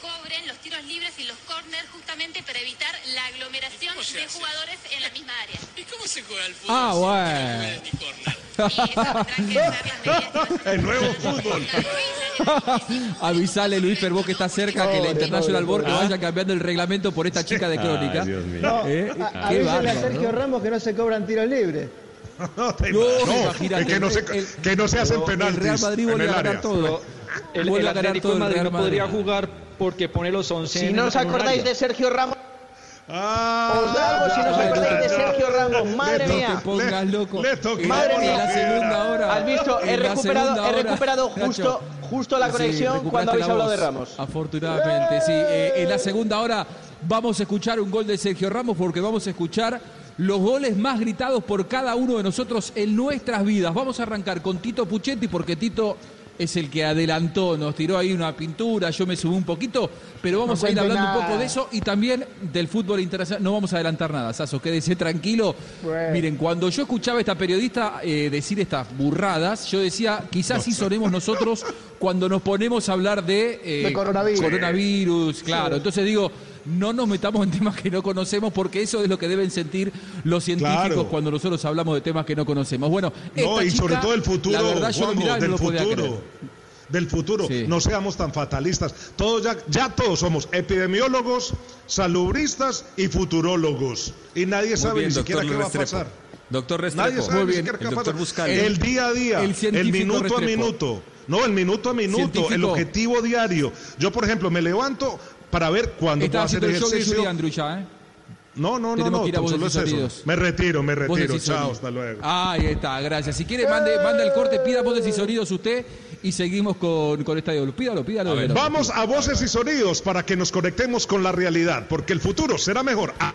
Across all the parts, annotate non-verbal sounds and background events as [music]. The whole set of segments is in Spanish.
cobren los tiros libres y los corners justamente para evitar la aglomeración de jugadores en la misma área. [laughs] ¿Y cómo se juega el fútbol? Ah, bueno. El nuevo fútbol. Avisale, Luis Fervó, que está cerca, que la International Board que vaya cambiando el reglamento por esta chica de crónica. Ay, Dios mío. No, ¿Eh? a- Sergio ¿no? Ramos que no se cobran tiros libres. [laughs] No, te- No, no, imagínate, que, no se, el- que no se hacen El penaltis Real Madrid vuelve el a ganar todo. El, el Atlético de el Madrid no podría Madrid. jugar porque pone los 11 Si en- no os acordáis de Sergio Ramos, Ah, os da algo si no os ya, acordáis de. Sergio Ramos. Madre Le No mía. te pongas Le- loco. le En- Madre mía. la segunda hora. Has visto, he recuperado, he recuperado justo, justo la Sí, conexión recuperaste cuando habéis la hablado de Ramos. Afortunadamente, sí. Eh, en la segunda hora vamos a escuchar un gol de Sergio Ramos porque vamos a escuchar los goles más gritados por cada uno de nosotros en nuestras vidas. Vamos a arrancar con Tito Puchetti porque Tito es el que adelantó, nos tiró ahí una pintura, yo me subí un poquito, pero vamos No a ir hablando un poco de eso y también del fútbol internacional. No vamos a adelantar nada, Saso, quédese tranquilo. Bueno. Miren, cuando yo escuchaba a esta periodista eh, decir estas burradas, yo decía, quizás sí sonemos nosotros [laughs] cuando nos ponemos a hablar de, eh, De coronavirus. coronavirus, claro. Entonces digo, no nos metamos en temas que no conocemos porque eso es lo que deben sentir los científicos Claro. cuando nosotros hablamos de temas que no conocemos. Bueno, No, y sobre todo el futuro, La verdad, yo lo Juanjo, miraba y no del futuro. Del futuro. Sí. No seamos tan fatalistas. Todos ya, ya todos somos epidemiólogos, salubristas y futurólogos. Y nadie sabe bien, ni siquiera qué va a pasar. Doctor Nadie Restrepo. sabe Muy ni bien. siquiera qué El va a doctor pasar. Buscali. El día a día, El el, minuto a minuto. No, el minuto a minuto, Científico. el objetivo diario. Yo, por ejemplo, me levanto para ver cuándo puedo hacer el show de ejercicio. ¿eh? No, no, no, no, voces solo y es eso. sonidos. Me retiro, me retiro. Chao, hasta luego. Ahí está, gracias. Si quiere, mande, manda el corte, pida voces y sonidos usted y seguimos con, con esta diálogo. Pídalo, pídalo. A ver. Vamos a voces y sonidos para que nos conectemos con la realidad, porque el futuro será mejor. Ah,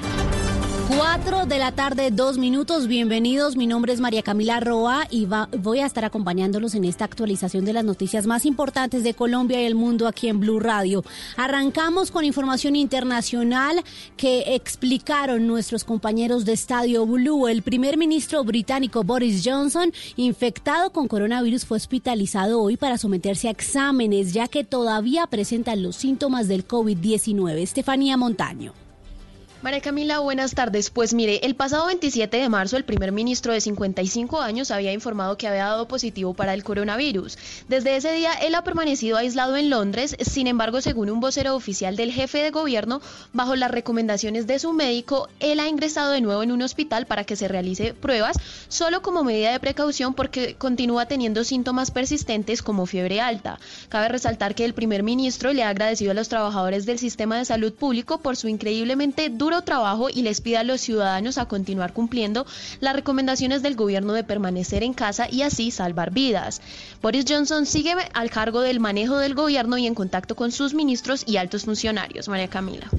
4 de la tarde, dos minutos. Bienvenidos. Mi nombre es María Camila Roa y voy a estar acompañándolos en esta actualización de las noticias más importantes de Colombia y el mundo aquí en Blue Radio. Arrancamos con información internacional que explicaron nuestros compañeros de Estadio Blue. El primer ministro británico Boris Johnson, infectado con coronavirus, fue hospitalizado hoy para someterse a exámenes, ya que todavía presentan los síntomas del COVID-19. Estefanía Montaño. María Camila, buenas tardes. Pues mire, el pasado 27 de marzo el primer ministro de 55 años había informado que había dado positivo para el coronavirus. Desde ese día él ha permanecido aislado en Londres, sin embargo, según un vocero oficial del jefe de gobierno, bajo las recomendaciones de su médico, él ha ingresado de nuevo en un hospital para que se realice pruebas, solo como medida de precaución porque continúa teniendo síntomas persistentes como fiebre alta. Cabe resaltar que el primer ministro le ha agradecido a los trabajadores del sistema de salud público por su increíblemente trabajo y les pide a los ciudadanos a continuar cumpliendo las recomendaciones del gobierno de permanecer en casa y así salvar vidas. Boris Johnson sigue al cargo del manejo del gobierno y en contacto con sus ministros y altos funcionarios. María Camila.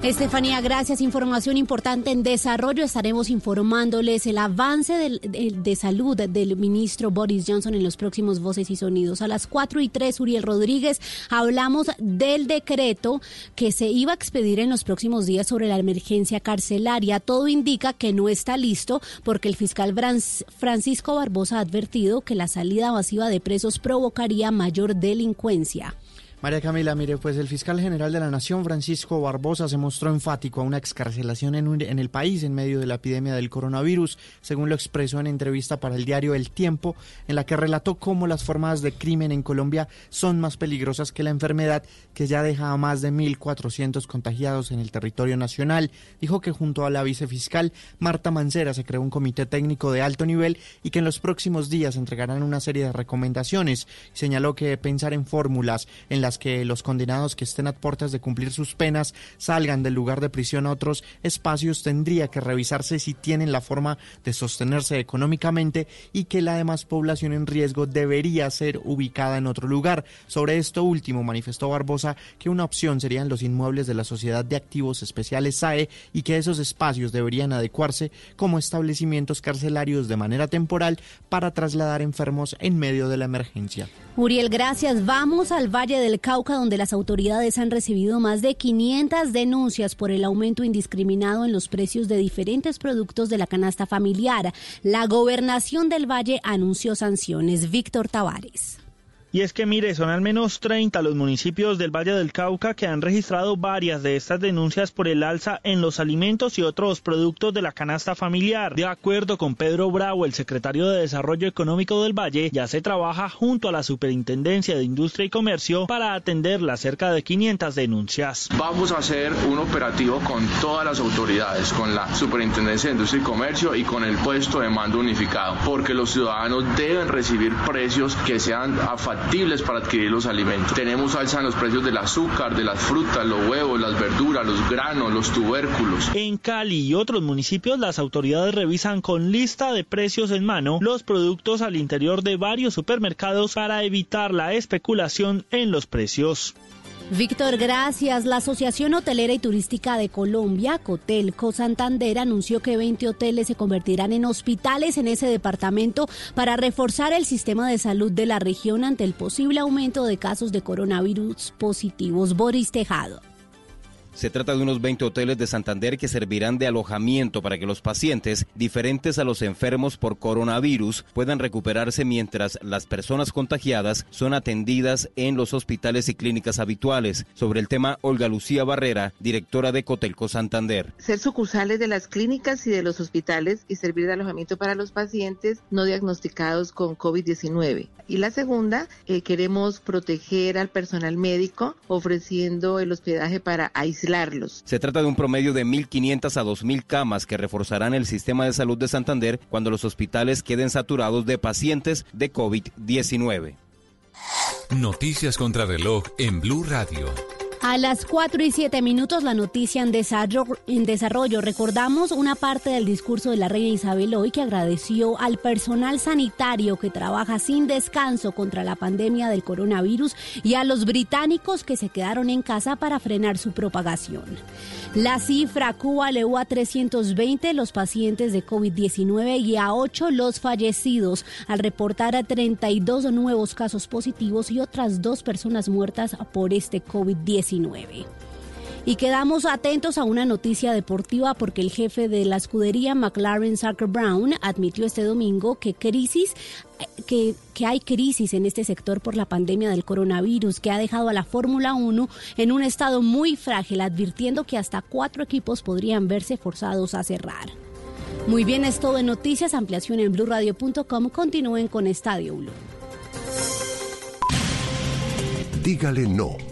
Estefanía, gracias. Información importante en desarrollo. Estaremos informándoles el avance del- de, salud del ministro Boris Johnson en los próximos Voces y Sonidos. A las 4 y 3, Uriel Rodríguez, hablamos del decreto que se iba a expedir en los próximos días sobre la emergencia carcelaria. Todo indica que no está listo porque el fiscal Francisco Barbosa ha advertido que la salida masiva de presos provocaría mayor delincuencia. María Camila, mire, pues el fiscal general de la Nación, Francisco Barbosa, se mostró enfático a una excarcelación en, el país en medio de la epidemia del coronavirus, según lo expresó en entrevista para el diario El Tiempo, en la que relató cómo las formas de crimen en Colombia son más peligrosas que la enfermedad, que ya deja a más de 1.400 contagiados en el territorio nacional. Dijo que junto a la vicefiscal Marta Mancera se creó un comité técnico de alto nivel y que en los próximos días entregarán una serie de recomendaciones. Señaló que pensar en fórmulas en las que los condenados que estén a puertas de cumplir sus penas salgan del lugar de prisión a otros espacios, tendría que revisarse si tienen la forma de sostenerse económicamente y que la demás población en riesgo debería ser ubicada en otro lugar. Sobre esto último manifestó Barbosa que una opción serían los inmuebles de la Sociedad de Activos Especiales SAE y que esos espacios deberían adecuarse como establecimientos carcelarios de manera temporal para trasladar enfermos en medio de la emergencia. Uriel, gracias. Vamos al Valle del Cauca, donde las autoridades han recibido más de 500 denuncias por el aumento indiscriminado en los precios de diferentes productos de la canasta familiar. La gobernación del Valle anunció sanciones. Víctor Tavares. Y es que mire, son al menos 30 los municipios del Valle del Cauca que han registrado varias de estas denuncias por el alza en los alimentos y otros productos de la canasta familiar. De acuerdo con Pedro Bravo, el secretario de Desarrollo Económico del Valle, ya se trabaja junto a la Superintendencia de Industria y Comercio para atender las cerca de 500 denuncias. Vamos a hacer un operativo con todas las autoridades, con la Superintendencia de Industria y Comercio y con el puesto de mando unificado, porque los ciudadanos deben recibir precios que sean para adquirir los alimentos. Tenemos alza en los precios del azúcar, de las frutas, los huevos, las verduras, los granos, los tubérculos. En Cali y otros municipios las autoridades revisan con lista de precios en mano los productos al interior de varios supermercados para evitar la especulación en los precios. Víctor, gracias. La Asociación Hotelera y Turística de Colombia, Cotelco Santander, anunció que 20 hoteles se convertirán en hospitales en ese departamento para reforzar el sistema de salud de la región ante el posible aumento de casos de coronavirus positivos. Boris Tejado. Se trata de unos 20 hoteles de Santander que servirán de alojamiento para que los pacientes, diferentes a los enfermos por coronavirus, puedan recuperarse mientras las personas contagiadas son atendidas en los hospitales y clínicas habituales. Sobre el tema, Olga Lucía Barrera, directora de Cotelco Santander. Ser sucursales de las clínicas y de los hospitales y servir de alojamiento para los pacientes no diagnosticados con COVID-19. Y la segunda, eh, queremos proteger al personal médico ofreciendo el hospedaje para aislarlos. Se trata de un promedio de 1.500 a 2.000 camas que reforzarán el sistema de salud de Santander cuando los hospitales queden saturados de pacientes de COVID-19. Noticias contra reloj en Blue Radio. A las 4 y 7 minutos la noticia en desarrollo, en desarrollo. Recordamos una parte del discurso de la reina Isabel hoy que agradeció al personal sanitario que trabaja sin descanso contra la pandemia del coronavirus y a los británicos que se quedaron en casa para frenar su propagación. La cifra Cuba elevó a 320 los pacientes de COVID-19 y a 8 los fallecidos al reportar a 32 nuevos casos positivos y otras dos personas muertas por este COVID-19. Y quedamos atentos a una noticia deportiva porque el jefe de la escudería McLaren Soccer Brown admitió este domingo que crisis que, que, hay crisis en este sector por la pandemia del coronavirus que ha dejado a la Fórmula 1 en un estado muy frágil, advirtiendo que hasta cuatro equipos podrían verse forzados a cerrar. Muy bien, es todo en noticias, ampliación en blueradio.com. Continúen con Estadio Blue. Dígale no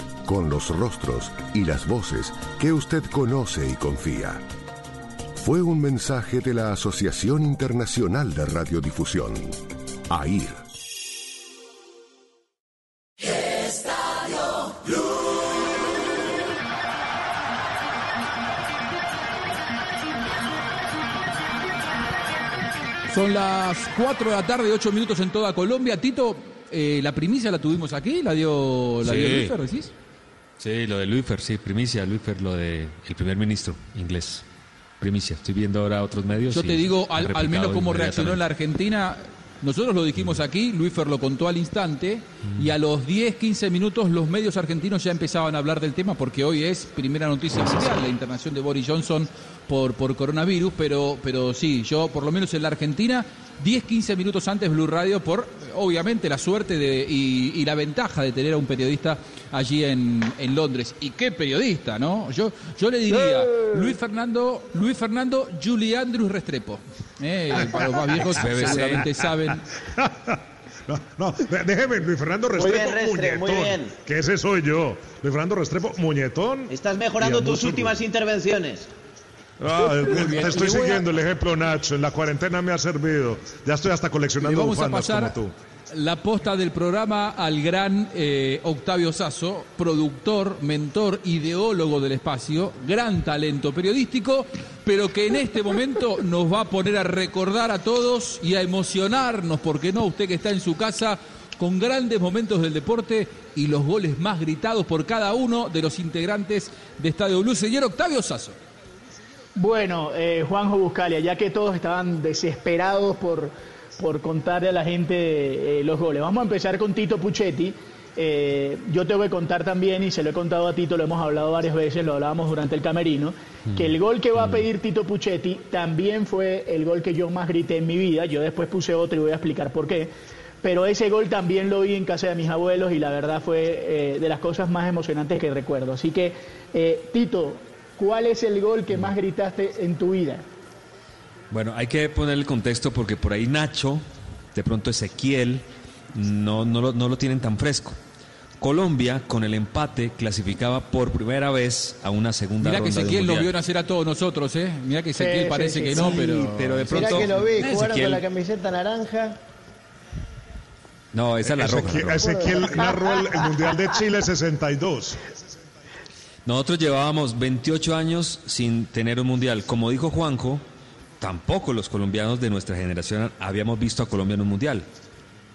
con los rostros y las voces que usted conoce y confía. Fue un mensaje de la Asociación Internacional de Radiodifusión, AIR. Son las 4 de la tarde, 8 minutos en toda Colombia. Tito, eh, la primicia la tuvimos aquí, la dio, la dio Luis, ¿decís? Sí, lo de Luifer, sí, primicia, Luifer, lo del el primer ministro inglés. Primicia, estoy viendo ahora otros medios. Yo te digo, al, menos cómo reaccionó en la Argentina. Nosotros lo dijimos aquí, Luifer lo contó al instante y a los 10, 15 minutos los medios argentinos ya empezaban a hablar del tema porque hoy es primera noticia mundial, la internación de Boris Johnson por, por coronavirus, pero, pero sí, yo por lo menos en la Argentina, 10, 15 minutos antes Blue Radio por obviamente la suerte de, y, y la ventaja de tener a un periodista allí en, en Londres. Y qué periodista, ¿no? Yo, yo le diría, Luis Fernando, Luis Fernando Juliandrus Restrepo. Eh, [laughs] para los más viejos seguramente saben. No, déjeme, Luis Fernando Muy Restrepo, bien, Restre, muy bien. Que ese soy yo. Luis Fernando Restrepo, muñetón. Estás mejorando tus últimas intervenciones. Ah, te estoy a- siguiendo el ejemplo, Nacho. En la cuarentena me ha servido. Ya estoy hasta Le coleccionando vamos a pasar como tú. la posta del programa al gran eh, Octavio Sazo, productor, mentor, ideólogo del espacio, gran talento periodístico, pero que en este momento nos va a poner a recordar a todos y a emocionarnos, porque no, usted que está en su casa, con grandes momentos del deporte y los goles más gritados por cada uno de los integrantes de Estadio Blue. Señor Octavio Sazo. Bueno, eh, Juanjo Buscalia, ya que todos estaban desesperados por, por contarle a la gente eh, los goles, vamos a empezar con Tito Puchetti. Eh, yo te voy a contar también, y se lo he contado a Tito, lo hemos hablado varias veces, lo hablábamos durante el camerino, que el gol que va a pedir Tito Puchetti también fue el gol que yo más grité en mi vida. Yo después puse otro y voy a explicar por qué. Pero ese gol también lo vi en casa de mis abuelos y la verdad fue eh, de las cosas más emocionantes que recuerdo. Así que, eh, Tito, ¿cuál es el gol que más gritaste en tu vida? Bueno, hay que poner el contexto porque por ahí Nacho, de pronto Ezequiel, no, no, lo, no lo tienen tan fresco. Colombia, con el empate, clasificaba por primera vez a una segunda Mirá que ronda de un Ezequiel mundial. vio nacer a todos nosotros, ¿eh? Mirá que Ezequiel Sí, parece sí, que sí. no, Sí, pero... pero de pronto- que lo vi, jugaron Ezequiel- con la camiseta naranja. No, esa es la roja. Ezequiel, la roja. Ezequiel narró el, el Mundial de Chile 62. Nosotros llevábamos 28 años sin tener un mundial. Como dijo Juanjo, tampoco los colombianos de nuestra generación habíamos visto a Colombia en un mundial.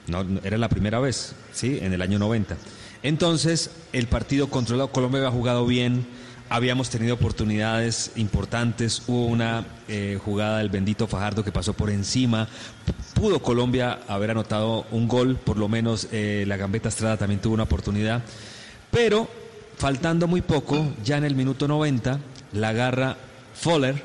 No, era la primera vez, ¿sí? En el año 90. Entonces, el partido controlado, Colombia había jugado bien, habíamos tenido oportunidades importantes, hubo una eh, jugada del bendito Fajardo que pasó por encima, pudo Colombia haber anotado un gol, por lo menos eh, la Gambeta Estrada también tuvo una oportunidad, pero faltando muy poco, ya en el minuto 90, la agarra Foller,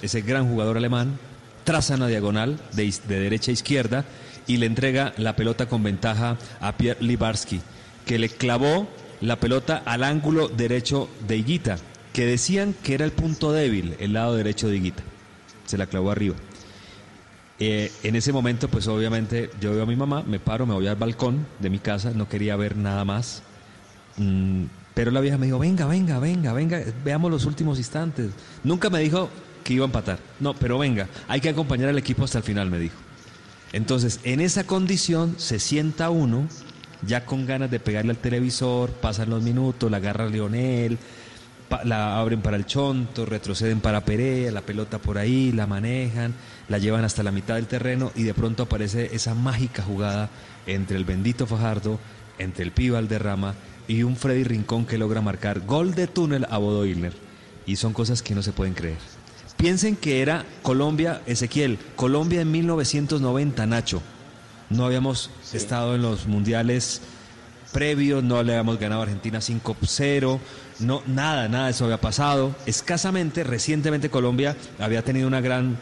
ese gran jugador alemán, traza una diagonal de, de derecha a izquierda y le entrega la pelota con ventaja a Pierre Libarski, que le clavó la pelota al ángulo derecho de Higuita, que decían que era el punto débil, el lado derecho de Higuita. Se la clavó arriba. Eh, en ese momento, pues obviamente yo veo a mi mamá, me paro, me voy al balcón de mi casa, no quería ver nada más. Mm, pero la vieja me dijo, venga, venga, venga, venga, veamos los últimos instantes. Nunca me dijo que iba a empatar. No, pero venga, hay que acompañar al equipo hasta el final, me dijo. Entonces, en esa condición se sienta uno, ya con ganas de pegarle al televisor, pasan los minutos, la agarra Leonel, la abren para el chonto, retroceden para Perea, la pelota por ahí, la manejan, la llevan hasta la mitad del terreno y de pronto aparece esa mágica jugada entre el bendito Fajardo, entre el Pibe Valderrama y un Freddy Rincón que logra marcar gol de túnel a Bodo Illner. Y son cosas que no se pueden creer. Piensen que era Colombia, Ezequiel, Colombia en 1990, Nacho. No habíamos estado en los mundiales previos, no le habíamos ganado a Argentina 5-0, no, nada, nada de eso había pasado. Escasamente, recientemente Colombia había tenido una gran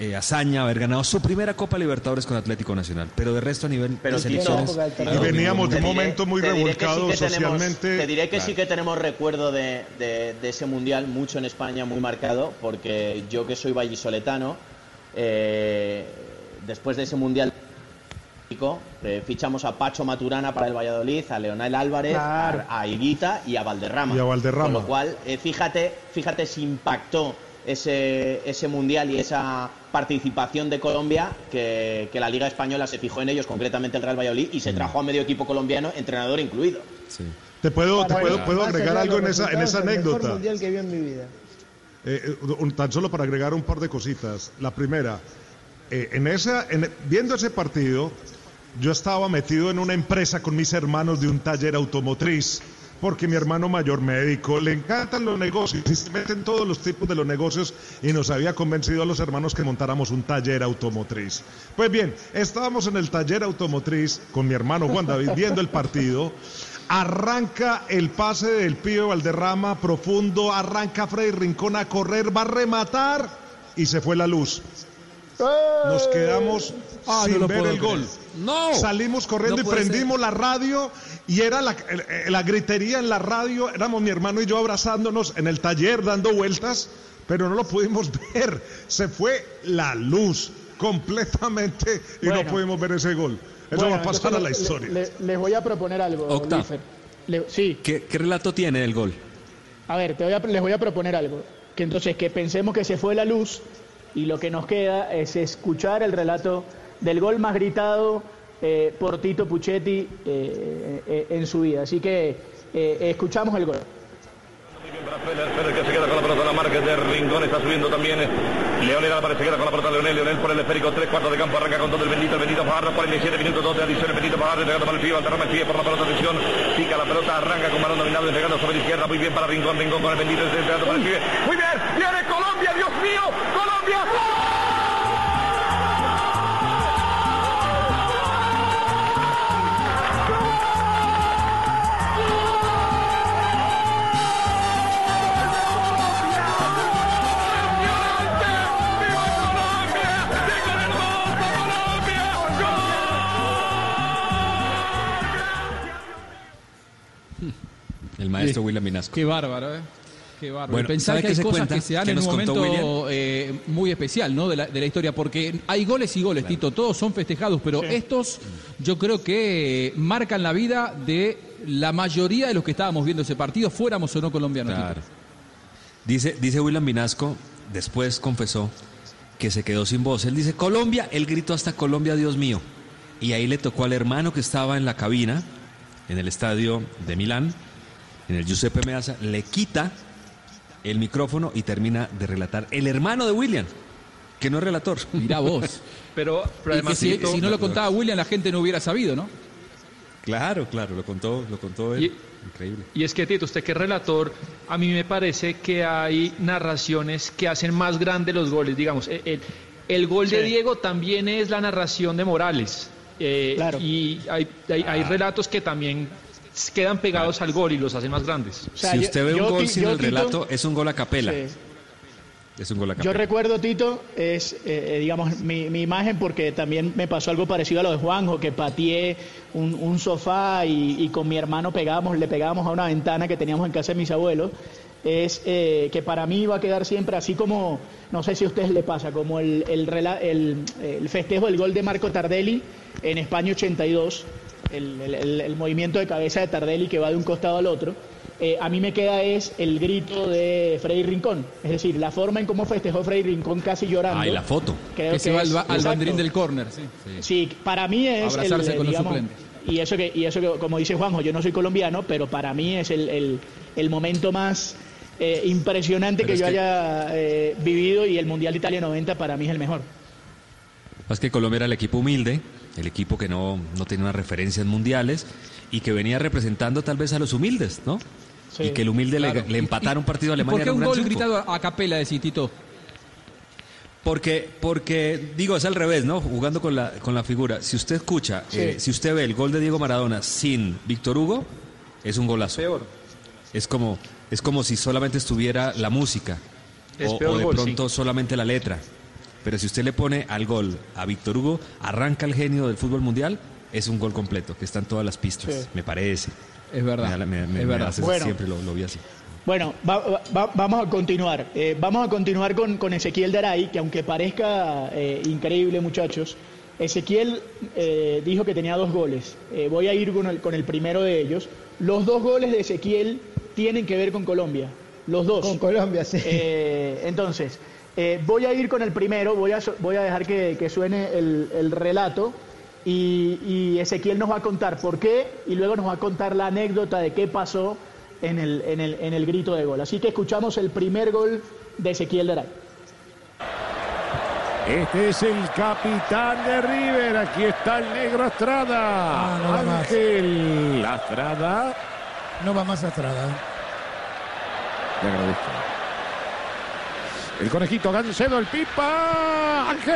eh, hazaña, haber ganado su primera Copa Libertadores con Atlético Nacional, pero de resto a nivel Pero de selecciones... Y veníamos de un momento muy sí revolcado tenemos- socialmente. te diré que Claro. sí que tenemos recuerdo de, de- de ese mundial, mucho en España, muy marcado, porque yo que soy vallisoletano, eh, después de ese mundial eh, fichamos a Pacho Maturana para el Valladolid, a Leonel Álvarez, Claro. a, a Higuita y a Valderrama. Y a Valderrama. Con lo cual, eh, fíjate, fíjate si impactó ese, ese mundial y esa participación de Colombia que, que la Liga Española se fijó en ellos, concretamente el Real Valladolid, y se trajo a medio equipo colombiano, entrenador incluido. Te puedo, te puedo, puedo agregar algo en esa, en esa resultados, El mejor anécdota. mundial que vi en mi vida. Eh, eh, un- tan solo para agregar un par de cositas. La primera, eh, en esa, en- viendo ese partido, yo estaba metido en una empresa con mis hermanos de un taller automotriz, porque mi hermano mayor médico le encantan los negocios y se meten todos los tipos de los negocios y nos había convencido a los hermanos que montáramos un taller automotriz. Pues bien, estábamos en el taller automotriz con mi hermano Juan David viendo el partido. Arranca el pase del pibe Valderrama profundo, arranca Freddy Rincón a correr, va a rematar y se fue la luz. nos quedamos Ah, sin no ver el gol. ¡No! Salimos corriendo No y prendimos la radio y era la, la gritería en la radio. Éramos mi hermano y yo abrazándonos en el taller dando vueltas, pero no lo pudimos [laughs] ver. Se fue la luz completamente y Bueno. no pudimos ver ese gol. Eso Bueno, va a pasar a la historia. le- le- les voy a proponer algo, Octa. Le- sí, ¿Qué, qué relato tiene del gol? a ver, te voy a- les voy a proponer algo. Que entonces que pensemos que se fue la luz y lo que nos queda es escuchar el relato del gol más gritado eh, por Tito Puchetti eh, eh, en su vida. Así que eh, escuchamos el gol. Feller, Feller que se queda con la pelota, la marca de Rincón está subiendo también. Leonel Álvarez se queda con la pelota, Leonel, Leonel por el esférico, tres cuartos de campo, arranca con todo el bendito, el bendito Fajardo, 47 minutos, dos de adición, el bendito Fajardo, entregando para el pie, Valderrama el pie por la pelota, atención, pica la pelota, arranca con balón dominado, entregando sobre la izquierda, muy bien para Rincón, Rincón con el bendito, entregando para el pie, muy bien, viene Colombia, Dios mío, maestro Sí. William Minasco. Qué bárbaro, ¿eh? Qué bárbaro. Bueno, Pensar ¿sabe que hay cosas cuenta? que se dan ¿Qué en un momento eh, muy especial, ¿no? De la, de la historia, porque hay goles y goles, Tito, todos son festejados, pero estos yo creo que marcan la vida de la mayoría de los que estábamos viendo ese partido, fuéramos o no colombianos. Claro. Dice, dice William Vinasco, después confesó que se quedó sin voz. Él dice, Colombia, él gritó hasta Colombia, Dios mío. Y ahí le tocó al hermano que estaba en la cabina, en el estadio de Milán, en el Giuseppe Meazza, le quita el micrófono y termina de relatar el hermano de William, que no es relator. [laughs] Mirá vos. Pero, además, si, no lo contaba William, la gente no hubiera sabido, ¿no? Claro, claro, lo contó, lo contó él. Y- Increíble. Y es que, Tito, usted que es relator, a mí me parece que hay narraciones que hacen más grandes los goles. Digamos, el, el- el gol de. Diego también es la narración de Morales. Eh, Claro. Y hay, hay- hay relatos que también quedan pegados al gol y los hacen más grandes. O sea, si yo- usted ve un yo, gol Ti- sin yo, el Tito, relato, es un gol a capela. Sí. Es un gol a Yo capela. recuerdo, Tito, es, eh, eh, digamos, mi, mi imagen porque también me pasó algo parecido a lo de Juanjo, que pateé un, un sofá y, y con mi hermano pegábamos, le pegábamos a una ventana que teníamos en casa de mis abuelos. Es eh, que para mí va a quedar siempre así como, no sé si a ustedes le pasa, como el, el, rela- el- el festejo del gol de Marco Tardelli en España 82, el, el- el- el movimiento de cabeza de Tardelli que va de un costado al otro. Eh, a mí me queda es el grito de Freddy Rincón, es decir, la forma en cómo festejó Freddy Rincón casi llorando. Ah, y la foto. Creo que se va al, es- al exacto. banderín del córner, sí. Sí, para mí es el, Abrazarse eh, con los digamos, suplentes. y eso que y eso que como dice Juanjo, yo no soy colombiano, pero para mí es el, el- el momento más eh, impresionante Pero que yo que- haya eh, vivido y el Mundial de Italia 90 para mí es el mejor. Es que Colombia era el equipo humilde, el equipo que no, no tenía unas referencias mundiales y que venía representando tal vez a los humildes, ¿no? Sí, y que el humilde le- claro. le, empatara un partido a ¿Y Alemania. ¿Por qué un gol triunfo. gritado a capela, decís, Tito? Porque, porque, digo, es al revés, ¿no? Jugando con la, con la figura. Si usted escucha, Sí. eh, si usted ve el gol de Diego Maradona sin Víctor Hugo, es un golazo. Peor. Es como, es como si solamente estuviera la música. Es o, peor o de gol, pronto solamente la letra. Pero si usted le pone al gol a Víctor Hugo, arranca el genio del fútbol mundial, es un gol completo, que está en todas las pistas, Sí. me parece. Es verdad. Me da- me- me- es verdad. Bueno. Siempre lo, lo vi así. Bueno, va- va- va- vamos a continuar. Eh, vamos a continuar con, con Ezequiel Daray, que aunque parezca eh, increíble, muchachos, Ezequiel eh, dijo que tenía dos goles. Eh, voy a ir con el, con el primero de ellos. Los dos goles de Ezequiel tienen que ver con Colombia. Los dos. Con Colombia, sí. Eh, entonces, eh, voy a ir con el primero, voy a, voy a dejar que, que suene el, el relato y, y Ezequiel nos va a contar por qué y luego nos va a contar la anécdota de qué pasó en el, en el, en el grito de gol. Así que escuchamos el primer gol de Ezequiel Daray. Este es el capitán de River. Aquí está el negro Estrada. Ah, no va más. Ángel Estrada. No va más Estrada. Le agradezco. El conejito Gancedo, el pipa. ¡Ángel!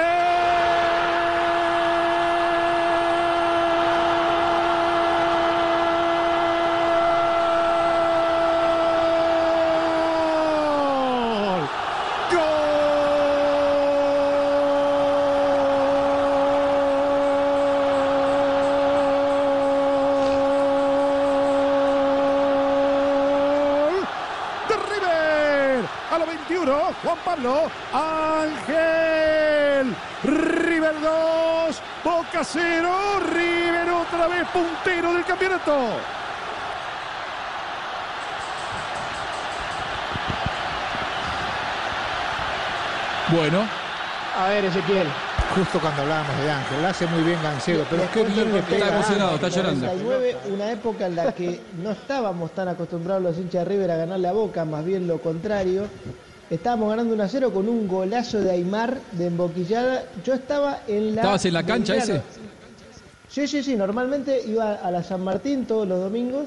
¡Gol! Juan Pablo. Ángel. River 2. Boca 0. River otra vez puntero del campeonato. Bueno. A ver, Ezequiel. Justo cuando hablábamos de Ángel, la hace muy bien Gancero, pero qué bien le pega. Está emocionado, está llorando. 99, una época en la que no estábamos tan acostumbrados los hinchas de River a ganarle a Boca, más bien lo contrario. Estábamos ganando 1 a 0 con un golazo de Aymar de emboquillada. Yo estaba en la. ¿Estabas en la cancha ese? Sí, sí, sí. Normalmente iba a la San Martín todos los domingos.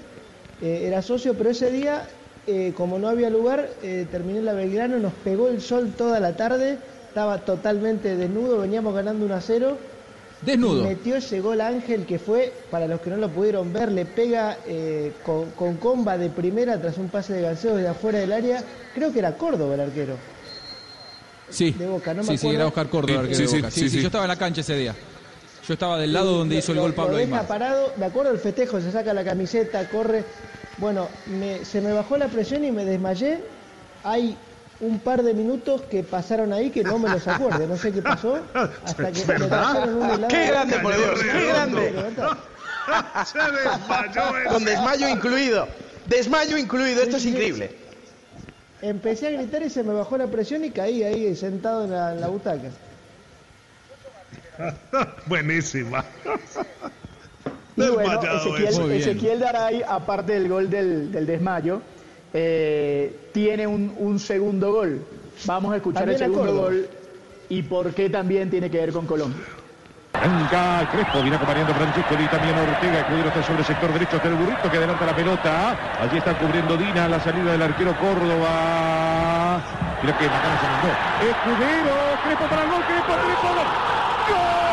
eh, era socio, pero ese día, eh, como no había lugar, eh, terminé en la Belgrano. Nos pegó el sol toda la tarde. Estaba totalmente desnudo. Veníamos ganando 1 a 0. Desnudo. Metió ese gol Ángel que fue, para los que no lo pudieron ver, le pega eh, con, con comba de primera tras un pase de Ganseo desde afuera del área. Creo que era Córdoba el arquero. Sí. De Boca, no me sí, sí, era Oscar Córdoba, Sí, arquero sí, de sí, Boca. Sí, sí, sí, sí. yo estaba en la cancha ese día. Yo estaba del lado donde hizo el gol Pablo Lo deja Aymar. parado, me acuerdo el festejo, se saca la camiseta, corre. Bueno, me- se me bajó la presión y me desmayé. Hay un par de minutos que pasaron ahí que no me los acuerdo, no sé qué pasó. Hasta que me trajeron un helado. ¡Qué grande, por Dios! ¡Qué grande! Se desmayó [laughs] ese. Con desmayo incluido. Desmayo incluido, esto es increíble. Empecé a gritar y se me bajó la presión y caí ahí sentado en la, en la butaca. [laughs] Buenísima. Y bueno, Ezequiel. Ezequiel Daray, aparte del gol del, del desmayo, eh, tiene un, un segundo gol. Vamos a escuchar el También a segundo gol y por qué también tiene que ver con Colombia. Arranca Crespo, viene acompañando Francisco y también Ortega. Escudero está sobre el sector derecho hasta el burrito que adelanta la pelota. Allí está cubriendo Dina la salida del arquero Córdoba. Mira que Macana se mandó. Escudero, Crespo para el gol, Crespo, Crespo. ¡Gol!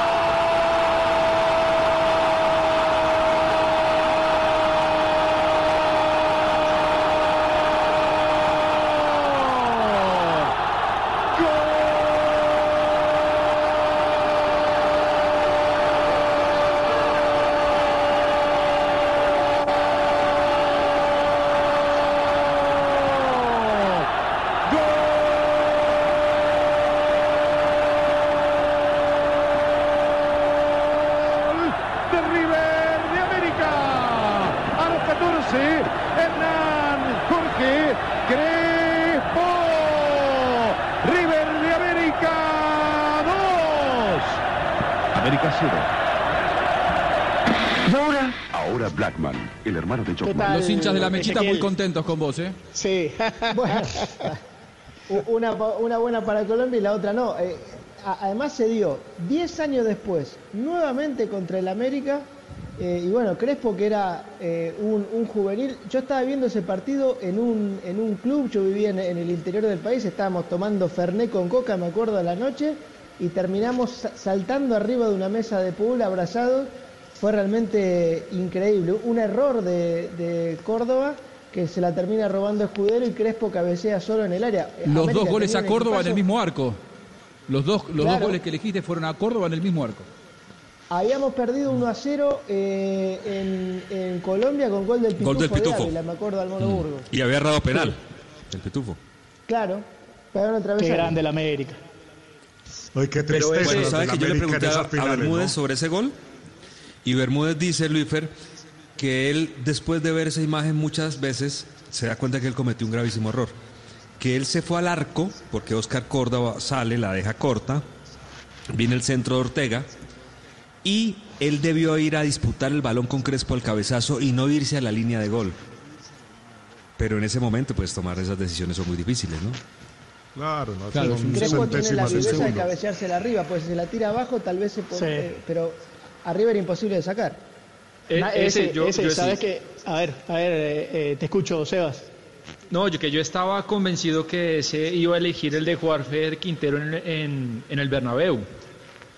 de River de América. A los 14, Hernán Jorge Crespo. River de América 2. América 0. Ahora, ahora Blackman, Los hinchas de la mechita Ezequiel? muy contentos con vos, ¿eh? Sí. [laughs] Bueno, una, buena para Colombia y la otra no. Eh, además se dio 10 años después, nuevamente contra el América. eh, y bueno, Crespo, que era eh, un, un juvenil, yo estaba viendo ese partido en un, en un club, yo vivía en, en el interior del país, estábamos tomando Ferné con coca, me acuerdo, a la noche, y terminamos sa- saltando arriba de una mesa de pool abrazados. Fue realmente increíble. Un error de, de Córdoba que se la termina robando Escudero y Crespo cabecea solo en el área. Los América dos goles a Córdoba en el mismo arco. Los dos, los dos goles que elegiste fueron a Córdoba en el mismo arco. Habíamos perdido 1 a 0 eh, en, en Colombia con gol del Pitufo, Gol del de Pitufo. Ávila, me acuerdo, al Mono Burgos. Y había errado penal. El Pitufo. Claro, pegaron otra vez. Qué grande el América. Ay, qué Pero tristeza. ese, los ¿sabes que yo le pregunté a, Bermúdez ¿no? sobre ese gol? Y Bermúdez dice, Luifer, que él, después de ver esa imagen muchas veces, se da cuenta que él cometió un gravísimo error. Que él se fue al arco, porque Oscar Córdoba sale, la deja corta, viene el centro de Ortega, y él debió ir a disputar el balón con Crespo al cabezazo y no irse a la línea de gol. Pero en ese momento, pues tomar esas decisiones son muy difíciles, ¿no? Claro, no, Claro, son Crespo tiene la viveza de cabeceársela arriba, pues si se la tira abajo tal vez se puede, Sí. eh, pero arriba era imposible de sacar. Eh, ese, ese, yo- ese, yo ¿sabes sí. qué? A ver, a ver, eh, eh, te escucho, Sebas. No, yo que yo estaba convencido que ese iba a elegir el de jugar Feder Quintero en, en, en el Bernabéu.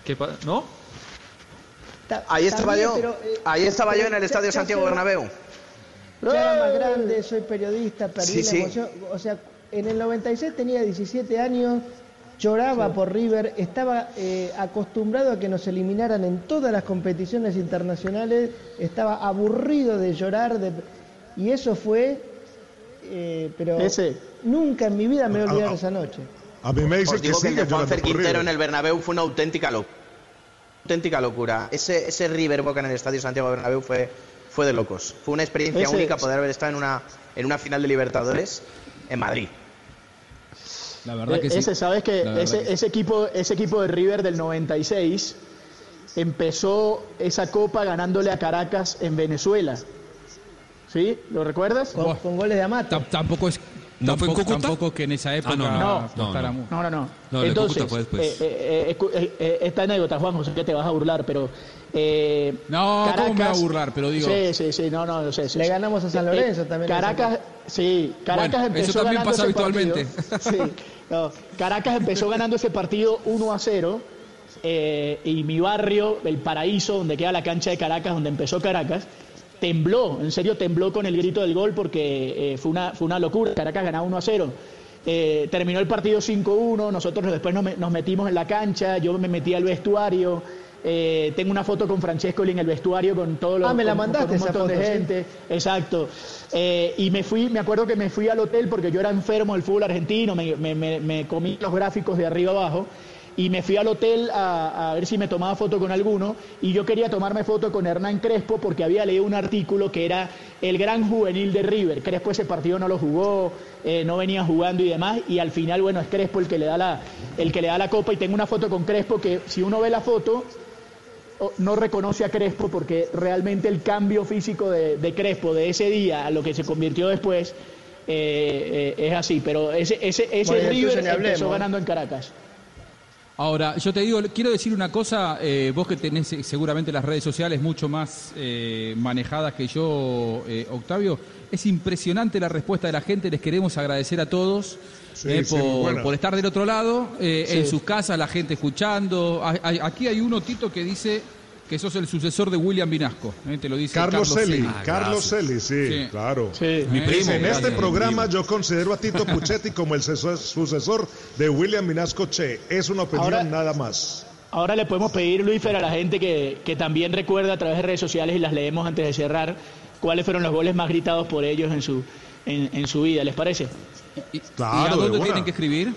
¿Qué ¿No? Ta- Ahí estaba también, yo. pero, eh, Ahí estaba pero yo en el Estadio ya Santiago se- Bernabéu. Ya era más grande, soy periodista, perdí Sí, la sí. emoción. O sea, en el 96 tenía 17 años, lloraba por River, estaba eh, acostumbrado a que nos eliminaran en todas las competiciones internacionales, estaba aburrido de llorar, de- y eso fue, eh, pero Ese. nunca en mi vida me voy a olvidar Ah, ah. esa noche. A mí me dicen Os digo que que, el sigue de Juanfer Quintero en el Bernabéu fue una auténtica locura. Auténtica locura. Ese, ese River Boca en el Estadio Santiago Bernabéu fue, fue de locos. Fue una experiencia Ese única poder haber estado en una, en una final de Libertadores en Madrid. La verdad que Eh, sí. ese, ¿sabes que ese, que sí. ese equipo, ese equipo de River del 96 empezó esa copa ganándole a Caracas en Venezuela. ¿Sí? ¿Lo recuerdas? Con, con goles de Amato. Tam- Tampoco es. ¿No fue en tampoco, Cúcuta? tampoco que en esa época no, no, no, mu- No, no, no. No, el de Entonces, fue después. eh, eh, eh, eh, eh, esta anécdota, Juan José, que te vas a burlar, pero... eh, No, ¿cómo me va a burlar? Pero digo- Sí, sí, sí, no, no, no sé. sí, Le sí. ganamos a San Lorenzo eh, también. Caracas, sí, Caracas Bueno, empezó eso también pasa habitualmente. Sí, [laughs] no, Caracas empezó ganando ese partido 1 a 0 eh, y mi barrio, el paraíso, donde queda la cancha de Caracas, donde empezó Caracas, tembló, en serio tembló con el grito del gol porque eh, fue, una, fue una locura. Caracas ganaba 1 a 0. Eh, terminó el partido 5-1, nosotros después nos, me- nos metimos en la cancha, yo me metí al vestuario. Eh, tengo una foto con Francesco en el vestuario con todos los Ah, me la con- mandaste con un esa montón de sí. gente. Exacto. Eh, y me fui, me acuerdo que me fui al hotel porque yo era enfermo del fútbol argentino, me, me- me- me comí los gráficos de arriba abajo y me fui al hotel a, a ver si me tomaba foto con alguno y yo quería tomarme foto con Hernán Crespo porque había leído un artículo que era el gran juvenil de River. Crespo ese partido no lo jugó, eh, no venía jugando y demás y al final, bueno, es Crespo el que le da la, el que le da la copa y tengo una foto con Crespo que si uno ve la foto no reconoce a Crespo porque realmente el cambio físico de, de Crespo de ese día a lo que se convirtió después eh, eh, es así. Pero ese, ese, ese Bueno, River empezó ganando en Caracas. Ahora, yo te digo, quiero decir una cosa, eh, vos que tenés seguramente las redes sociales mucho más eh, manejadas que yo, eh, Octavio, es impresionante la respuesta de la gente, les queremos agradecer a todos Sí, eh, sí, por, estar del otro lado, eh, Sí. en sus casas, la gente escuchando. A- a- Aquí hay uno, Tito, que dice que sos el sucesor de William Vinasco, eh, te lo dice Carlos Celi. Carlos Celi, sí, Sí. claro. Sí. Mi Dice, en gracias, este programa yo considero a Tito Puchetti como el sucesor- de William Minasco Che. Es una opinión Ahora- nada más. Ahora le podemos pedir, Luífer, a la gente que, que también recuerda a través de redes sociales y las leemos antes de cerrar, cuáles fueron los goles más gritados por ellos en su, en, en su vida, ¿les parece? ¿Y, Claro, ¿y a de dónde tienen que escribir?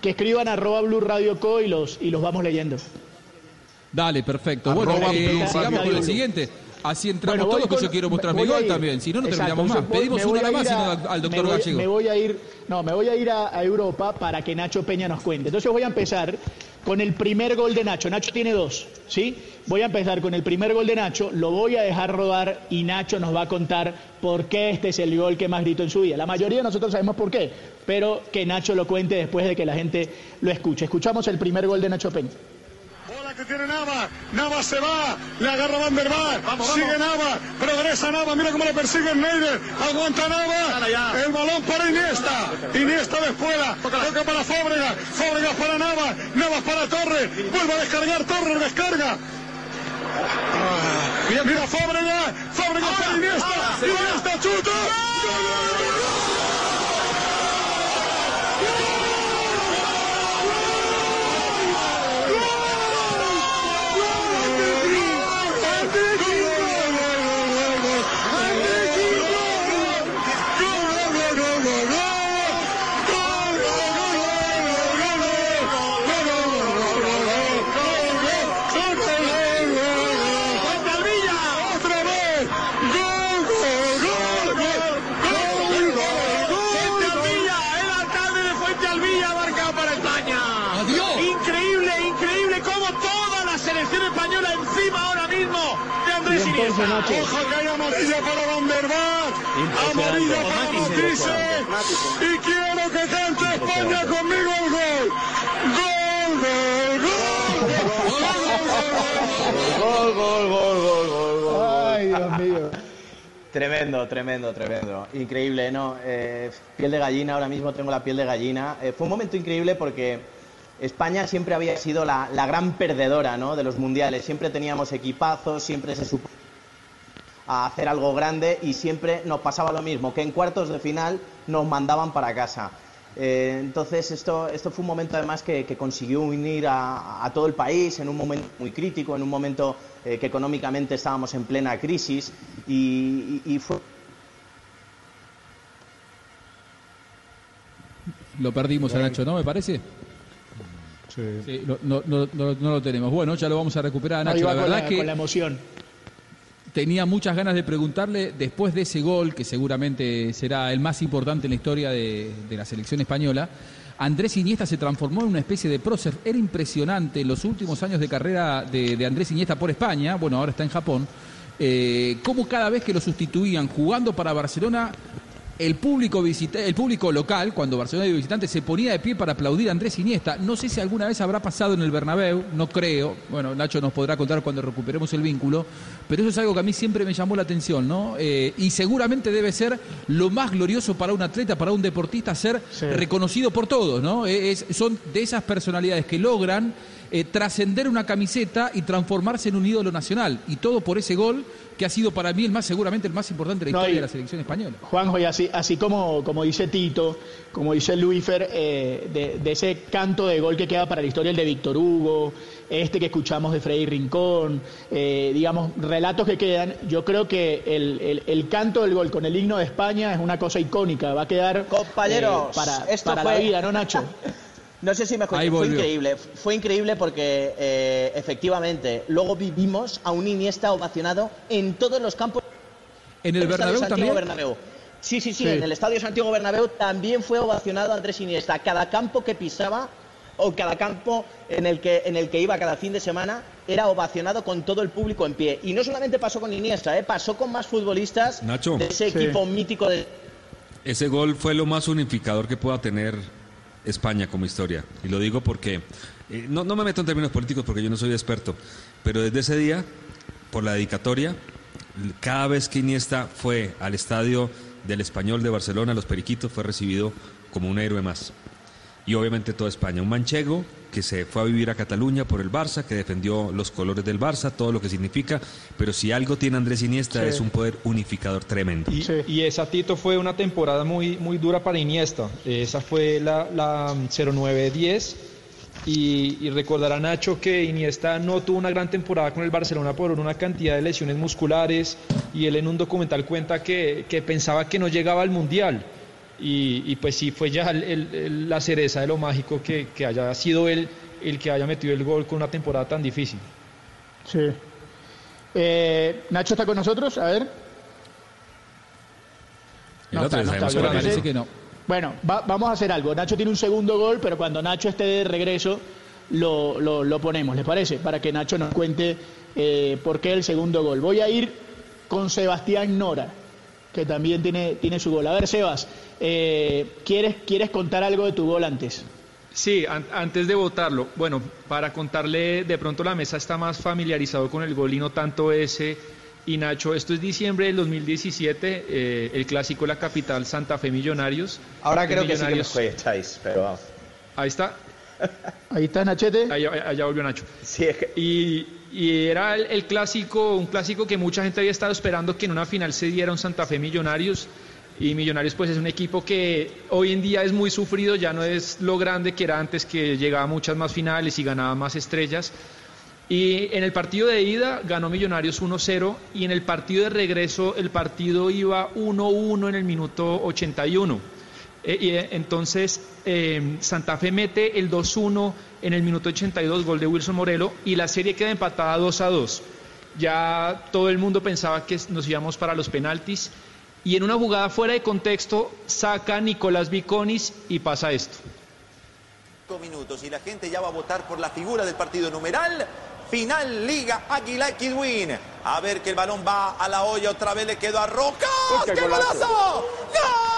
Que escriban arroba Blue Radio Co y los, y los vamos leyendo. Dale, perfecto. Arroba bueno, eh, sigamos Radio con el Blue. siguiente. Así entramos Bueno, todos, que yo quiero mostrar mi gol ir. también. Si no, no Exacto, terminamos más. voy- Pedimos una a más a- al, al me doctor voy- Gallego. Me voy a ir, no, me voy a ir a, a Europa para que Nacho Peña nos cuente. Entonces voy a empezar con el primer gol de Nacho. Nacho tiene dos, ¿sí? Voy a empezar con el primer gol de Nacho, lo voy a dejar rodar y Nacho nos va a contar por qué este es el gol que más gritó en su vida. La mayoría de nosotros sabemos por qué, pero que Nacho lo cuente después de que la gente lo escuche. Escuchamos el primer gol de Nacho Peña. Que tiene Nava, Nava se va, le agarra Van der Vaart, sigue Nava, progresa Nava, mira cómo le persigue Neider, aguanta Nava, el balón para Iniesta, Iniesta de fuera, toca para Fábregas, Fábregas para Nava, Navas para Torres, vuelve a descargar, Torres descarga. Ah, Mira, Fábregas, Fábregas para Iniesta, Iniesta chuta. Otra Que hay amarilla para Van amarilla para Matisse y quiero que cante España conmigo el gol. Gol, gol, gol. Gol, gol, gol, gol, gol, gol. Ay, Dios mío. Tremendo, tremendo, tremendo. Increíble, ¿no? Eh, piel de gallina, ahora mismo tengo la piel de gallina. Eh, fue un momento increíble porque España siempre había sido la, la gran perdedora, ¿no? De los mundiales. Siempre teníamos equipazos, siempre se supo a hacer algo grande y siempre nos pasaba lo mismo, que en cuartos de final nos mandaban para casa. Eh, entonces esto, esto fue un momento además que, que consiguió unir a, a todo el país en un momento muy crítico, en un momento eh, que económicamente estábamos en plena crisis y, y- y fue Lo perdimos a Nacho, ¿no? Me parece. Sí, no, no, no, no- no lo tenemos. Bueno, ya lo vamos a recuperar Nacho. La con verdad la, que con la emoción. Tenía muchas ganas de preguntarle, después de ese gol, que seguramente será el más importante en la historia de, la selección española, Andrés Iniesta se transformó en una especie de prócer. Era impresionante los últimos años de carrera de, de Andrés Iniesta por España, bueno, ahora está en Japón, eh, cómo cada vez que lo sustituían jugando para Barcelona, el público, visita- el público local, cuando Barcelona de visitante, se ponía de pie para aplaudir a Andrés Iniesta. No sé si alguna vez habrá pasado en el Bernabéu, no creo. Bueno, Nacho nos podrá contar cuando recuperemos el vínculo, pero eso es algo que a mí siempre me llamó la atención, ¿no? Eh, y seguramente debe ser lo más glorioso para un atleta, para un deportista, ser reconocido por todos, ¿no? Eh, es- son de esas personalidades que logran eh, trascender una camiseta y transformarse en un ídolo nacional. Y todo por ese gol que ha sido para mí el más, seguramente el más importante de la No, historia y- de la selección española. Juanjo, y así, así como, como dice Tito, como dice Luífer, eh, de, de ese canto de gol que queda para la historia, el de Víctor Hugo, este que escuchamos de Freddy Rincón, eh, digamos, relatos que quedan, yo creo que el, el- el canto del gol con el himno de España es una cosa icónica, va a quedar Compañeros, eh, para, esto para fue- la vida, ¿no, Nacho? [laughs] No sé si me escuchan, Ahí fue increíble. Fue increíble porque eh, efectivamente luego vivimos a un Iniesta ovacionado en todos los campos. ¿En el Estadio Bernabéu Santiago también? Bernabéu. Sí, sí, sí, Sí. en el Estadio Santiago Bernabéu también fue ovacionado Andrés Iniesta. Cada campo que pisaba o cada campo en el que en el que iba cada fin de semana era ovacionado con todo el público en pie. Y no solamente pasó con Iniesta, eh, pasó con más futbolistas Nacho. de ese Sí. equipo mítico de Ese gol fue lo más unificador que pueda tener España como historia. Y lo digo porque, eh, no, no me meto en términos políticos porque yo no soy experto, pero desde ese día, por la dedicatoria, cada vez que Iniesta fue al estadio del Español de Barcelona, Los Periquitos, fue recibido como un héroe más. Y obviamente toda España, un manchego que se fue a vivir a Cataluña por el Barça, que defendió los colores del Barça, todo lo que significa, pero si algo tiene Andrés Iniesta Sí. es un poder unificador tremendo. Y, y esa, Tito, fue una temporada muy, muy dura para Iniesta. Esa fue la, la 09-10. Y, y recordará Nacho que Iniesta no tuvo una gran temporada con el Barcelona por una cantidad de lesiones musculares. Y él en un documental cuenta que, que pensaba que no llegaba al Mundial. Y, y pues sí, fue ya el- la cereza de lo mágico que, que haya sido él el que haya metido el gol con una temporada tan difícil. Sí. Eh, Nacho está con nosotros, a ver. El otro ya sabemos yo cuál creo es. que no. Bueno, va- vamos a hacer algo. Nacho tiene un segundo gol, pero cuando Nacho esté de regreso lo, lo- lo ponemos, ¿les parece? Para que Nacho nos cuente eh, por qué el segundo gol. Voy a ir con Sebastián Nora, que también tiene, tiene su gol. A ver, Sebas, eh, ¿quieres, ¿quieres contar algo de tu gol antes? Sí, an- antes de votarlo, bueno, para contarle, de pronto la mesa está más familiarizado con el gol y no tanto ese. Y Nacho, esto es diciembre del 2017, eh, el clásico de la capital Santa Fe Millonarios. Ahora creo que sí que escucháis, pero vamos. Ahí está. Ahí está Nachete. Allá volvió Nacho. y, y era el, clásico, un clásico que mucha gente había estado esperando que en una final se diera un Santa Fe Millonarios. Y Millonarios pues es un equipo que hoy en día es muy sufrido, ya no es lo grande que era antes, que llegaba a muchas más finales y ganaba más estrellas. Y en el partido de ida ganó Millonarios 1-0 y en el partido de regreso el partido iba 1-1 en el minuto 81. Eh, y eh, entonces eh, Santa Fe mete el 2-1 en el minuto 82, gol de Wilson Morelo, y la serie queda empatada 2-2. Ya todo el mundo pensaba que nos íbamos para los penaltis. Y en una jugada fuera de contexto saca Nicolás Viconis y pasa esto. Cinco minutos y la gente ya va a votar por la figura del partido numeral. Final Liga Águila Kidwin. A ver que el balón va a la olla, otra vez le quedó a Roca. qué golazo! ¡Gol!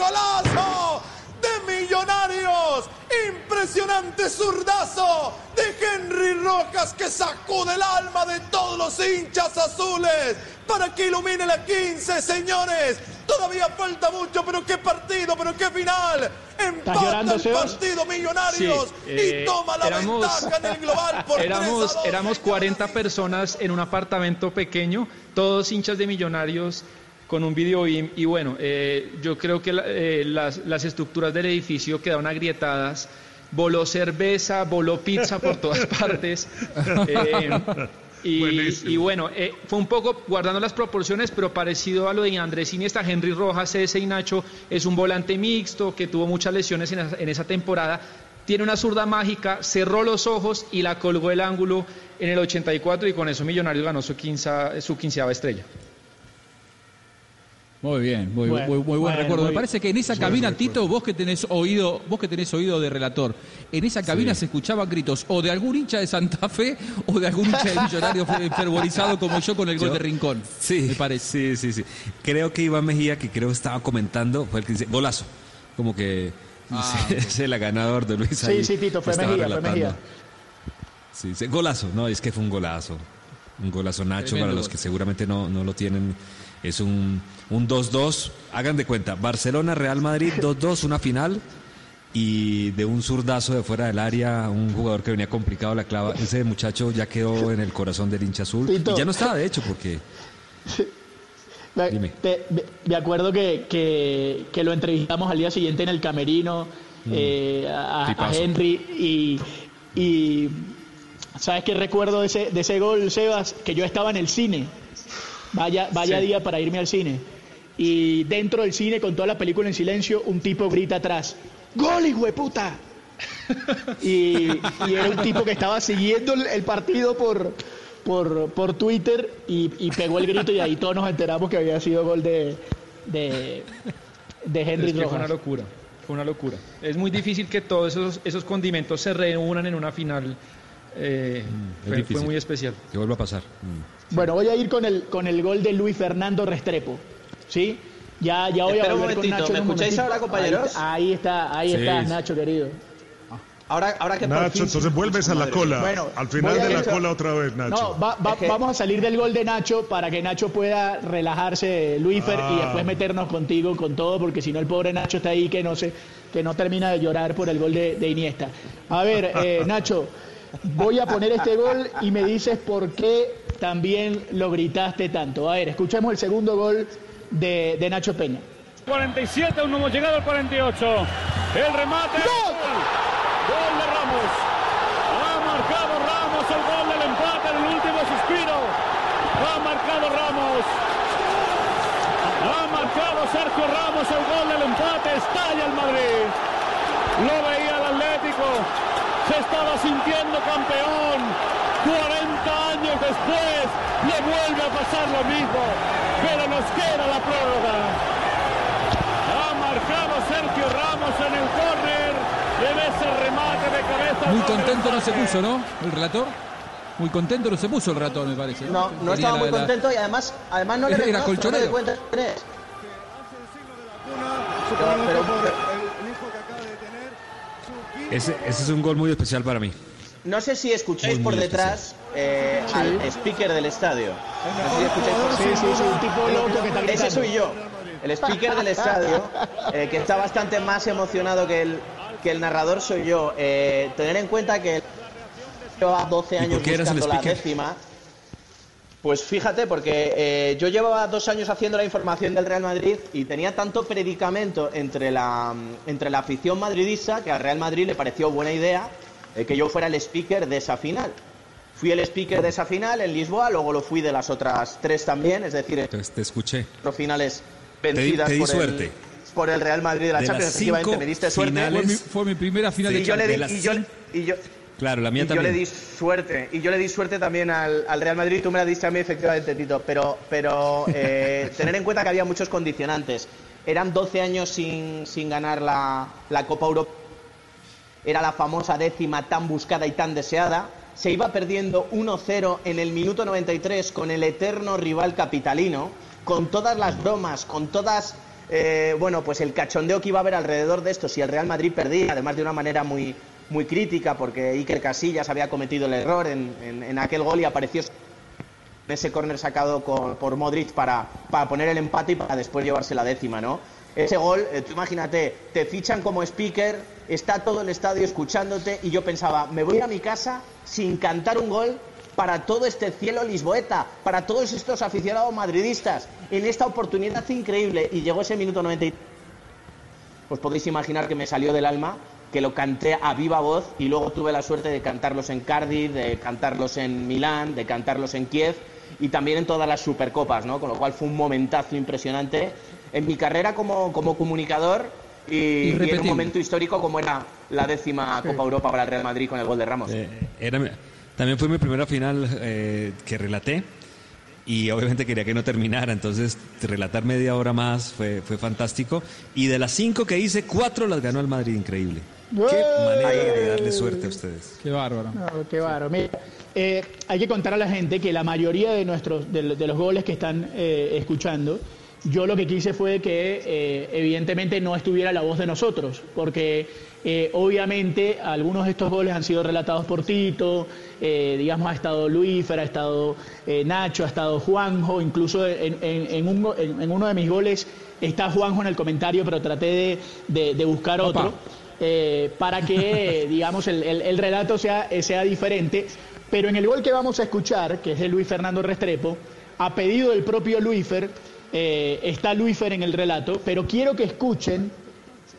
Golazo! ¡De Millonarios! ¡Impresionante zurdazo! De Henry Rojas que sacude el alma de todos los hinchas azules para que ilumine la 15, señores. Todavía falta mucho, pero qué partido, pero qué final. Empata llorando, el Sebas? partido Millonarios Sí, eh, y toma la éramos- ventaja en el global [laughs] por 3 a éramos, 2. éramos 40 personas en un apartamento pequeño, todos hinchas de millonarios, con un video y, y bueno, eh, yo creo que la- eh, las, las estructuras del edificio quedaron agrietadas, voló cerveza, voló pizza por todas [laughs] partes. eh, y, y bueno, eh, fue un poco guardando las proporciones, pero parecido a lo de Andrés Iniesta, Henry Rojas, ese y Nacho es un volante mixto que tuvo muchas lesiones en esa, en esa temporada. Tiene una zurda mágica, cerró los ojos y la colgó el ángulo en el 84 y con eso Millonarios ganó su, quinza, su quinceava estrella. Muy bien, muy, Bueno, muy, muy buen bueno, recuerdo. muy Me parece que en esa cabina, Tito, vos que tenés oído, vos que tenés oído de relator, en esa cabina se escuchaban gritos o de algún hincha de Santa Fe o de algún hincha de Millonario [laughs] fervorizado como yo con el gol Yo- de Rincón. Sí, me parece. Sí, sí, sí. Creo que Iván Mejía, que creo estaba comentando, fue el que dice golazo. Como que Ah, [laughs] es el ganador de Luis Sí, ahí sí, Tito, fue estaba Mejía, fue relatando. Mejía. Sí, sí, golazo, no, es que fue un golazo. Un golazo Nacho, Tremendo para los que seguramente no, no lo tienen. Es un un 2-2. Hagan de cuenta, Barcelona-Real Madrid [laughs] 2-2, una final. Y de un zurdazo de fuera del área, un jugador que venía complicado la clava. Ese muchacho ya quedó en el corazón del hincha azul. Tito. Y ya no estaba, de hecho, porque. [laughs] Me, Dime. te- me- acuerdo que, que, que lo entrevistamos al día siguiente en el camerino Mm. eh, a, a. Henry y, y ¿sabes qué recuerdo de ese, de ese gol, Sebas? Que yo estaba en el cine. Vaya, vaya Sí. día para irme al cine. Y dentro del cine, con toda la película en silencio, un tipo grita atrás, ¡Gol, hijo de puta! [laughs] y, y era un tipo que estaba siguiendo el, partido por, por, por Twitter y, y pegó el grito y ahí todos nos enteramos que había sido gol de, de, de Henry Es que fue Rojas. una locura, fue una locura. Es muy difícil que todos esos, esos condimentos se reúnan en una final. eh, fue, difícil. fue muy especial. Que vuelva a pasar. Mm. Bueno, voy a ir con el, con el gol de Luis Fernando Restrepo. ¿Sí? Ya, ya voy Espera a un volver con Nacho. ¿me escucháis ahora, compañeros? Ahí, ahí está, ahí Sí. estás, Nacho, querido. Ahora, ahora que Nacho, fin- entonces vuelves a la Madre cola. Bueno, Al final de la cola otra vez, Nacho. No, va- va- vamos a salir del gol de Nacho para que Nacho pueda relajarse, Luifer, y Ah. después meternos contigo con todo, porque si no el pobre Nacho está ahí que no se, que no termina de llorar por el gol de, de Iniesta. A ver, eh, [laughs] Nacho, voy a poner este gol y me dices por qué también lo gritaste tanto. A ver, escuchemos el segundo gol de, de Nacho Peña. 47, aún no hemos llegado al 48. El remate. ¡Gol! Gol de Ramos. Ha marcado Ramos el gol del empate en el último suspiro. Ha marcado Ramos. Ha marcado Sergio Ramos el gol del empate. Estalla el Madrid. Lo veía el Atlético. Se estaba sintiendo campeón. 40 años después le vuelve a pasar lo mismo. Pero nos queda la prórroga. Ha marcado Sergio Ramos en el córner. Debe ese remate de cabeza. Muy contento no se puso, ¿no? El relator. Muy contento no se puso el relator, me parece. No, no estaba muy la- contento y además, además no le Era no me colchonero. Pero- pero- pero- el hijo que acaba de tener su quinto Ese, ese es un gol muy especial para mí. No sé si escucháis Muy, por muy detrás eh, Sí. al speaker del estadio. No sé si escucháis por Sí, sí, sí, un tipo loco que está Ese gritando. soy yo, el speaker del estadio, [laughs] eh, que está bastante más emocionado que el, que el narrador soy yo. Eh, tener en cuenta que llevaba 12 ¿Y por años buscando la décima. Pues fíjate, porque eh, yo llevaba dos años haciendo la información del Real Madrid y tenía tanto predicamento entre la, entre la afición madridista que al Real Madrid le pareció buena idea eh, que yo fuera el speaker de esa final. Fui el speaker de esa final en Lisboa, luego lo fui de las otras tres también, es decir, Entonces te escuché. cuatro finales Te di- vencidas te di por, suerte. El, por el Real Madrid de la De Champions. las Efectivamente, me diste suerte. finales- Fue mi, fue mi primera final de yo le Champions. di, las y yo, y yo- Claro, la mía y yo también. le di suerte. Y yo le di suerte también al, al Real Madrid. Tú me la diste a mí, efectivamente, Tito. Pero, pero eh, [laughs] tener en cuenta que había muchos condicionantes. Eran 12 años sin, sin ganar la, la Copa Europa. Era la famosa décima tan buscada y tan deseada. Se iba perdiendo 1-0 en el minuto 93 con el eterno rival capitalino. Con todas las bromas, con todas eh, bueno, pues el cachondeo que iba a haber alrededor de esto si el Real Madrid perdía, además de una manera muy, muy crítica, porque Iker Casillas había cometido el error en, en- aquel gol y apareció ese córner sacado por Modric para, para poner el empate y para después llevarse la décima, ¿no? Ese gol, eh, tú imagínate, te fichan como speaker, está todo el estadio escuchándote y yo pensaba, me voy a mi casa sin cantar un gol para todo este cielo lisboeta, para todos estos aficionados madridistas, en esta oportunidad increíble. Y llegó ese minuto 93. Pues podéis imaginar que me salió del alma, que lo canté a viva voz y luego tuve la suerte de cantarlos en Cardiff, de cantarlos en Milán, de cantarlos en Kiev y también en todas las supercopas, ¿no? Con lo cual fue un momentazo impresionante en mi carrera como, como comunicador y, y en un momento histórico como era la décima Copa Europa para el Real Madrid con el gol de Ramos. Eh, era también fue mi primera final eh, que relaté y obviamente quería que no terminara, entonces relatar media hora más fue, fue fantástico. Y de las cinco que hice, cuatro las ganó el Madrid, increíble. Qué manera de darle suerte a ustedes. Qué bárbaro. No, qué bárbaro. Mira, eh, hay que contar a la gente que la mayoría de nuestros de, de los goles que están eh, escuchando, yo lo que quise fue que eh, evidentemente no estuviera la voz de nosotros, porque eh, obviamente algunos de estos goles han sido relatados por Tito, eh, digamos ha estado Luis, ha estado eh, Nacho, ha estado Juanjo, incluso en, en- en un go- en- en uno de mis goles está Juanjo en el comentario, pero traté de, de- de buscar Opa. Eh, para que, [laughs] digamos, el, el- el relato sea, eh, sea diferente. Pero en el gol que vamos a escuchar, que es de Luis Fernando Restrepo, a pedido del propio Luifer, eh, está Luifer en el relato, pero quiero que escuchen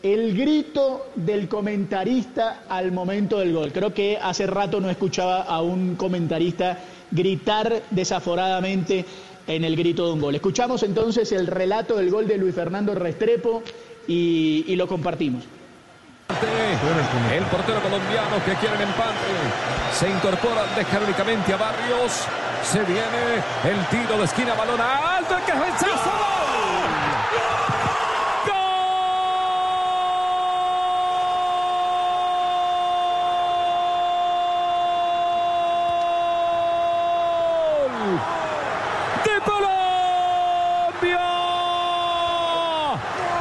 el grito del comentarista al momento del gol. Creo que hace rato no escuchaba a un comentarista gritar desaforadamente en el grito de un gol. Escuchamos entonces el relato del gol de Luis Fernando Restrepo y- y lo compartimos. El portero colombiano que quiere el empate. Se incorpora, deja únicamente a Barrios. Se viene el tiro de esquina, balón alto, el cabezazo. ¡Gol! ¡De Colombia!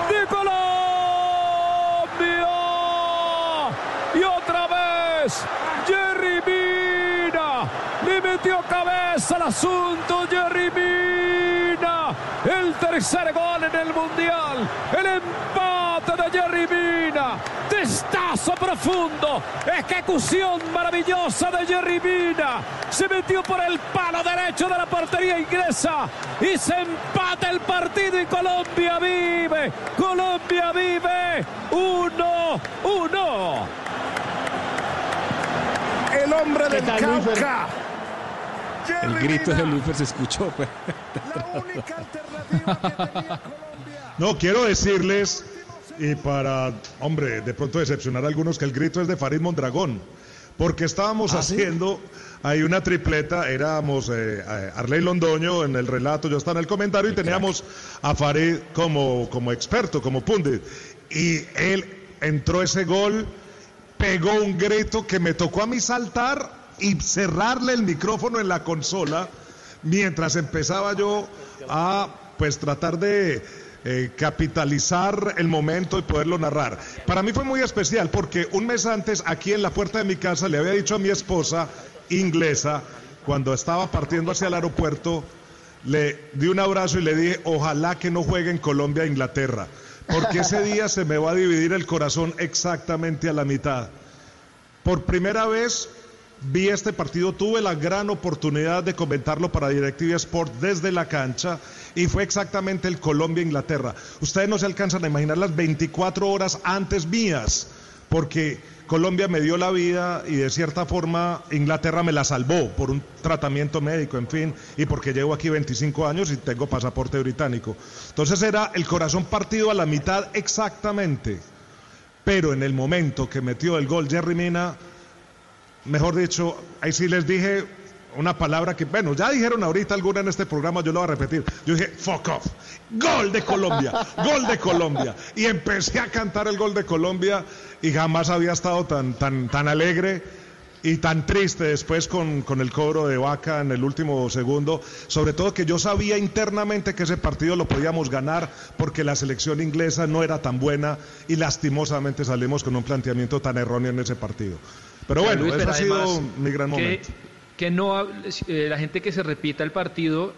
¡De Colombia! Y otra vez, Jerry Mina le metió cabeza al asunto, Jerry Mina. El tercer Mundial. El empate de Jerry Mina. Testazo profundo. Ejecución maravillosa de Jerry Mina. Se metió por el palo derecho de la portería inglesa. Y se empata el partido y Colombia vive. Colombia vive. Uno, uno. El hombre ¿Qué del? Cauca. El grito de Luifer se escuchó. pues. No, quiero decirles, y para, hombre, de pronto decepcionar a algunos, que el grito es de Farid Mondragón, porque estábamos haciendo ahí una tripleta, éramos eh, eh, Arley Londoño en el relato, yo estaba en el comentario y teníamos a Farid como, como experto, como pundit, y él entró ese gol, pegó un grito que me tocó a mí saltar y cerrarle el micrófono en la consola mientras empezaba yo a pues tratar de eh, capitalizar el momento y poderlo narrar. Para mí fue muy especial porque un mes antes aquí en la puerta de mi casa le había dicho a mi esposa inglesa cuando estaba partiendo hacia el aeropuerto le di un abrazo y le dije ojalá que no juegue en Colombia e Inglaterra porque ese [laughs] día se me va a dividir el corazón exactamente a la mitad. Por primera vez vi este partido, tuve la gran oportunidad de comentarlo para DirecTV Sport desde la cancha y fue exactamente el Colombia-Inglaterra. Ustedes no se alcanzan a imaginar las 24 horas antes mías, porque Colombia me dio la vida y de cierta forma Inglaterra me la salvó por un tratamiento médico, en fin, y porque llevo aquí 25 años y tengo pasaporte británico. Entonces era el corazón partido a la mitad exactamente. Pero en el momento que metió el gol Jerry Mina, mejor dicho, ahí sí les dije una palabra que, bueno, ya dijeron ahorita alguna en este programa, yo lo voy a repetir. Yo dije, fuck off. Gol de Colombia, gol de Colombia. Y empecé a cantar el gol de Colombia y jamás había estado tan, tan, tan alegre y tan triste después con, con el cobro de vaca en el último segundo. Sobre todo que yo sabía internamente que ese partido lo podíamos ganar porque la selección inglesa no era tan buena y lastimosamente salimos con un planteamiento tan erróneo en ese partido. Pero bueno, Luis, ha sido mi gran momento. Que no eh, la gente que se repita el partido,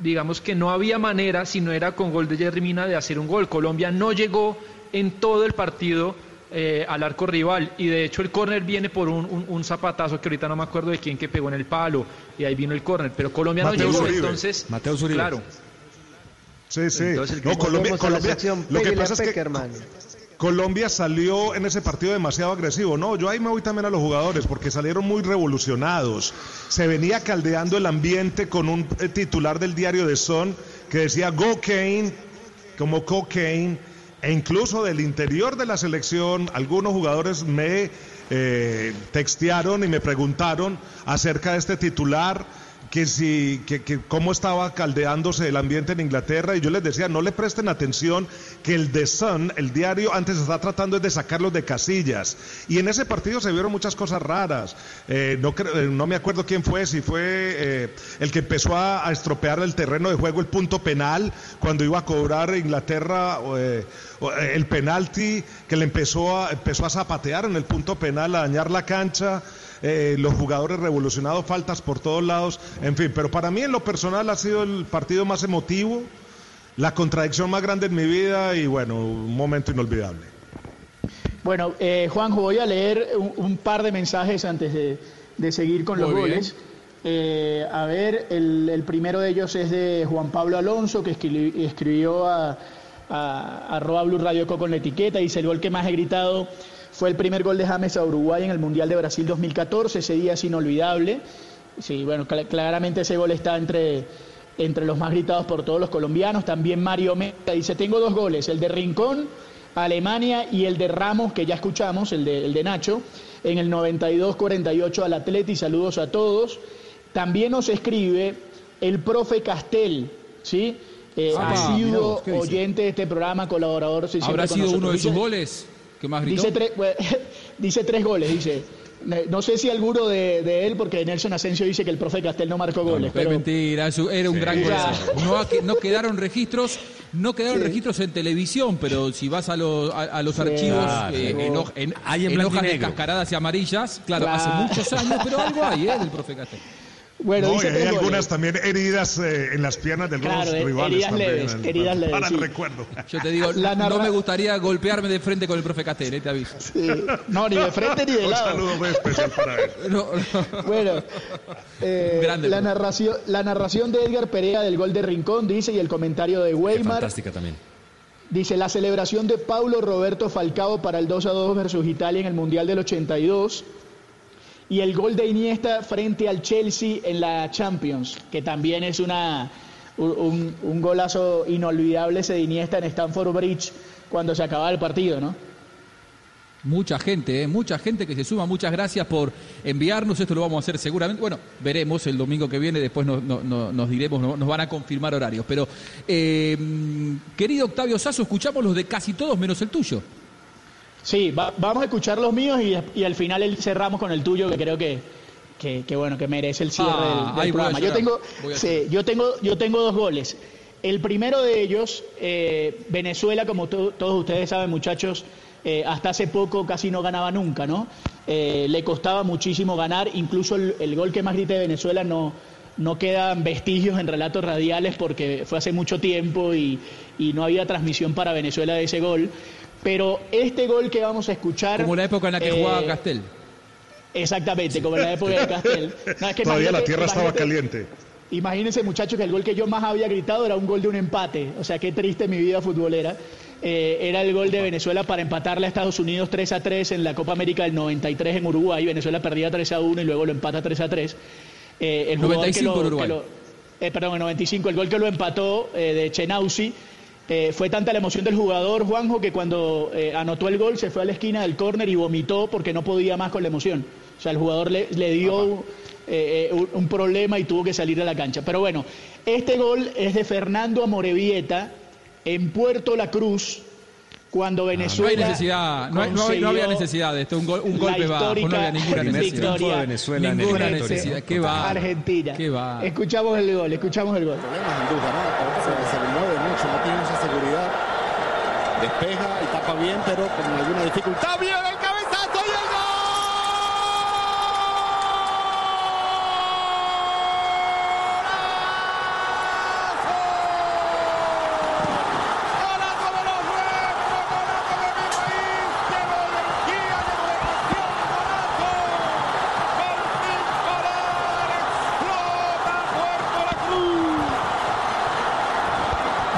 digamos que no había manera, si no era con gol de Jerry Mina, de hacer un gol. Colombia no llegó en todo el partido eh, al arco rival. Y de hecho el córner viene por un, un- un zapatazo que ahorita no me acuerdo de quién que pegó en el palo. Y ahí vino el córner. Pero Colombia no llegó, Uribe. entonces. Mateus Uribe. Claro. Sí, sí. Entonces, el No, que- Colombia, lo que pasa es que Peckerman. Colombia salió en ese partido demasiado agresivo. No, yo ahí me voy también a los jugadores porque salieron muy revolucionados. Se venía caldeando el ambiente con un eh, titular del diario de Son que decía Go Kane, como cocaine, e incluso del interior de la selección, algunos jugadores me eh, textearon y me preguntaron acerca de este titular que si que, que cómo estaba caldeándose el ambiente en Inglaterra y yo les decía no le presten atención que el The Sun el diario antes está tratando de sacarlos de casillas. Y en ese partido se vieron muchas cosas raras. Eh, no eh, no me acuerdo quién fue si fue eh, el que empezó a, estropear el terreno de juego el punto penal cuando iba a cobrar Inglaterra el penalti que le empezó a empezó a zapatear en el punto penal a dañar la cancha eh, los jugadores revolucionados, faltas por todos lados, en fin, pero para mí en lo personal ha sido el partido más emotivo, la contradicción más grande en mi vida y bueno, un momento inolvidable. Bueno, eh, Juanjo, voy a leer un, un par de mensajes antes de, de seguir con los bien. goles. Eh, a ver, el, el primero de ellos es de Juan Pablo Alonso, que escri- escribió a, a, arroba Blue Radio Co con la etiqueta, dice el gol que más he gritado fue el primer gol de James a Uruguay en el Mundial de Brasil 2014, ese día es inolvidable. Sí, bueno, cl- claramente ese gol está entre, entre los más gritados por todos los colombianos. También Mario Meta dice, tengo dos goles, el de Rincón, Alemania, y el de Ramos, que ya escuchamos, el de, el de Nacho, en el 92-48 al Atleti. Saludos a todos. También nos escribe el profe Castel, ¿sí? Eh, Ah, ha sido oyente de este programa, colaborador. sí, ¿Habrá sido uno de sus goles que más gritó? Dice, tres- [laughs] bueno, dice tres goles, dice. No sé si alguno de, de él, porque Nelson Asensio dice que el profe Castel no marcó goles. Es pero mentira, eso era un gran goleador. No, no quedaron registros, no quedaron Sí. registros en televisión, pero si vas a, los- a- a los Sí, archivos claro. eh, en, en- Hay hojas negro. descascaradas y amarillas, claro, Claro. hace muchos años, pero algo hay, ¿eh? Del profe Castel. Bueno, No, y dice hay goles. algunas también heridas eh, en las piernas de Claro, eh, rivales. heridas también, leves, en- heridas leves, Para sí. el recuerdo. Yo te digo, La narra- no me gustaría golpearme de frente con el profe Castel, eh, te aviso. Sí. No, ni de frente ni de [laughs] Un lado. saludo muy especial para él. [laughs] No, no. Bueno, eh, Grande, la, narración, la narración de Edgar Perea del gol de Rincón, dice, y el comentario de Weimar. fantástica también. Dice, la celebración de Paulo Roberto Falcao para el 2 a 2 versus Italia en el Mundial del 82 y el gol de Iniesta frente al Chelsea en la Champions, que también es una, un, golazo inolvidable ese de Iniesta en Stamford Bridge cuando se acababa el partido, ¿no? Mucha gente, ¿eh? mucha gente que se suma. Muchas gracias por enviarnos. Esto lo vamos a hacer seguramente. Bueno, veremos el domingo que viene. Después nos, no- no- nos diremos, no- nos van a confirmar horarios. Pero, eh, querido Octavio Sasso, escuchamos los de casi todos menos el tuyo. Sí, va- vamos a escuchar los míos y, y al final cerramos con el tuyo, que creo que, que, que, bueno, que merece el cierre Ah, del, del ahí voy a programa. Yo tengo, sí, yo tengo, yo tengo dos goles. El primero de ellos, eh, Venezuela, como to- todos ustedes saben, muchachos, eh, hasta hace poco casi no ganaba nunca, ¿no? Eh, le costaba muchísimo ganar, incluso el, el gol que más grité de Venezuela no, no quedan vestigios en relatos radiales porque fue hace mucho tiempo y, y no había transmisión para Venezuela de ese gol. Pero este gol que vamos a escuchar. Como la época en la que eh, jugaba Castel. Exactamente, como en la época de Castel. No, es que Todavía la tierra estaba caliente. Imagínense, muchachos, que el gol que yo más había gritado era un gol de un empate. O sea, qué triste mi vida futbolera. Eh, era el gol de Venezuela para empatarle a Estados Unidos 3 a 3 en la Copa América del 93 en Uruguay. Venezuela perdía 3 a 1 y luego lo empata 3 a 3. Eh, el jugador 95 que lo- Uruguay. que lo- eh, perdón, el 95, el gol que lo empató eh, de Chenauzi. Eh, fue tanta la emoción del jugador, Juanjo, que cuando eh, anotó el gol se fue a la esquina del córner y vomitó porque no podía más con la emoción. O sea, el jugador le, le dio eh, un, un problema y tuvo que salir de la cancha. Pero bueno, este gol es de Fernando Amorebieta en Puerto La Cruz, cuando Ah, No hay Venezuela. necesidad, no, hay- no hay- no había necesidad de esto, un, gol- un golpe bajo, no había ninguna necesidad. de victoria. Venezuela en Ninguna el necesidad. Qué va. Argentina. Qué va. Escuchamos el gol, escuchamos el gol. problemas en duda, ¿no? Parece que se le mueve mucho, no tiene esa seguridad. Despeja y tapa bien, pero con alguna dificultad. ¡Viene el cabezazo y el gol! ¡Golazo de los Reds! ¡Golazo de mi país! ¡Qué gol de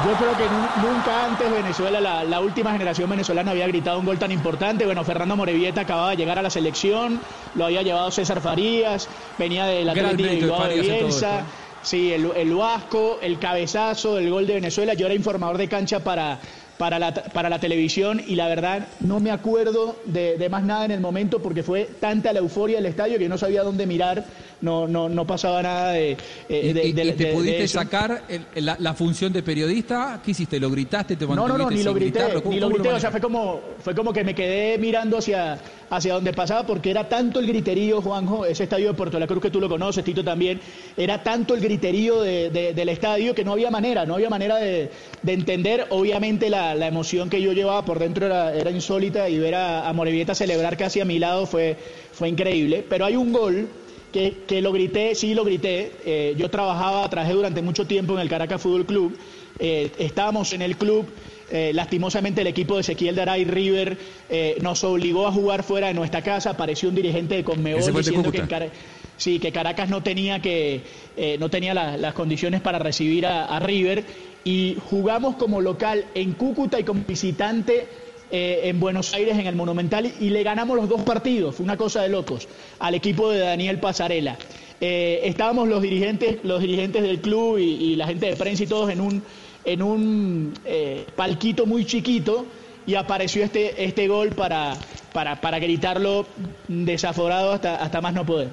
yo creo que nu- nunca antes Venezuela, la, la última generación venezolana había gritado un gol tan importante. Bueno, Fernando Morevieta acababa de llegar a la selección, lo había llevado César Farías, venía del Gran Atlético de de Bilbao de Bielsa. esto, Sí, el, el Vasco, el cabezazo, el gol de Venezuela. Yo era informador de cancha para, para, la, para la televisión y la verdad no me acuerdo de, de más nada en el momento porque fue tanta la euforia del estadio que no sabía dónde mirar, no, no, no pasaba nada de, eh, ¿Y, de- y- de- y te pudiste sacar el- la, la función de periodista? ¿Qué hiciste? ¿Lo gritaste? ¿Te No, no, no, ni lo grité, ni lo grité, o sea, fue como, fue como que me quedé mirando hacia, hacia donde pasaba porque era tanto el griterío, Juanjo, ese estadio de Puerto La Cruz que tú lo conoces, Tito también, era tanto el griterío de- de- del estadio que no había manera, no había manera de, de entender, obviamente la, emoción que yo llevaba por dentro era, insólita y ver a, a Morevieta celebrar casi a mi lado fue, fue increíble, pero hay un gol que, que lo grité, sí lo grité. Eh, yo trabajaba, trabajé durante mucho tiempo en el Caracas Fútbol Club. Eh, estábamos en el club. Eh, lastimosamente el equipo de Ezequiel Daray River eh, nos obligó a jugar fuera de nuestra casa. Apareció un dirigente de Conmebol de diciendo que, sí, Caracas no tenía, que, eh, no tenía la- las condiciones para recibir a, a River. Y jugamos como local en Cúcuta y como visitante en Buenos Aires en el Monumental y le ganamos los dos partidos, fue una cosa de locos, al equipo de Daniel Pasarela. Estábamos los dirigentes, los dirigentes del club y, y la gente de prensa y todos en un, en un eh, palquito muy chiquito y apareció este, este gol para, para, para gritarlo desaforado hasta, hasta más no poder.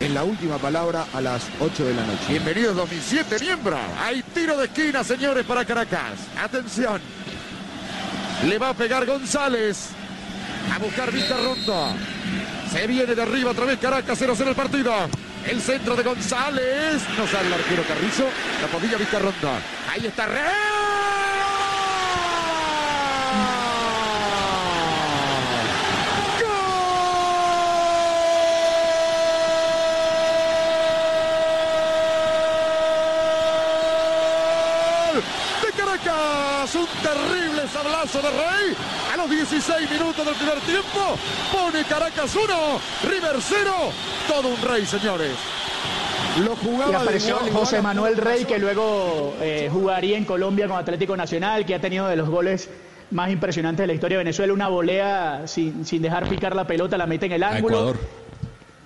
En la última palabra a las 8 de la noche. Bienvenidos 2007, miembro. Hay tiro de esquina, señores, para Caracas. Atención. Le va a pegar González. A buscar Vizcarrondo. Se viene de arriba otra vez Caracas, 0-0 el partido. El centro de González. No sale el arquero Carrizo. La podilla Vizcarrondo. Ahí está Rey. gol de Caracas. Un terrible sablazo de Rey. Los 16 minutos del primer tiempo. Pone Caracas 1, River 0. Todo un rey, señores. Lo Y apareció José Manuel Rey, que luego eh, jugaría en Colombia con Atlético Nacional, que ha tenido de los goles más impresionantes de la historia de Venezuela. Una volea sin, sin dejar picar la pelota, la mete en el ángulo. Ecuador.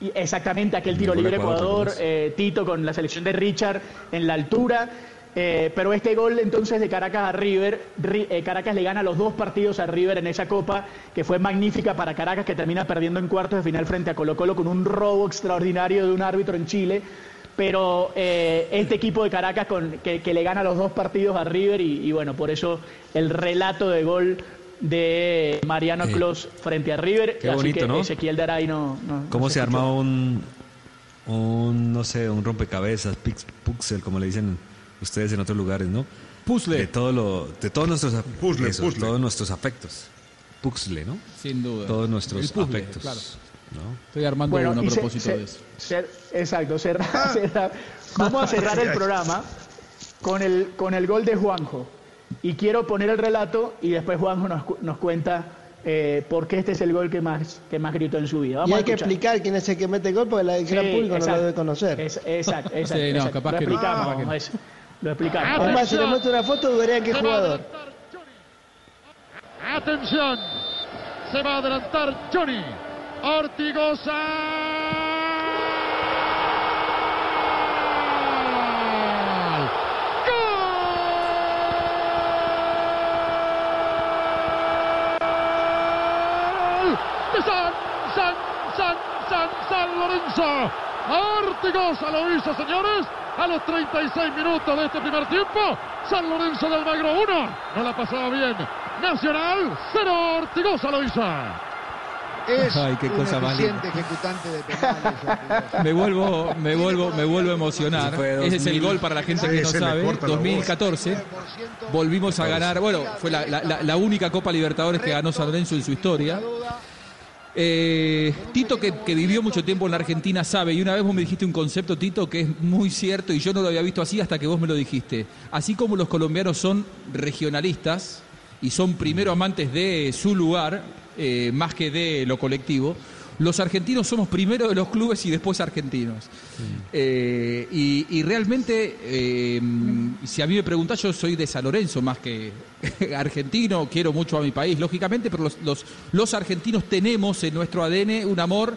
Y exactamente, aquel tiro libre Ecuador, Ecuador, eh, Tito con la selección de Richard en la altura. Eh, pero este gol entonces de Caracas a River, Ri- eh, Caracas le gana los dos partidos a River en esa copa, que fue magnífica para Caracas, que termina perdiendo en cuartos de final frente a Colo Colo con un robo extraordinario de un árbitro en Chile. Pero eh, este equipo de Caracas con, que, que le gana los dos partidos a River y, y bueno, por eso el relato de gol de Mariano. Clos frente a River. Qué así bonito, que ¿no? Ezequiel Daray no, no- ¿Cómo no se escuchó. arma un, un, no sé, un rompecabezas, pix, puxel, como le dicen ustedes en otros lugares, ¿no? Puzzle. De, todo lo, de todos nuestros Puzzle, eso, puzzle. todos nuestros afectos. Puxle, ¿no? Sin duda. Todos El nuestros puzzle, afectos. claro. ¿no? Estoy armando Bueno, uno a propósito se- de eso. cer- exacto, cerrar- [laughs] cerrar- vamos a cerrar el [laughs] programa con el, con el gol de Juanjo. Y quiero poner el relato y después Juanjo nos, nos cuenta eh, por qué este es el gol que más, que más gritó en su vida. Vamos Y a hay que escuchar. explicar quién es el que mete gol porque la- el Sí, gran público no lo debe conocer. Es- exacto, [laughs] exacto. Sí, no, exacto. capaz lo que no, explicamos, que no. Lo explicamos. Además, si le muestro una foto, dudarían que es jugador. Atención. Se va a adelantar Johnny. Ortigosa. San, San, San, San, San Lorenzo. Ortigosa lo hizo, señores. A los 36 minutos de este primer tiempo, San Lorenzo del Magro 1. No la pasaba bien. Nacional 0. Ortigosa lo hizo. Es Ay, qué un cosa más eficiente ejecutante de penales. [laughs] Me vuelvo, me vuelvo, me vuelvo a emocionar. Ese es el 2000. gol para la gente que no sabe. corta la voz. 2014. Volvimos a ganar. Bueno, fue la- la única Copa Libertadores que ganó San Lorenzo en su historia. Eh, Tito, que, vivió mucho tiempo en la Argentina, sabe, y una vez vos me dijiste un concepto, Tito, que es muy cierto, y yo no lo había visto así hasta que vos me lo dijiste. Así como los colombianos son regionalistas y son primero amantes de su lugar, eh, más que de lo colectivo, Los argentinos somos primero de los clubes y después argentinos. Eh, y, y realmente, eh, si a mí me preguntás, yo soy de San Lorenzo más que [laughs] argentino, quiero mucho a mi país, lógicamente, pero los, los, los argentinos tenemos en nuestro ADN un amor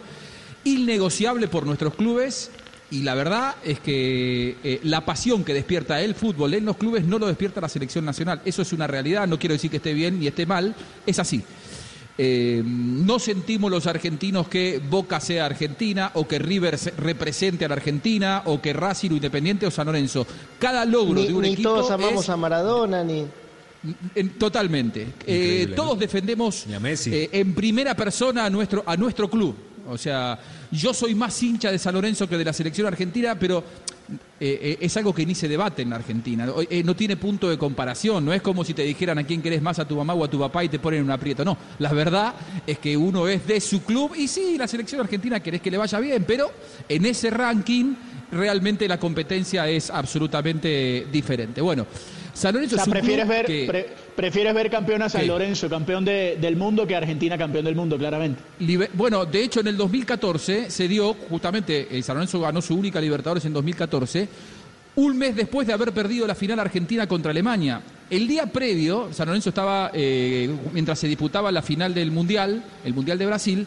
innegociable por nuestros clubes y la verdad es que eh, la pasión que despierta el fútbol en los clubes no lo despierta la selección nacional. Eso es una realidad, no quiero decir que esté bien ni esté mal, es así. Eh, no sentimos los argentinos que Boca sea Argentina o que River se- represente a la Argentina o que Racing o Independiente o San Lorenzo. Cada logro Ni, de un ni equipo todos amamos es- a Maradona, ni. en- Totalmente. Eh, todos ¿no? defendemos Ni a Messi. eh, en primera persona a nuestro, a nuestro club. O sea, yo soy más hincha de San Lorenzo que de la selección argentina, pero eh, eh, es algo que ni se debate en la Argentina. Eh, no tiene punto de comparación. No es como si te dijeran a quién querés más, a tu mamá o a tu papá y te ponen en un aprieto. No, la verdad es que uno es de su club y sí, la selección argentina querés que le vaya bien, pero en ese ranking realmente la competencia es absolutamente diferente. Bueno, San Lorenzo O sea, es un prefieres club ver, que- pre- prefieres ver campeón a San ¿Qué? Lorenzo, campeón de- del mundo, que Argentina campeón del mundo, claramente. Bueno, de hecho en el 2014 se dio, justamente, eh, San Lorenzo ganó su única Libertadores en 2014, un mes después de haber perdido la final argentina contra Alemania. El día previo, San Lorenzo estaba, eh, mientras se disputaba la final del Mundial, el Mundial de Brasil,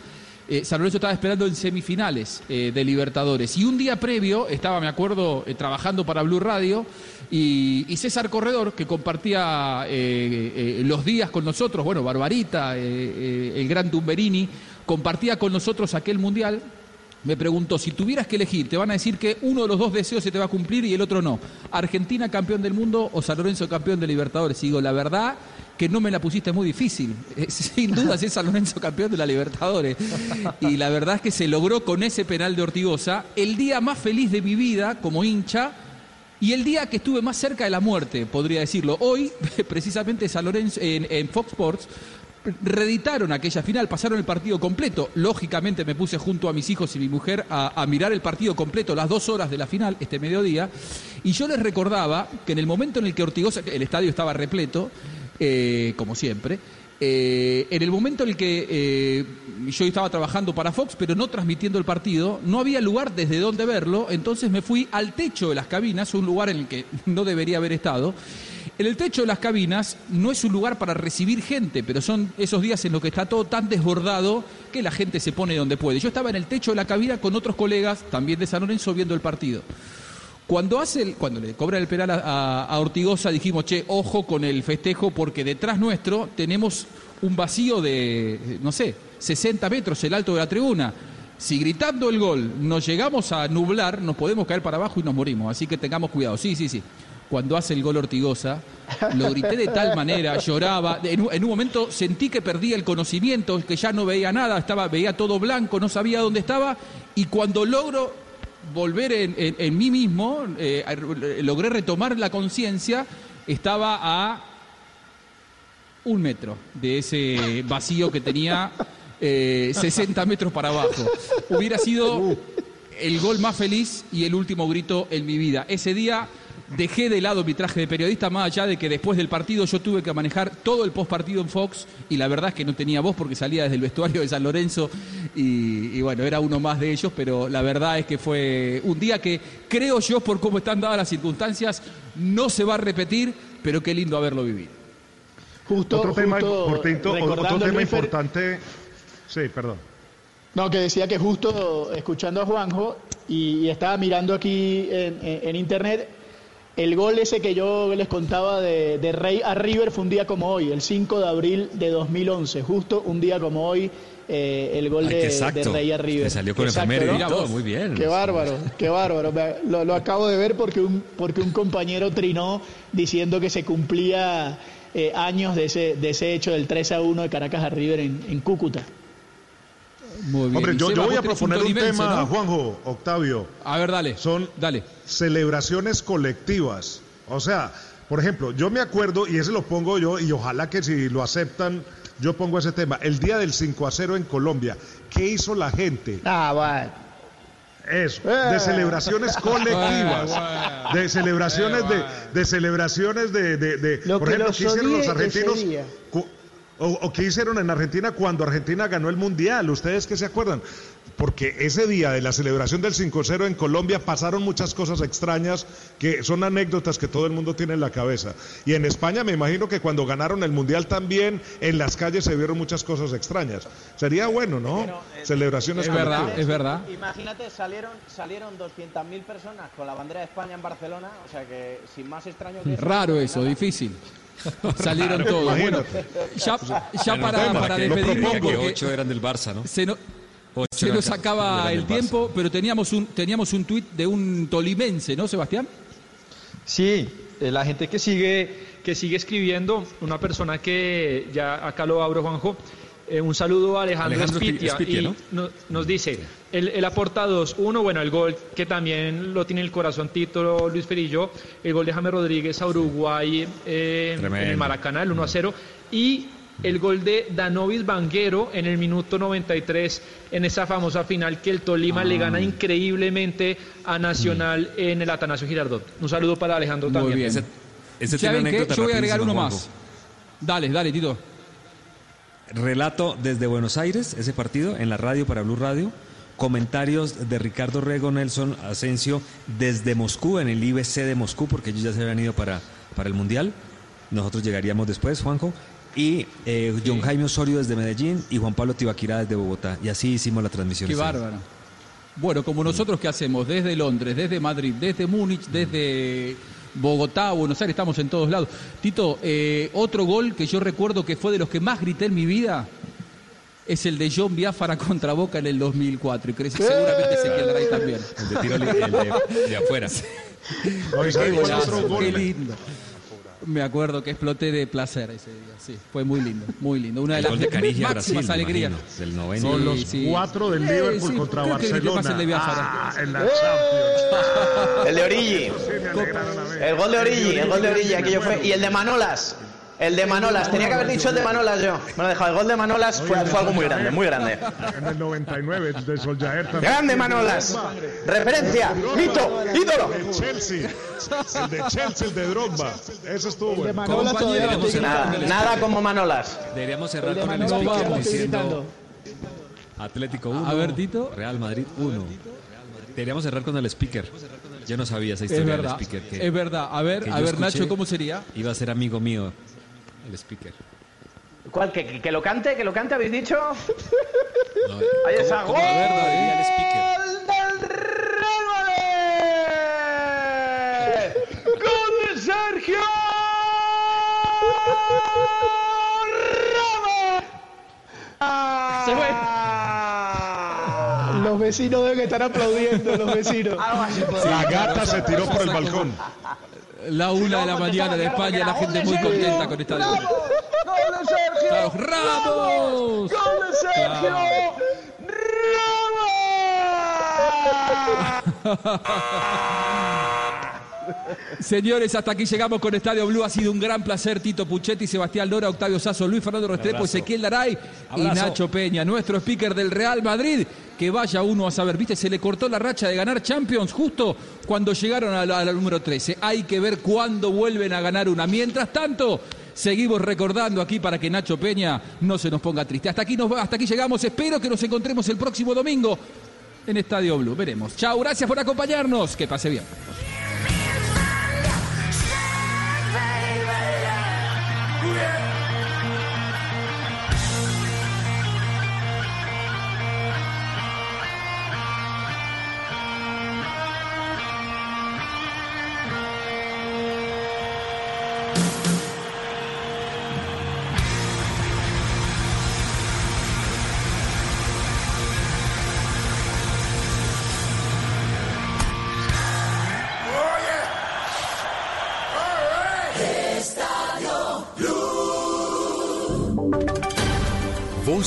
eh, San Lorenzo estaba esperando en semifinales eh, de Libertadores. Y un día previo, estaba, me acuerdo, eh, trabajando para Blue Radio, y, César Corredor, que compartía eh, eh, los días con nosotros, bueno, Barbarita, eh, el gran Tumberini, compartía con nosotros aquel mundial. Me preguntó, si tuvieras que elegir, te van a decir que uno de los dos deseos se te va a cumplir y el otro no. Argentina campeón del mundo o San Lorenzo campeón de Libertadores. Y digo, la verdad que no me la pusiste muy difícil. [laughs] Sin duda es San Lorenzo campeón de la Libertadores. Y la verdad es que se logró con ese penal de Ortigosa el día más feliz de mi vida como hincha y el día que estuve más cerca de la muerte, podría decirlo. Hoy, [laughs] precisamente San Lorenzo, en, Fox Sports, reeditaron aquella final, pasaron el partido completo. Lógicamente me puse junto a mis hijos y mi mujer a, a mirar el partido completo, las dos horas de la final, este mediodía. Y yo les recordaba que en el momento en el que Ortigosa, el estadio estaba repleto, eh, como siempre, eh, en el momento en el que eh, yo estaba trabajando para Fox, pero no transmitiendo el partido, no había lugar desde donde verlo, entonces me fui al techo de las cabinas, un lugar en el que [laughs] no debería haber estado. En el techo de las cabinas no es un lugar para recibir gente, pero son esos días en los que está todo tan desbordado que la gente se pone donde puede. Yo estaba en el techo de la cabina con otros colegas, también de San Lorenzo, viendo el partido. Cuando, hace el- cuando le cobran el penal a, a- Ortigosa, dijimos, che, ojo con el festejo, porque detrás nuestro tenemos un vacío de, no sé, 60 metros, el alto de la tribuna. Si gritando el gol nos llegamos a nublar, nos podemos caer para abajo y nos morimos. Así que tengamos cuidado. Sí, sí, sí. Cuando hace el gol Ortigosa, lo grité de tal manera, [laughs] lloraba. En un, en un momento sentí que perdía el conocimiento, que ya no veía nada, estaba, veía todo blanco, no sabía dónde estaba. Y cuando logro volver en, en- en mí mismo, eh, logré retomar la conciencia, estaba a un metro de ese vacío que tenía eh, 60 metros para abajo. Hubiera sido el gol más feliz y el último grito en mi vida. Ese día dejé de lado mi traje de periodista, más allá de que después del partido yo tuve que manejar todo el postpartido en Fox y la verdad es que no tenía voz porque salía desde el vestuario de San Lorenzo y, y bueno, era uno más de ellos, pero la verdad es que fue un día que creo yo, por cómo están dadas las circunstancias, no se va a repetir, pero qué lindo haberlo vivido. Justo, otro tema, justo Portito, recordando otro tema Luis Fer- importante. Sí, perdón. No, que decía que justo escuchando a Juanjo y, y estaba mirando aquí en, en- en internet, el gol ese que yo les contaba de, de Rey a River fue un día como hoy, el 5 de abril de 2011, justo un día como hoy, eh, el gol Ay, de, de. Rey a River. Me salió con Exacto, efeméride y ¿no? muy bien. Qué bárbaro, qué bárbaro. Lo, lo acabo de ver porque un, porque un compañero trinó diciendo que se cumplía eh, años de ese, de ese hecho del 3 a 1 de Caracas a River en, en Cúcuta. Muy bien. Hombre, yo, yo voy a proponer un tema, ¿no? Juanjo, Octavio. A ver, dale. Son dale. celebraciones colectivas. O sea, por ejemplo, yo me acuerdo, y ese lo pongo yo, y ojalá que si lo aceptan, yo pongo ese tema. El día del 5 a 0 en Colombia. ¿Qué hizo la gente? Ah, bueno. Eso, Eh. de celebraciones [laughs] colectivas, bueno. de celebraciones Eh, de, de celebraciones de, de- de- Lo por que ejemplo, ¿qué hicieron los ese argentinos? O, o qué hicieron en Argentina cuando Argentina ganó el Mundial. ¿Ustedes qué se acuerdan? Porque ese día de la celebración del 5-0 en Colombia pasaron muchas cosas extrañas que son anécdotas que todo el mundo tiene en la cabeza. Y en España me imagino que cuando ganaron el Mundial también en las calles se vieron muchas cosas extrañas. Sería bueno, ¿no? Celebraciones Es verdad, es verdad. Imagínate, salieron, salieron 200.000 personas con la bandera de España en Barcelona, o sea que sin más extraño que eso. Raro eso, difícil. [laughs] Salieron Claro, todos. Bueno, imagínate. ya, ya Bueno, para, para despedirnos, que porque ocho eran del Barça, ¿no? se, no- Ocho se nos ca- acaba el Barça. tiempo, pero teníamos un, teníamos un tuit de un tolimense, ¿no, Sebastián? Sí, eh, la gente que sigue, que sigue escribiendo, una persona que ya acá lo abro, Juanjo. Eh, un saludo a Alejandro, Alejandro Espitia, Espitia, y ¿no? no- nos dice, él, él aporta dos, uno, bueno, el gol que también lo tiene en el corazón Tito Luis Ferillo, el gol de James Rodríguez a Uruguay eh, en el Maracaná, el 1 a 0, y el gol de Danovis Banguero en el minuto 93 en esa famosa final que el Tolima le Ah. gana increíblemente a Nacional en el Atanasio Girardot. Un saludo para Alejandro Muy también. bien. Ese tiene ¿Saben una anécdota Yo voy a agregar uno más. Dale, dale, Tito. Relato desde Buenos Aires, ese partido, en la radio para Blue Radio. Comentarios de Ricardo Rego Nelson Asensio desde Moscú, en el IBC de Moscú, porque ellos ya se habían ido para, para el Mundial. Nosotros llegaríamos después, Juanjo. Y eh, John Jaime Osorio desde Medellín y Juan Pablo Tibaquirá desde Bogotá. Y así hicimos la transmisión. Qué bárbaro. Bueno, como nosotros que hacemos desde Londres, desde Madrid, desde Múnich, desde Bogotá, Buenos Aires, estamos en todos lados. Tito, eh, otro gol que yo recuerdo que fue de los que más grité en mi vida es el de John Biafara contra Boca en el 2004. Y creo que seguramente se quedará ahí también. El de tiro li- el de, de afuera. [laughs] No, golazo, qué lindo. Me acuerdo que exploté de placer ese día, sí, fue muy lindo, muy lindo. Una de El las gol de máximas Brasil, alegrías. del 90. Son Sí, los sí. cuatro del Eh, Liverpool sí, contra ¿qué querés que Barcelona. pase el de? Ah, en la Champions. El de Origi. El gol de Origi, el gol de Origi, aquello fue. Y el de Manolas. El de Manolas, tenía que haber dicho el de Manolas yo. He dejado. El gol de Manolas fue, fue algo muy grande, muy grande. En el 99, de Soljaer también. Grande Manolas. Referencia, mito, ídolo. El Chelsea. El de Chelsea, el de Drogba. Ese estuvo bueno. Nada, nada como Manolas. Deberíamos cerrar de con el speaker diciendo. Atlético 1. A ver, Tito. Real Madrid 1. Deberíamos cerrar con el speaker. Yo no sabía esa Es historia verdad, del speaker. Que, es verdad. A ver, a ver, escuché. Nacho, ¿cómo sería? Iba a ser amigo mío el speaker. ¿Cuál? ¿Que, que- que lo cante? ¿Que lo cante? ¿Habéis dicho? No, Ahí ¿cómo- está. ¡Gol del Real Madrid! ¡Gol de Sergio Ramos! Se fue. Los vecinos deben estar aplaudiendo, los vecinos. La gata se tiró por el balcón. La una de la mañana de España, la gente muy contenta con esta ¡Gol de Sergio! ¡Ramos! ¡Gol de Sergio! [laughs] Señores, hasta aquí llegamos con Estadio Blue. Ha sido un gran placer. Tito Puchetti, Sebastián Lora, Octavio Sasso, Luis Fernando Restrepo. Ezequiel Daray y. Nacho Peña, nuestro speaker del Real Madrid. Que vaya uno a saber, viste, se le cortó la racha de ganar Champions justo cuando llegaron a la, a la número 13. Hay que ver cuándo vuelven a ganar una. Mientras tanto, seguimos recordando aquí para que Nacho Peña no se nos ponga triste. Hasta aquí, nos, hasta aquí llegamos. Espero que nos encontremos el próximo domingo en Estadio Blue. Veremos. Chao, gracias por acompañarnos. Que pase bien.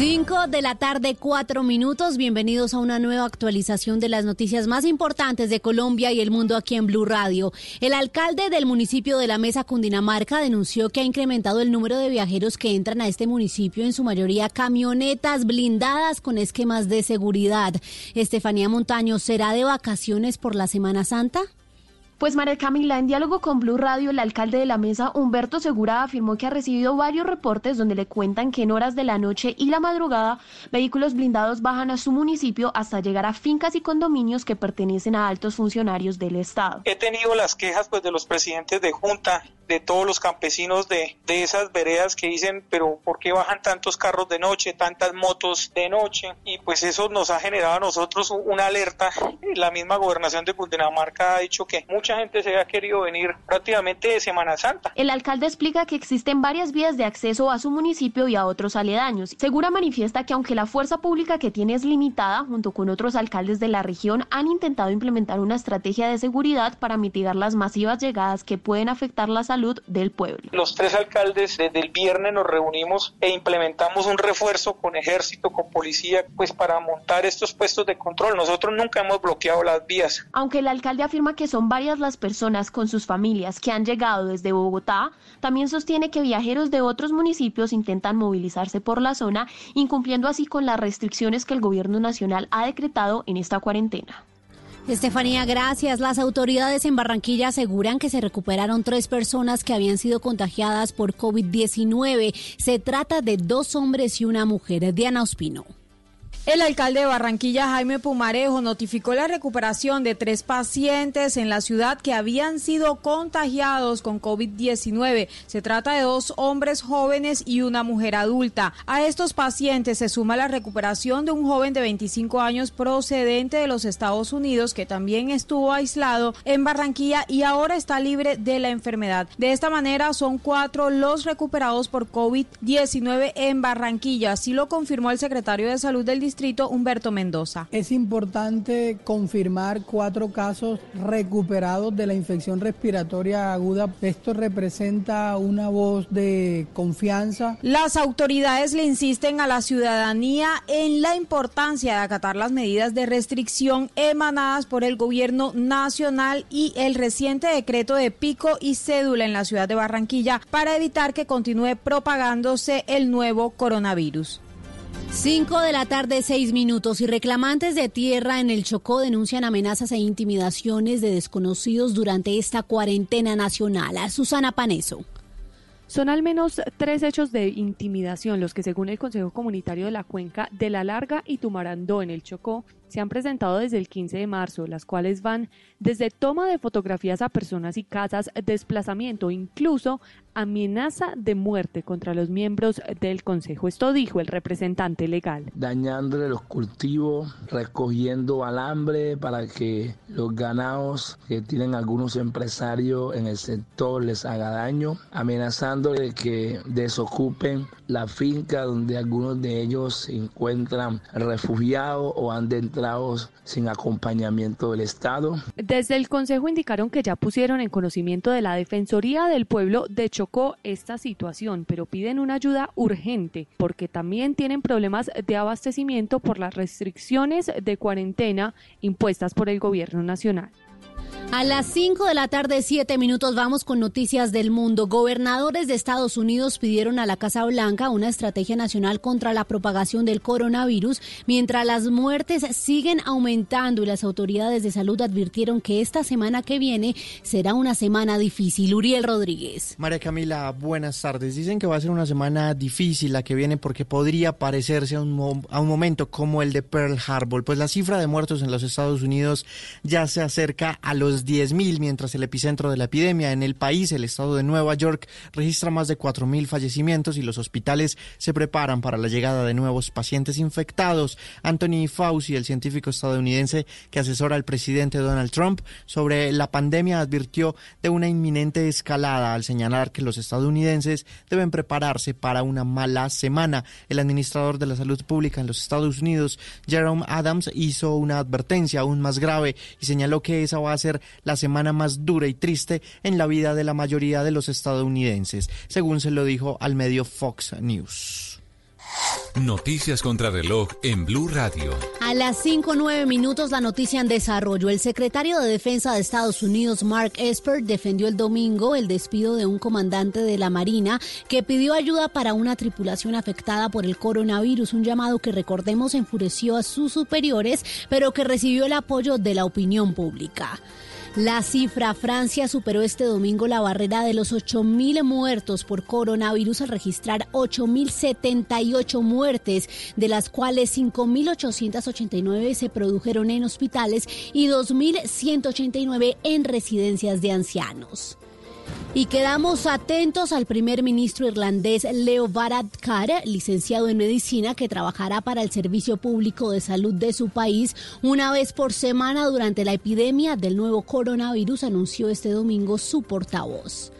5 de la tarde, 4 minutos. Bienvenidos a una nueva actualización de las noticias más importantes de Colombia y el mundo aquí en Blue Radio. El alcalde del municipio de La Mesa, Cundinamarca, denunció que ha incrementado el número de viajeros que entran a este municipio, en su mayoría camionetas blindadas con esquemas de seguridad. Estefanía Montaño, ¿será de vacaciones por la Semana Santa? Pues María Camila, en diálogo con Blue Radio, el alcalde de la mesa, Humberto Segura, afirmó que ha recibido varios reportes donde le cuentan que en horas de la noche y la madrugada vehículos blindados bajan a su municipio hasta llegar a fincas y condominios que pertenecen a altos funcionarios del Estado. He tenido las quejas pues de los presidentes de junta, de todos los campesinos de, de esas veredas que dicen, pero ¿por qué bajan tantos carros de noche, tantas motos de noche? Y pues eso nos ha generado a nosotros una alerta. La misma gobernación de Cundinamarca ha dicho que mucha gente se ha querido venir prácticamente de Semana Santa. El alcalde explica que existen varias vías de acceso a su municipio y a otros aledaños. Segura manifiesta que aunque la fuerza pública que tiene es limitada, junto con otros alcaldes de la región han intentado implementar una estrategia de seguridad para mitigar las masivas llegadas que pueden afectar la salud del pueblo. Los tres alcaldes desde el viernes nos reunimos e implementamos un refuerzo con ejército, con policía, pues para montar estos puestos de control. Nosotros nunca hemos bloqueado las vías. Aunque el alcalde afirma que son varias las personas con sus familias que han llegado desde Bogotá, también sostiene que viajeros de otros municipios intentan movilizarse por la zona, incumpliendo así con las restricciones que el gobierno nacional ha decretado en esta cuarentena. Estefanía, gracias. Las autoridades en Barranquilla aseguran que se recuperaron tres personas que habían sido contagiadas por COVID-19. Se trata de dos hombres y una mujer. Diana Ospino. El alcalde de Barranquilla, Jaime Pumarejo, notificó la recuperación de tres pacientes en la ciudad que habían sido contagiados con COVID-19. Se trata de dos hombres jóvenes y una mujer adulta. A estos pacientes se suma la recuperación de un joven de 25 años procedente de los Estados Unidos que también estuvo aislado en Barranquilla y ahora está libre de la enfermedad. De esta manera son cuatro los recuperados por COVID-19 en Barranquilla. Así lo confirmó el secretario de Salud del distrito, Humberto Mendoza. Es importante confirmar cuatro casos recuperados de la infección respiratoria aguda. Esto representa una voz de confianza. Las autoridades le insisten a la ciudadanía en la importancia de acatar las medidas de restricción emanadas por el gobierno nacional y el reciente decreto de pico y cédula en la ciudad de Barranquilla para evitar que continúe propagándose el nuevo coronavirus. 5 de la tarde, 6 minutos y reclamantes de tierra en el Chocó denuncian amenazas e intimidaciones de desconocidos durante esta cuarentena nacional. A Susana Paneso. Son al menos tres hechos de intimidación los que, según el Consejo Comunitario de la Cuenca de La Larga y Tumarandó en el Chocó, se han presentado desde el 15 de marzo, las cuales van desde toma de fotografías a personas y casas, desplazamiento, incluso amenaza de muerte contra los miembros del Consejo. Esto dijo el representante legal. Dañándole los cultivos, recogiendo alambre para que los ganados que tienen algunos empresarios en el sector les haga daño, amenazando de que desocupen la finca donde algunos de ellos se encuentran refugiados o han de sin acompañamiento del Estado. Desde el Consejo indicaron que ya pusieron en conocimiento de la Defensoría del Pueblo de Chocó esta situación, pero piden una ayuda urgente porque también tienen problemas de abastecimiento por las restricciones de cuarentena impuestas por el gobierno nacional. A las 5 de la tarde, 7 minutos, vamos con noticias del mundo. Gobernadores de Estados Unidos pidieron a la Casa Blanca una estrategia nacional contra la propagación del coronavirus, mientras las muertes siguen aumentando y las autoridades de salud advirtieron que esta semana que viene será una semana difícil. Uriel Rodríguez. María Camila, buenas tardes. Dicen que va a ser una semana difícil la que viene porque podría parecerse a un, a un momento como el de Pearl Harbor, pues la cifra de muertos en los Estados Unidos ya se acerca a los 10.000, mientras el epicentro de la epidemia en el país, el estado de Nueva York, registra más de 4.000 fallecimientos y los hospitales se preparan para la llegada de nuevos pacientes infectados. Anthony Fauci, el científico estadounidense que asesora al presidente Donald Trump sobre la pandemia, advirtió de una inminente escalada al señalar que los estadounidenses deben prepararse para una mala semana. El administrador de la salud pública en los Estados Unidos, Jerome Adams, hizo una advertencia aún más grave y señaló que esa va a ser la semana más dura y triste en la vida de la mayoría de los estadounidenses, según se lo dijo al medio Fox News. Noticias contra reloj en Blue Radio. A las 5 minutos la noticia en desarrollo. El secretario de Defensa de Estados Unidos, Mark Esper, defendió el domingo el despido de un comandante de la Marina que pidió ayuda para una tripulación afectada por el coronavirus, un llamado que recordemos enfureció a sus superiores, pero que recibió el apoyo de la opinión pública. La cifra, Francia superó este domingo la barrera de los 8.000 muertos por coronavirus al registrar 8.078 muertes, de las cuales 5.889 se produjeron en hospitales y 2.189 en residencias de ancianos. Y quedamos atentos al primer ministro irlandés Leo Varadkar, licenciado en medicina, que trabajará para el Servicio Público de Salud de su país una vez por semana durante la epidemia del nuevo coronavirus, anunció este domingo su portavoz.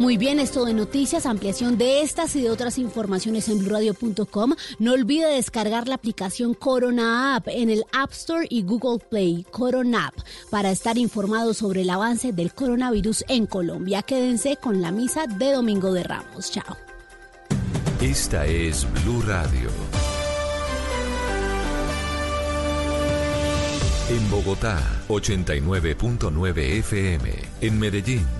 Muy bien, esto de noticias, ampliación de estas y de otras informaciones en bluradio.com. No olvide descargar la aplicación Corona App en el App Store y Google Play, Corona App, para estar informados sobre el avance del coronavirus en Colombia. Quédense con la misa de Domingo de Ramos. Chao. Esta es Blue Radio. En Bogotá, 89.9 FM. En Medellín.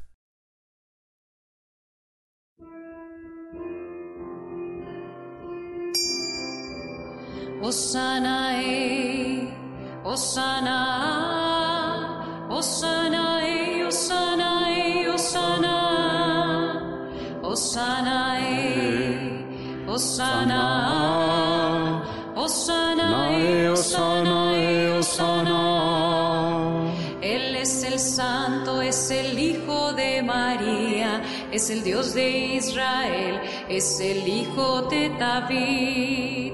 Osana, eh, Osana, Osana, eh, Osana, eh, Osana, Osana, eh, Osana, Osana, eh, Osana, eh, Osana. Él es el Santo, es el Hijo de María, es el Dios de Israel, es el Hijo de David.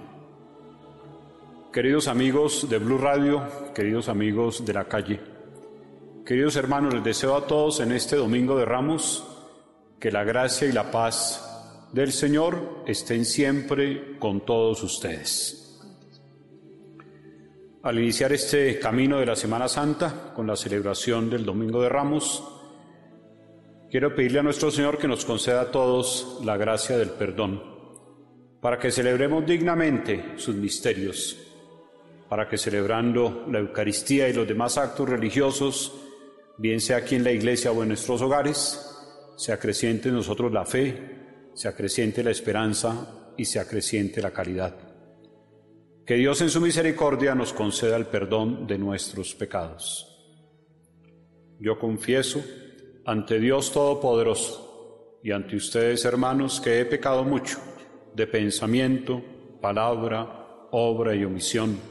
Queridos amigos de Blue Radio, queridos amigos de la calle, queridos hermanos, les deseo a todos en este Domingo de Ramos que la gracia y la paz del Señor estén siempre con todos ustedes. Al iniciar este camino de la Semana Santa con la celebración del Domingo de Ramos, quiero pedirle a nuestro Señor que nos conceda a todos la gracia del perdón, para que celebremos dignamente sus misterios para que celebrando la Eucaristía y los demás actos religiosos, bien sea aquí en la iglesia o en nuestros hogares, se acreciente en nosotros la fe, se acreciente la esperanza y se acreciente la caridad. Que Dios en su misericordia nos conceda el perdón de nuestros pecados. Yo confieso ante Dios Todopoderoso y ante ustedes, hermanos, que he pecado mucho de pensamiento, palabra, obra y omisión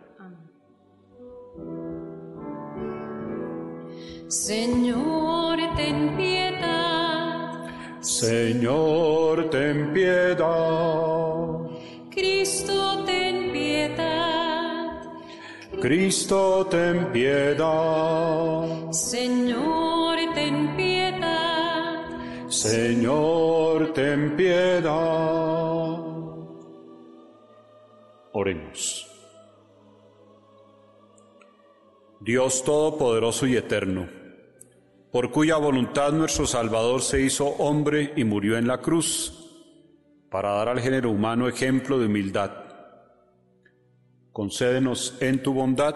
Señor, ten piedad. Señor, ten piedad. Cristo, ten piedad. Cristo, ten piedad. Señor, ten piedad. Señor, ten piedad. Oremos. Dios Todopoderoso y Eterno, por cuya voluntad nuestro Salvador se hizo hombre y murió en la cruz, para dar al género humano ejemplo de humildad. Concédenos en tu bondad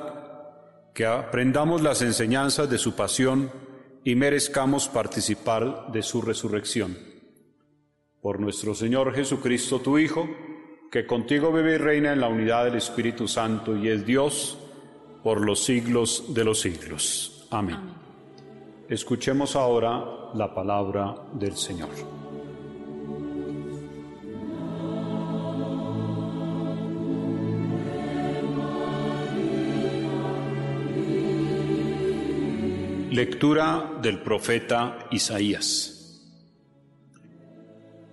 que aprendamos las enseñanzas de su pasión y merezcamos participar de su resurrección. Por nuestro Señor Jesucristo, tu Hijo, que contigo vive y reina en la unidad del Espíritu Santo y es Dios, por los siglos de los siglos. Amén. Escuchemos ahora la palabra del Señor. Lectura del profeta Isaías.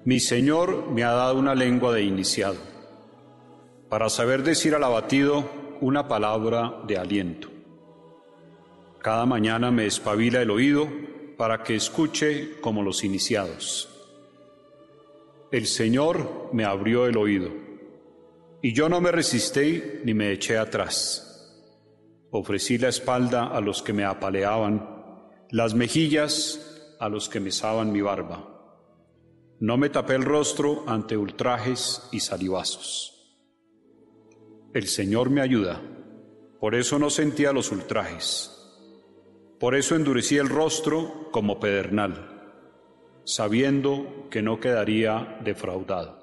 Mi Señor me ha dado una lengua de iniciado, para saber decir al abatido una palabra de aliento. Cada mañana me espabila el oído para que escuche como los iniciados. El Señor me abrió el oído, y yo no me resistí ni me eché atrás. Ofrecí la espalda a los que me apaleaban, las mejillas a los que mesaban mi barba. No me tapé el rostro ante ultrajes y salivazos. El Señor me ayuda, por eso no sentía los ultrajes. Por eso endurecí el rostro como pedernal, sabiendo que no quedaría defraudado.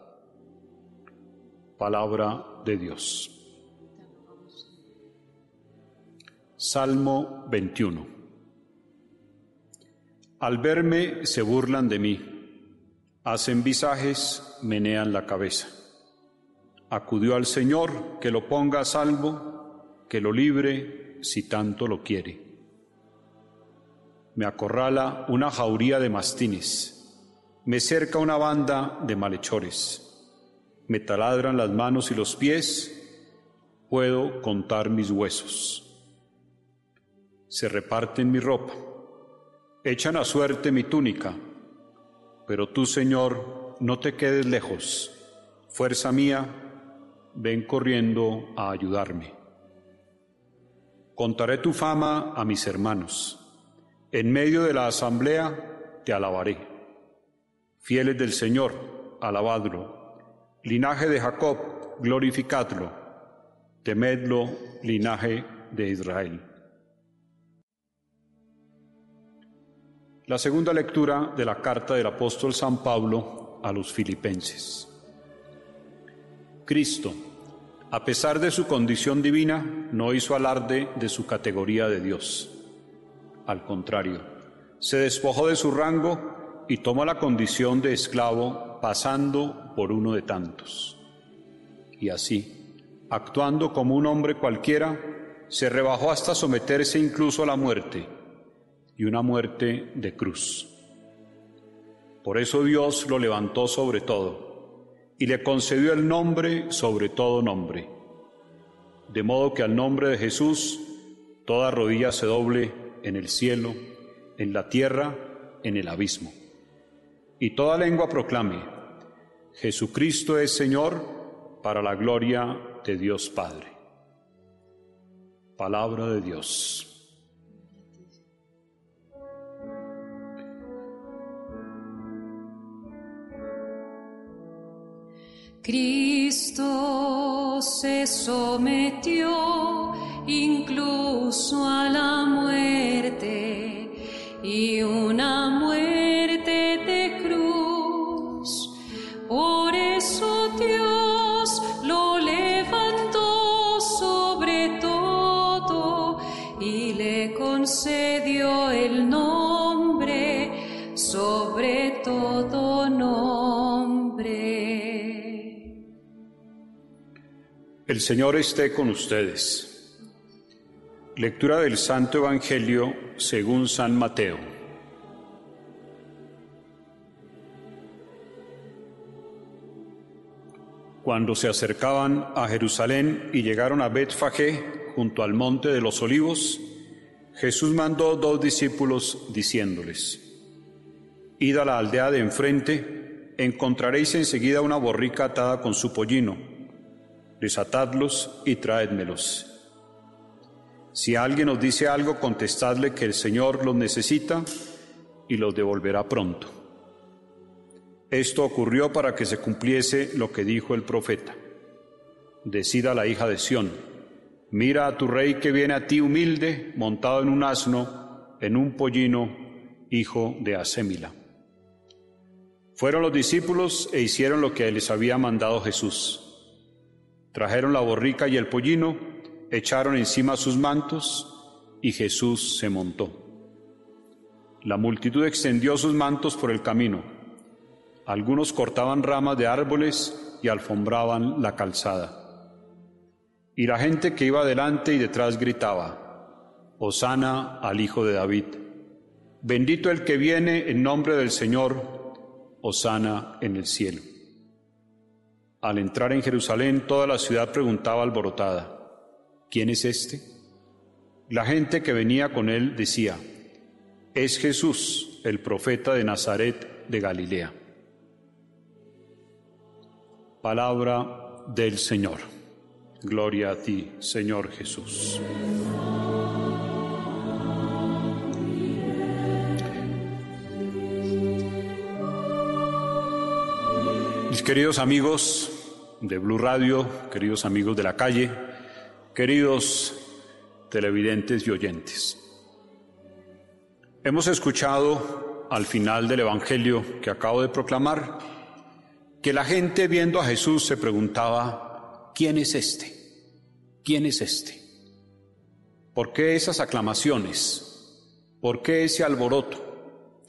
Palabra de Dios. Salmo 21. Al verme se burlan de mí, hacen visajes, menean la cabeza. Acudió al Señor que lo ponga a salvo, que lo libre si tanto lo quiere. Me acorrala una jauría de mastines, me cerca una banda de malhechores, me taladran las manos y los pies, puedo contar mis huesos. Se reparten mi ropa, echan a suerte mi túnica, pero tú, Señor, no te quedes lejos, fuerza mía, ven corriendo a ayudarme. Contaré tu fama a mis hermanos, en medio de la asamblea te alabaré. Fieles del Señor, alabadlo. Linaje de Jacob, glorificadlo. Temedlo, linaje de Israel. La segunda lectura de la carta del apóstol San Pablo a los filipenses. Cristo, a pesar de su condición divina, no hizo alarde de su categoría de Dios. Al contrario, se despojó de su rango y tomó la condición de esclavo pasando por uno de tantos. Y así, actuando como un hombre cualquiera, se rebajó hasta someterse incluso a la muerte y una muerte de cruz. Por eso Dios lo levantó sobre todo y le concedió el nombre sobre todo nombre, de modo que al nombre de Jesús toda rodilla se doble en el cielo, en la tierra, en el abismo, y toda lengua proclame, Jesucristo es Señor para la gloria de Dios Padre. Palabra de Dios. Cristo se sometió incluso a la muerte y una muerte de cruz. Por eso Dios lo levantó sobre todo y le concedió el nombre sobre todo nombre. El Señor esté con ustedes. Lectura del Santo Evangelio según San Mateo. Cuando se acercaban a Jerusalén y llegaron a Betfagé, junto al monte de los olivos, Jesús mandó dos discípulos diciéndoles, Id a la aldea de enfrente, encontraréis enseguida una borrica atada con su pollino, desatadlos y traédmelos. Si alguien os dice algo, contestadle que el Señor los necesita y los devolverá pronto. Esto ocurrió para que se cumpliese lo que dijo el profeta. Decida la hija de Sión, mira a tu rey que viene a ti humilde, montado en un asno, en un pollino, hijo de Asémila. Fueron los discípulos e hicieron lo que les había mandado Jesús. Trajeron la borrica y el pollino, echaron encima sus mantos y Jesús se montó. La multitud extendió sus mantos por el camino. Algunos cortaban ramas de árboles y alfombraban la calzada. Y la gente que iba delante y detrás gritaba, Hosana al Hijo de David. Bendito el que viene en nombre del Señor, Hosana en el cielo. Al entrar en Jerusalén, toda la ciudad preguntaba alborotada, ¿quién es este? La gente que venía con él decía, es Jesús, el profeta de Nazaret de Galilea. Palabra del Señor. Gloria a ti, Señor Jesús. Mis queridos amigos de Blue Radio, queridos amigos de la calle, queridos televidentes y oyentes. Hemos escuchado al final del Evangelio que acabo de proclamar que la gente viendo a Jesús se preguntaba, ¿quién es este? ¿Quién es este? ¿Por qué esas aclamaciones? ¿Por qué ese alboroto?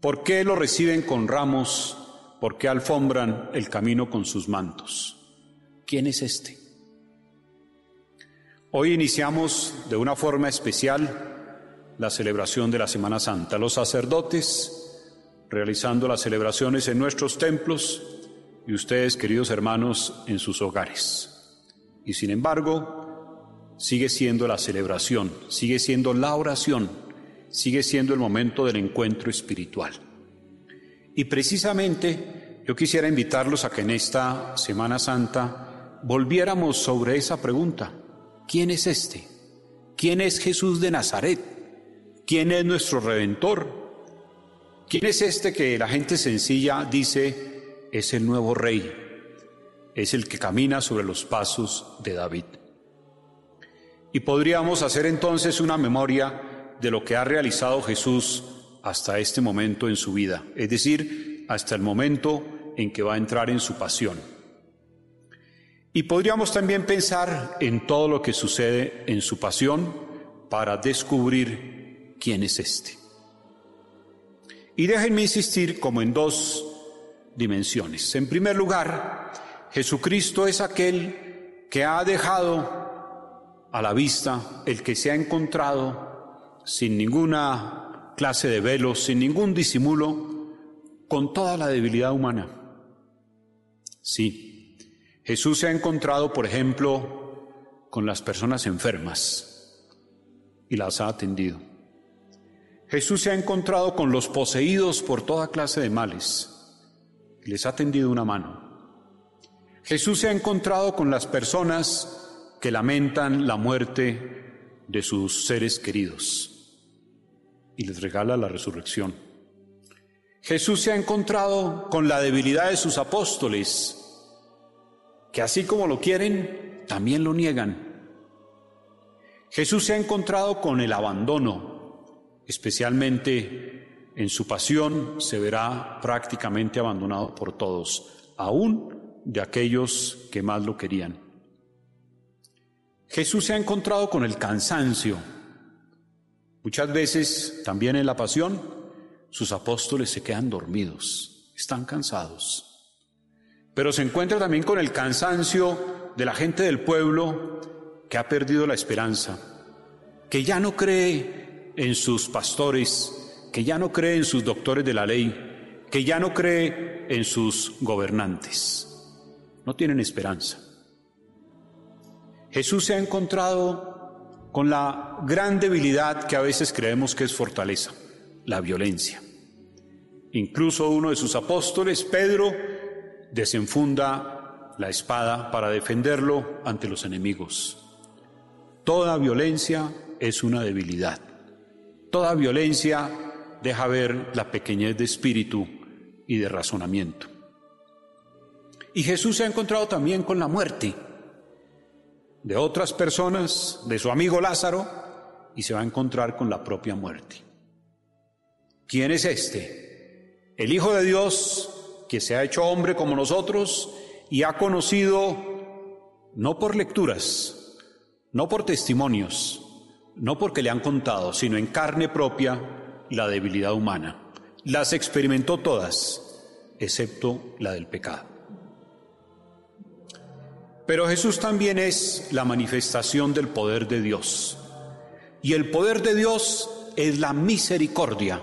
¿Por qué lo reciben con ramos? ¿Por qué alfombran el camino con sus mantos? ¿Quién es este? Hoy iniciamos de una forma especial la celebración de la Semana Santa. Los sacerdotes realizando las celebraciones en nuestros templos y ustedes, queridos hermanos, en sus hogares. Y sin embargo, sigue siendo la celebración, sigue siendo la oración, sigue siendo el momento del encuentro espiritual. Y precisamente yo quisiera invitarlos a que en esta Semana Santa volviéramos sobre esa pregunta. ¿Quién es este? ¿Quién es Jesús de Nazaret? ¿Quién es nuestro redentor? ¿Quién es este que la gente sencilla dice es el nuevo rey? Es el que camina sobre los pasos de David. Y podríamos hacer entonces una memoria de lo que ha realizado Jesús hasta este momento en su vida, es decir, hasta el momento en que va a entrar en su pasión. Y podríamos también pensar en todo lo que sucede en su pasión para descubrir quién es este. Y déjenme insistir como en dos dimensiones. En primer lugar, Jesucristo es aquel que ha dejado a la vista, el que se ha encontrado sin ninguna clase de velo, sin ningún disimulo, con toda la debilidad humana. Sí, Jesús se ha encontrado, por ejemplo, con las personas enfermas y las ha atendido. Jesús se ha encontrado con los poseídos por toda clase de males y les ha tendido una mano. Jesús se ha encontrado con las personas que lamentan la muerte de sus seres queridos y les regala la resurrección. Jesús se ha encontrado con la debilidad de sus apóstoles, que así como lo quieren, también lo niegan. Jesús se ha encontrado con el abandono, especialmente en su pasión se verá prácticamente abandonado por todos, aún de aquellos que más lo querían. Jesús se ha encontrado con el cansancio, Muchas veces, también en la pasión, sus apóstoles se quedan dormidos, están cansados. Pero se encuentra también con el cansancio de la gente del pueblo que ha perdido la esperanza, que ya no cree en sus pastores, que ya no cree en sus doctores de la ley, que ya no cree en sus gobernantes. No tienen esperanza. Jesús se ha encontrado con la gran debilidad que a veces creemos que es fortaleza, la violencia. Incluso uno de sus apóstoles, Pedro, desenfunda la espada para defenderlo ante los enemigos. Toda violencia es una debilidad. Toda violencia deja ver la pequeñez de espíritu y de razonamiento. Y Jesús se ha encontrado también con la muerte de otras personas, de su amigo Lázaro, y se va a encontrar con la propia muerte. ¿Quién es este? El Hijo de Dios que se ha hecho hombre como nosotros y ha conocido, no por lecturas, no por testimonios, no porque le han contado, sino en carne propia la debilidad humana. Las experimentó todas, excepto la del pecado. Pero Jesús también es la manifestación del poder de Dios. Y el poder de Dios es la misericordia.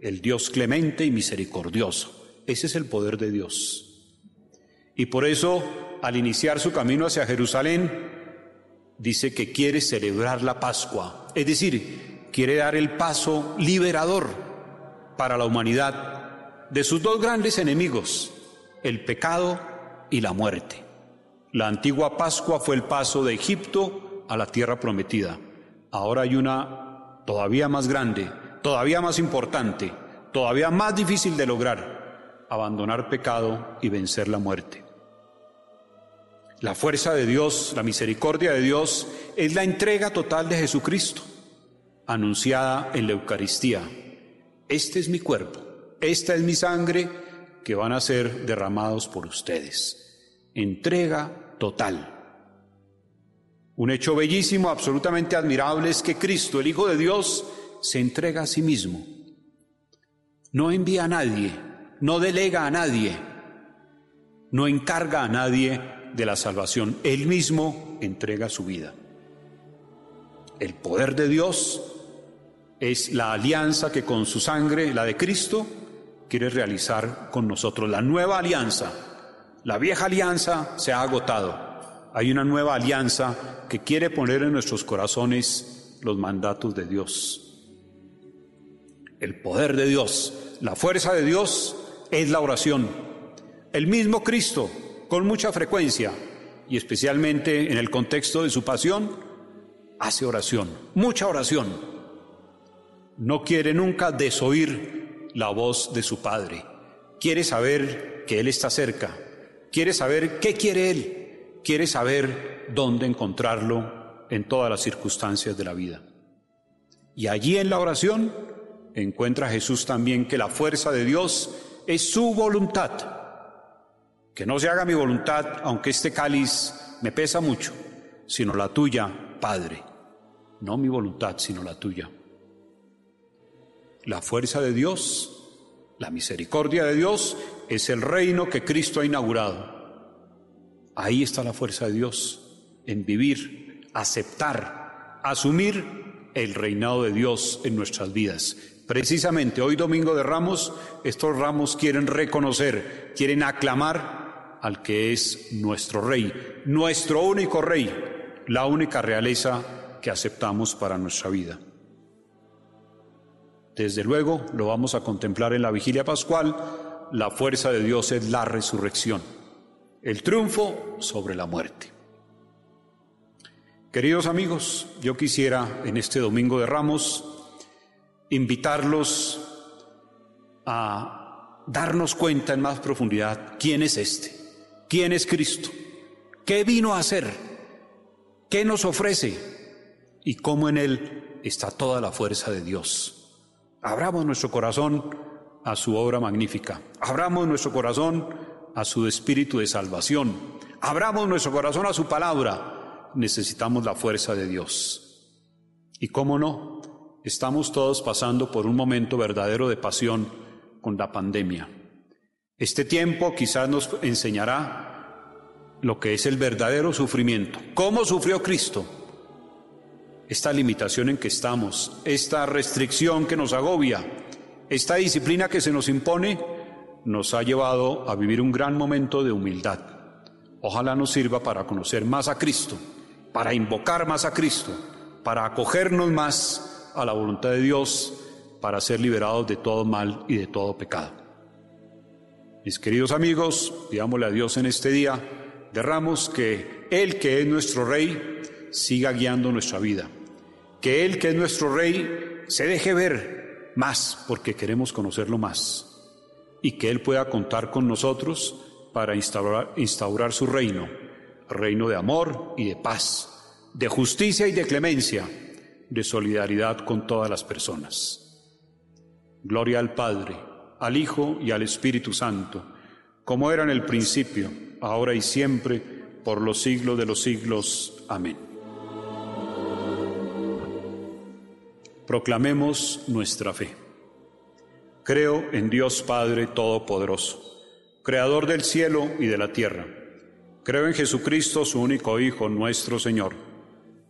El Dios clemente y misericordioso. Ese es el poder de Dios. Y por eso, al iniciar su camino hacia Jerusalén, dice que quiere celebrar la Pascua. Es decir, quiere dar el paso liberador para la humanidad de sus dos grandes enemigos, el pecado y la muerte. La antigua Pascua fue el paso de Egipto a la tierra prometida. Ahora hay una todavía más grande, todavía más importante, todavía más difícil de lograr, abandonar pecado y vencer la muerte. La fuerza de Dios, la misericordia de Dios, es la entrega total de Jesucristo, anunciada en la Eucaristía. Este es mi cuerpo, esta es mi sangre que van a ser derramados por ustedes. Entrega total. Un hecho bellísimo, absolutamente admirable, es que Cristo, el Hijo de Dios, se entrega a sí mismo. No envía a nadie, no delega a nadie, no encarga a nadie de la salvación. Él mismo entrega su vida. El poder de Dios es la alianza que con su sangre, la de Cristo, quiere realizar con nosotros. La nueva alianza, la vieja alianza se ha agotado. Hay una nueva alianza que quiere poner en nuestros corazones los mandatos de Dios. El poder de Dios, la fuerza de Dios es la oración. El mismo Cristo, con mucha frecuencia, y especialmente en el contexto de su pasión, hace oración, mucha oración. No quiere nunca desoír la voz de su Padre. Quiere saber que Él está cerca. Quiere saber qué quiere Él. Quiere saber dónde encontrarlo en todas las circunstancias de la vida. Y allí en la oración encuentra Jesús también que la fuerza de Dios es su voluntad. Que no se haga mi voluntad, aunque este cáliz me pesa mucho, sino la tuya, Padre. No mi voluntad, sino la tuya la fuerza de Dios, la misericordia de Dios, es el reino que Cristo ha inaugurado. Ahí está la fuerza de Dios, en vivir, aceptar, asumir el reinado de Dios en nuestras vidas. Precisamente hoy domingo de ramos, estos ramos quieren reconocer, quieren aclamar al que es nuestro rey, nuestro único rey, la única realeza que aceptamos para nuestra vida. Desde luego, lo vamos a contemplar en la vigilia pascual, la fuerza de Dios es la resurrección, el triunfo sobre la muerte. Queridos amigos, yo quisiera en este Domingo de Ramos invitarlos a darnos cuenta en más profundidad quién es este, quién es Cristo, qué vino a hacer, qué nos ofrece y cómo en Él está toda la fuerza de Dios. Abramos nuestro corazón a su obra magnífica. Abramos nuestro corazón a su espíritu de salvación. Abramos nuestro corazón a su palabra. Necesitamos la fuerza de Dios. Y cómo no, estamos todos pasando por un momento verdadero de pasión con la pandemia. Este tiempo quizás nos enseñará lo que es el verdadero sufrimiento. ¿Cómo sufrió Cristo? esta limitación en que estamos, esta restricción que nos agobia, esta disciplina que se nos impone, nos ha llevado a vivir un gran momento de humildad. Ojalá nos sirva para conocer más a Cristo, para invocar más a Cristo, para acogernos más a la voluntad de Dios, para ser liberados de todo mal y de todo pecado. Mis queridos amigos, pidámosle a Dios en este día, derramos que Él que es nuestro Rey siga guiando nuestra vida, que Él que es nuestro Rey se deje ver más porque queremos conocerlo más. Y que Él pueda contar con nosotros para instaurar, instaurar su reino, reino de amor y de paz, de justicia y de clemencia, de solidaridad con todas las personas. Gloria al Padre, al Hijo y al Espíritu Santo, como era en el principio, ahora y siempre, por los siglos de los siglos. Amén. Proclamemos nuestra fe. Creo en Dios Padre Todopoderoso, Creador del cielo y de la tierra. Creo en Jesucristo, su único Hijo, nuestro Señor,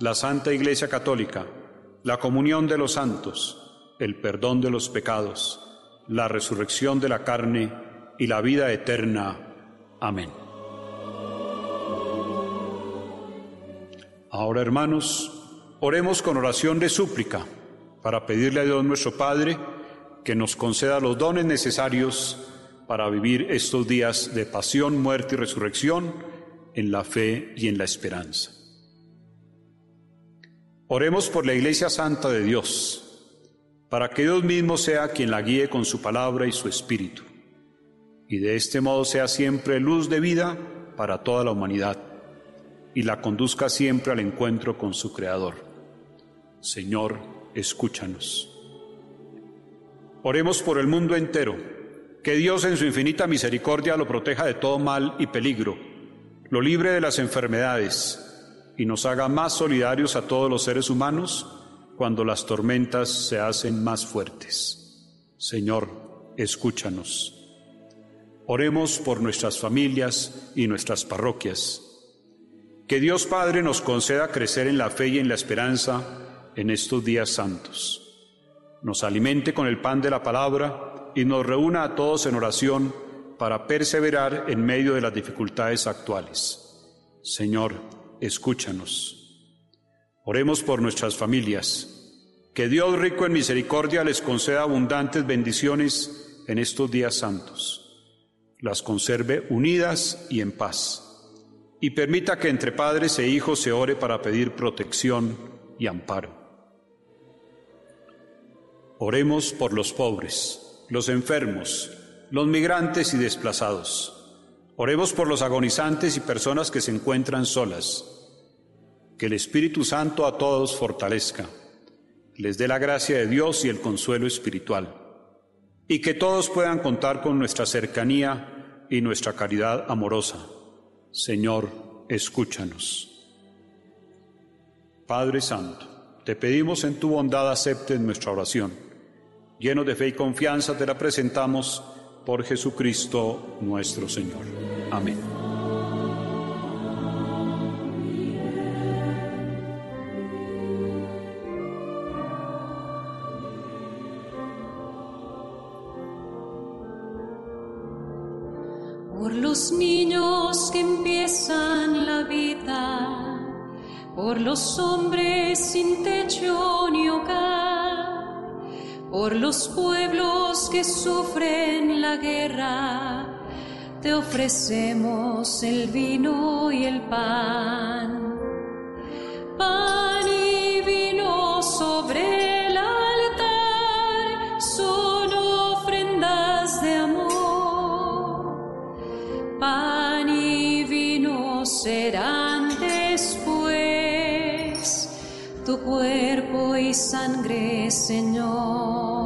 la Santa Iglesia Católica, la comunión de los santos, el perdón de los pecados, la resurrección de la carne y la vida eterna. Amén. Ahora, hermanos, oremos con oración de súplica para pedirle a Dios nuestro Padre que nos conceda los dones necesarios para vivir estos días de pasión, muerte y resurrección en la fe y en la esperanza. Oremos por la Iglesia Santa de Dios, para que Dios mismo sea quien la guíe con su palabra y su espíritu, y de este modo sea siempre luz de vida para toda la humanidad, y la conduzca siempre al encuentro con su Creador. Señor, escúchanos. Oremos por el mundo entero, que Dios en su infinita misericordia lo proteja de todo mal y peligro, lo libre de las enfermedades y nos haga más solidarios a todos los seres humanos cuando las tormentas se hacen más fuertes. Señor, escúchanos. Oremos por nuestras familias y nuestras parroquias. Que Dios Padre nos conceda crecer en la fe y en la esperanza en estos días santos. Nos alimente con el pan de la palabra y nos reúna a todos en oración para perseverar en medio de las dificultades actuales. Señor, escúchanos. Oremos por nuestras familias. Que Dios rico en misericordia les conceda abundantes bendiciones en estos días santos. Las conserve unidas y en paz. Y permita que entre padres e hijos se ore para pedir protección y amparo. Oremos por los pobres, los enfermos, los migrantes y desplazados. Oremos por los agonizantes y personas que se encuentran solas. Que el Espíritu Santo a todos fortalezca, les dé la gracia de Dios y el consuelo espiritual, y que todos puedan contar con nuestra cercanía y nuestra caridad amorosa. Señor, escúchanos. Padre Santo, te pedimos en tu bondad aceptes nuestra oración llenos de fe y confianza, te la presentamos por Jesucristo nuestro Señor. Amén. Por los niños que empiezan la vida, por los hombres sin techo ni hogar por los pueblos que sufren la guerra, te ofrecemos el vino y el pan. Sangre, Señor.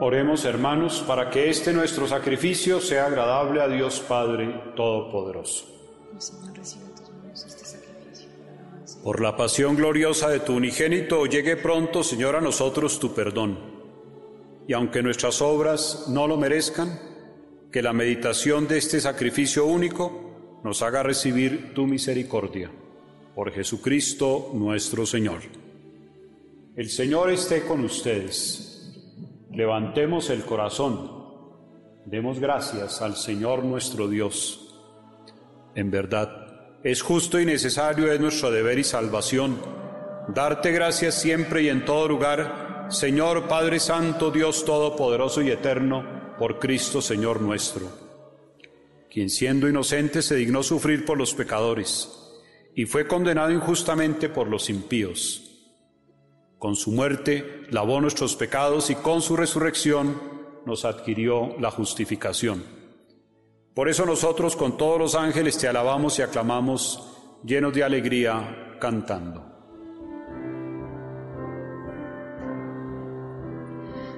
Oremos hermanos para que este nuestro sacrificio sea agradable a Dios Padre Todopoderoso. Por la pasión gloriosa de tu unigénito, llegue pronto, Señor, a nosotros tu perdón. Y aunque nuestras obras no lo merezcan, que la meditación de este sacrificio único nos haga recibir tu misericordia. Por Jesucristo nuestro Señor. El Señor esté con ustedes. Levantemos el corazón. Demos gracias al Señor nuestro Dios. En verdad, es justo y necesario, es nuestro deber y salvación, darte gracias siempre y en todo lugar, Señor Padre Santo, Dios Todopoderoso y Eterno, por Cristo Señor nuestro, quien siendo inocente se dignó sufrir por los pecadores y fue condenado injustamente por los impíos. Con su muerte lavó nuestros pecados y con su resurrección nos adquirió la justificación. Por eso nosotros con todos los ángeles te alabamos y aclamamos llenos de alegría cantando.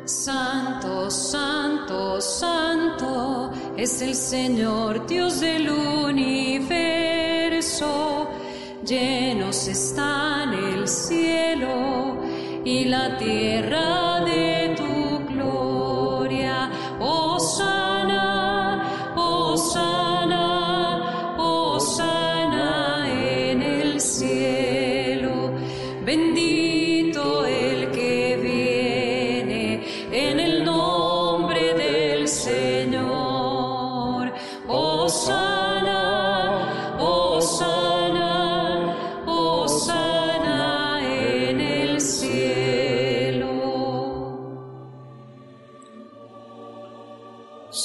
Santo, santo, santo es el Señor Dios del universo. Llenos están el cielo y la tierra de tu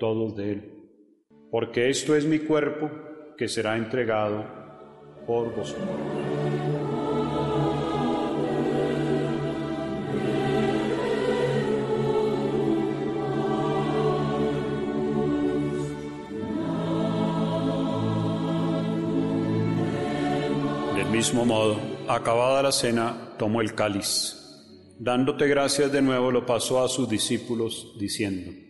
todos de él, porque esto es mi cuerpo que será entregado por vosotros. Del mismo modo, acabada la cena, tomó el cáliz. Dándote gracias de nuevo, lo pasó a sus discípulos, diciendo,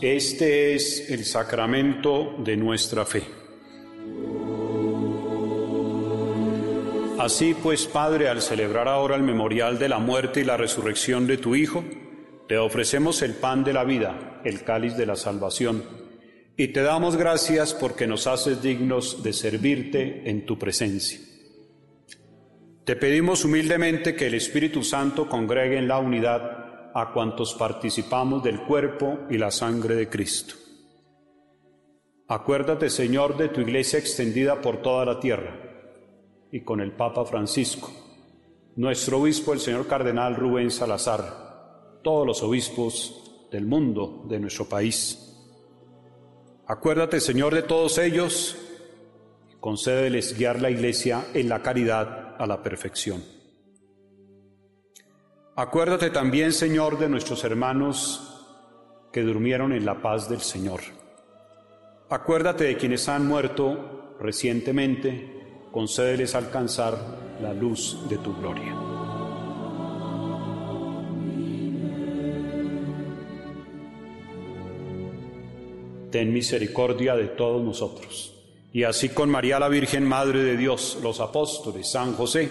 Este es el sacramento de nuestra fe. Así pues, Padre, al celebrar ahora el memorial de la muerte y la resurrección de tu Hijo, te ofrecemos el pan de la vida, el cáliz de la salvación, y te damos gracias porque nos haces dignos de servirte en tu presencia. Te pedimos humildemente que el Espíritu Santo congregue en la unidad a cuantos participamos del cuerpo y la sangre de Cristo. Acuérdate, Señor, de tu iglesia extendida por toda la tierra y con el Papa Francisco, nuestro obispo, el señor Cardenal Rubén Salazar, todos los obispos del mundo, de nuestro país. Acuérdate, Señor, de todos ellos y concédeles guiar la iglesia en la caridad a la perfección. Acuérdate también, Señor, de nuestros hermanos que durmieron en la paz del Señor. Acuérdate de quienes han muerto recientemente, concédeles alcanzar la luz de tu gloria. Ten misericordia de todos nosotros. Y así con María la Virgen, Madre de Dios, los apóstoles, San José,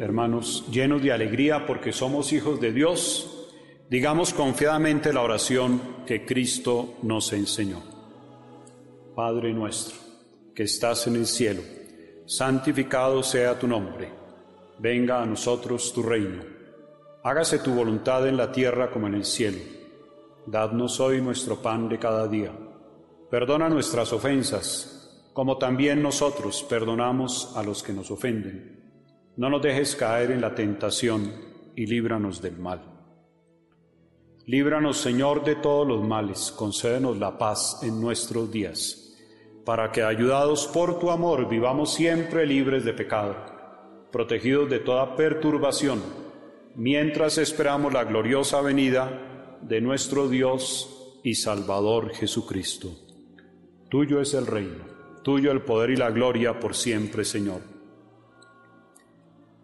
Hermanos, llenos de alegría porque somos hijos de Dios, digamos confiadamente la oración que Cristo nos enseñó. Padre nuestro, que estás en el cielo, santificado sea tu nombre, venga a nosotros tu reino, hágase tu voluntad en la tierra como en el cielo. Dadnos hoy nuestro pan de cada día. Perdona nuestras ofensas, como también nosotros perdonamos a los que nos ofenden no nos dejes caer en la tentación y líbranos del mal. Líbranos, Señor, de todos los males, concédenos la paz en nuestros días, para que, ayudados por tu amor, vivamos siempre libres de pecado, protegidos de toda perturbación, mientras esperamos la gloriosa venida de nuestro Dios y Salvador Jesucristo. Tuyo es el reino, tuyo el poder y la gloria por siempre, Señor.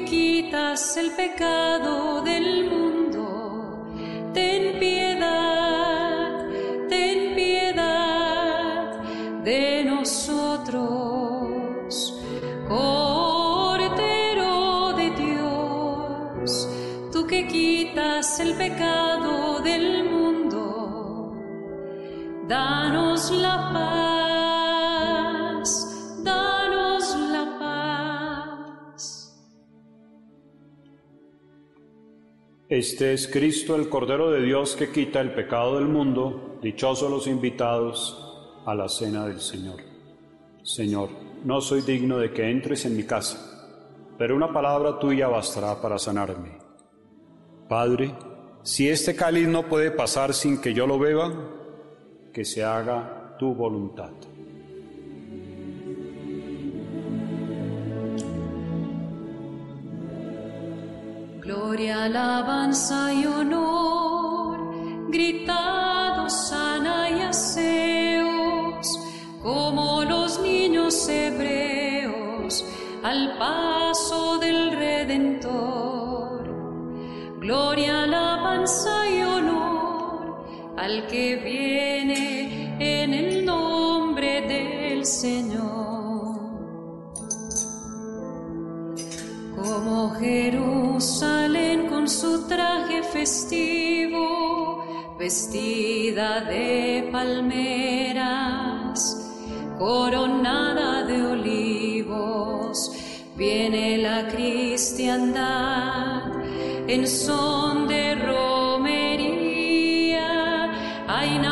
Quitas el pecado del mundo, ten piedad, ten piedad de nosotros. Cordero de Dios, tú que quitas el pecado del mundo, danos la paz. Este es Cristo, el Cordero de Dios que quita el pecado del mundo. Dichosos los invitados a la cena del Señor. Señor, no soy digno de que entres en mi casa, pero una palabra tuya bastará para sanarme. Padre, si este cáliz no puede pasar sin que yo lo beba, que se haga tu voluntad. Gloria, alabanza y honor, gritados sana y aseos, como los niños hebreos al paso del Redentor. Gloria, alabanza y honor al que viene en el nombre del Señor. Como Jerusalén con su traje festivo, vestida de palmeras, coronada de olivos, viene la cristiandad. En son de romería a inaugurar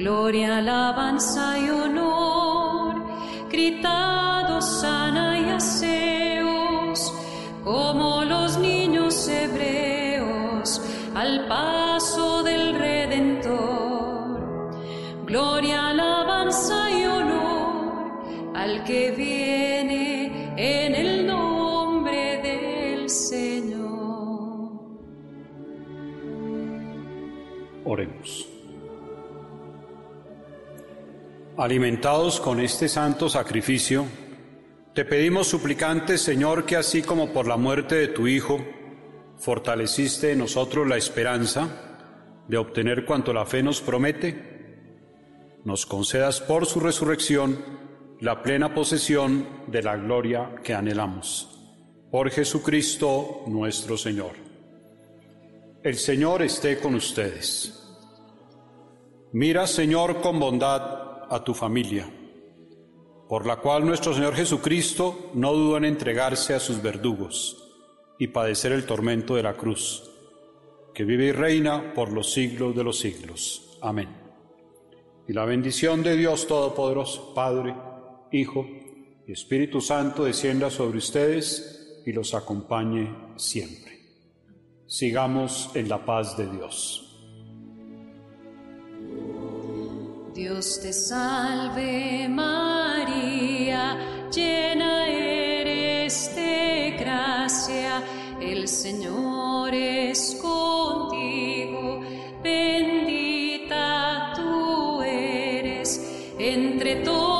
gloria, alabanza y honor, gritados sana y aseos, como los niños hebreos al paso del Redentor. Gloria, alabanza y honor al que viene en el nombre del Señor. Oremos. Alimentados con este santo sacrificio, Te pedimos suplicantes, Señor, que así como por la muerte de tu Hijo, fortaleciste en nosotros la esperanza de obtener cuanto la fe nos promete, nos concedas por su resurrección la plena posesión de la gloria que anhelamos. Por Jesucristo nuestro Señor. El Señor esté con ustedes. Mira, Señor, con bondad a tu familia, por la cual nuestro Señor Jesucristo no dudó en entregarse a sus verdugos y padecer el tormento de la cruz, que vive y reina por los siglos de los siglos. Amén. Y la bendición de Dios Todopoderoso, Padre, Hijo y Espíritu Santo descienda sobre ustedes y los acompañe siempre. Sigamos en la paz de Dios. Dios te salve María, llena eres de gracia, el Señor es contigo, bendita tú eres entre todas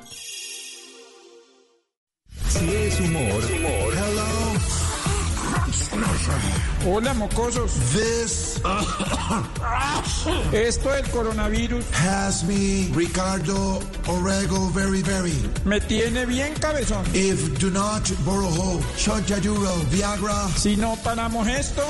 Hola, mocosos. This [coughs] Esto del coronavirus has me, Ricardo Orego, very, very. me tiene bien cabezón. If do not borrow Viagra, Si no paramos esto,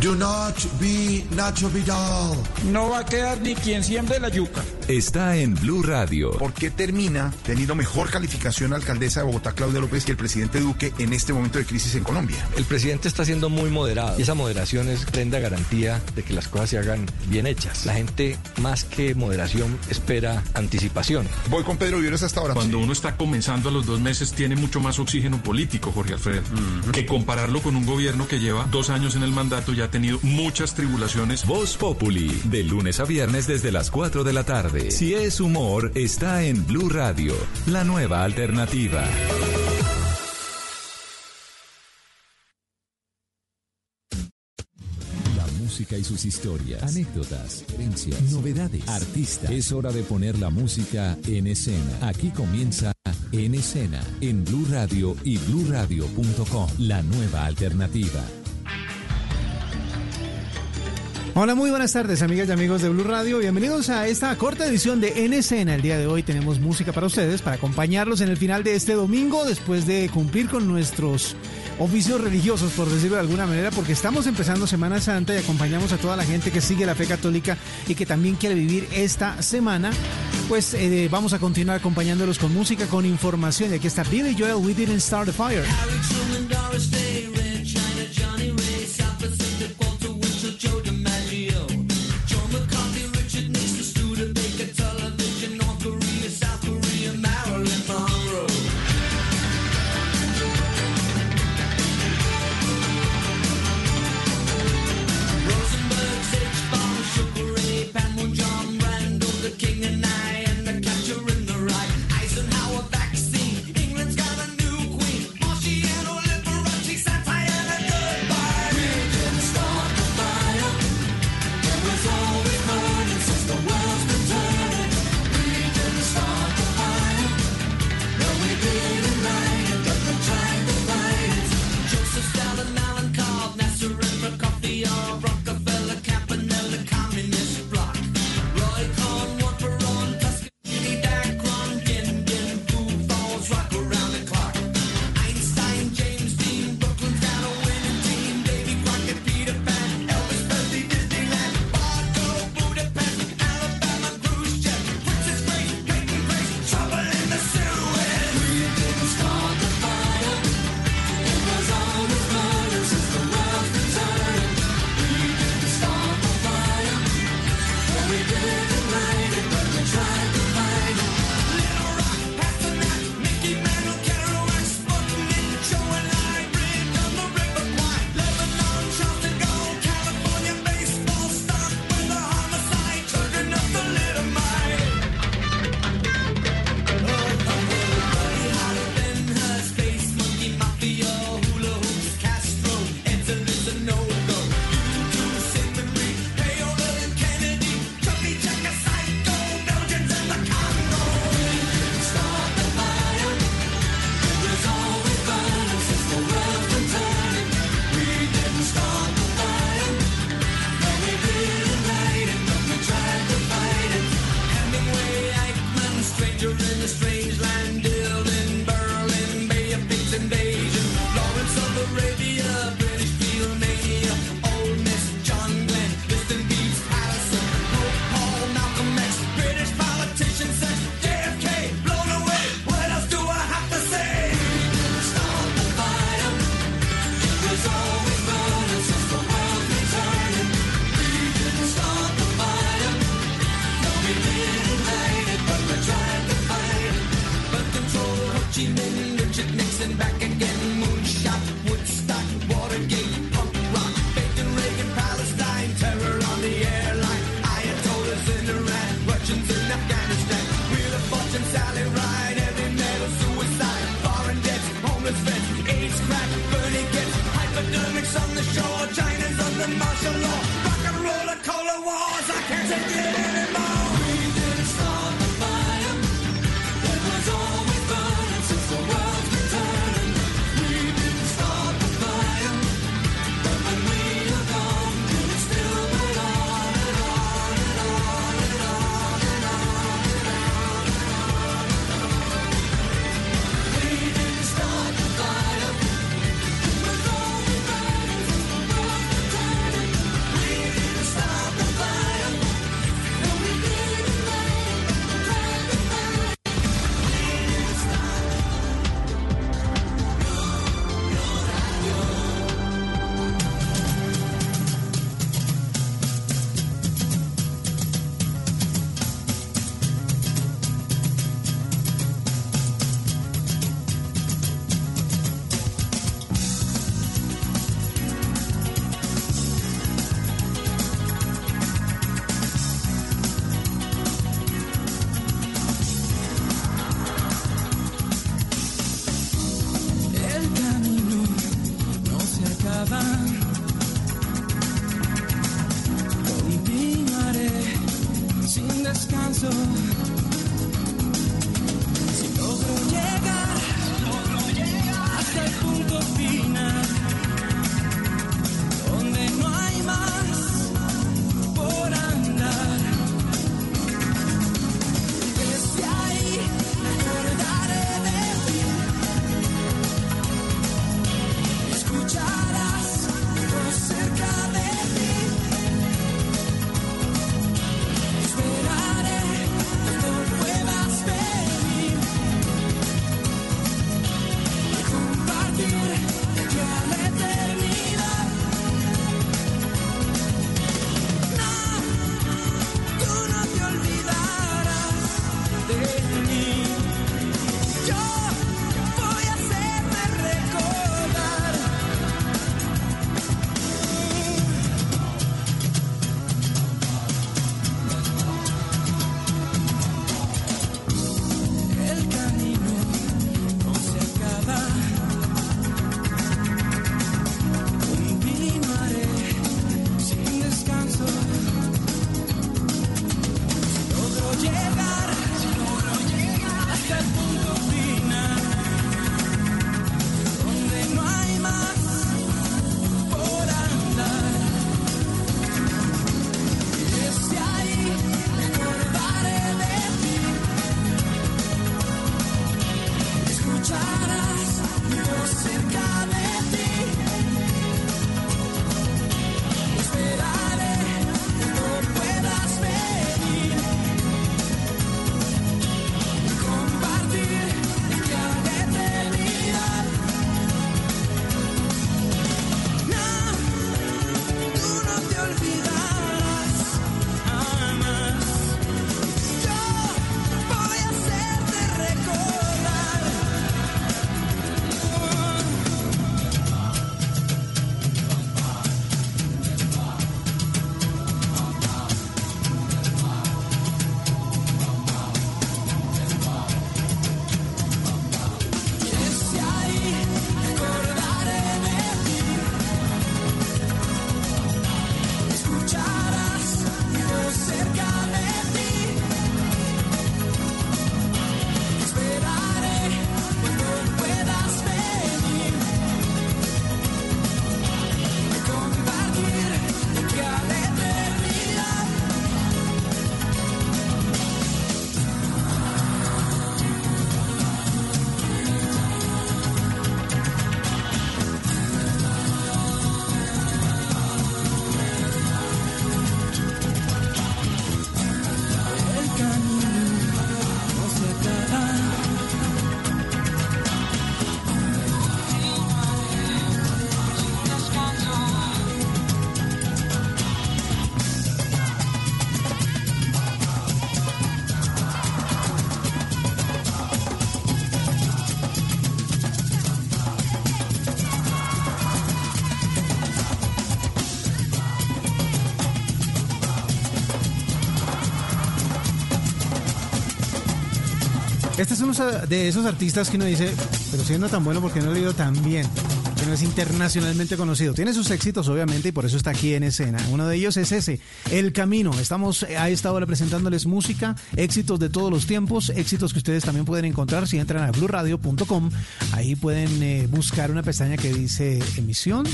do not be Nacho Vidal. no va a quedar ni quien siembre la yuca. Está en Blue Radio. ¿Por qué termina teniendo mejor calificación la alcaldesa de Bogotá, Claudia López, que el presidente Duque en este momento de crisis en Colombia? El presidente está siendo muy moderado y esa moderación es prenda garantía de que las cosas se hagan bien hechas. La gente, más que moderación, espera anticipación. Voy con Pedro Viveros hasta ahora. Cuando uno está comenzando a los dos meses, tiene mucho más oxígeno político, Jorge Alfredo, que compararlo con un gobierno que lleva dos años en el mandato ha tenido muchas tribulaciones. Voz Populi, de lunes a viernes desde las 4 de la tarde. Si es humor, está en Blue Radio, la nueva alternativa. La música y sus historias, anécdotas, herencias, novedades, artistas. Es hora de poner la música en escena. Aquí comienza En Escena, en Blue Radio y bluradio.com, la nueva alternativa. Hola, muy buenas tardes, amigas y amigos de Blue Radio. Bienvenidos a esta corta edición de En Escena. El día de hoy tenemos música para ustedes, para acompañarlos en el final de este domingo, después de cumplir con nuestros oficios religiosos, por decirlo de alguna manera, porque estamos empezando Semana Santa y acompañamos a toda la gente que sigue la fe católica y que también quiere vivir esta semana. Pues eh, vamos a continuar acompañándolos con música, con información. Y aquí está Billy Joel, We Didn't Start the Fire. Este es uno de esos artistas que uno dice, pero siendo tan bueno porque no lo he ido tan bien. no es internacionalmente conocido. Tiene sus éxitos, obviamente, y por eso está aquí en escena. Uno de ellos es ese, El Camino. Estamos a esta hora presentándoles música, éxitos de todos los tiempos, éxitos que ustedes también pueden encontrar si entran a blurradio.com. Ahí pueden eh, buscar una pestaña que dice emisión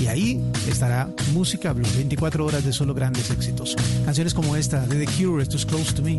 y ahí estará música blue. 24 horas de solo grandes éxitos. Canciones como esta de The Cure, es Close to Me.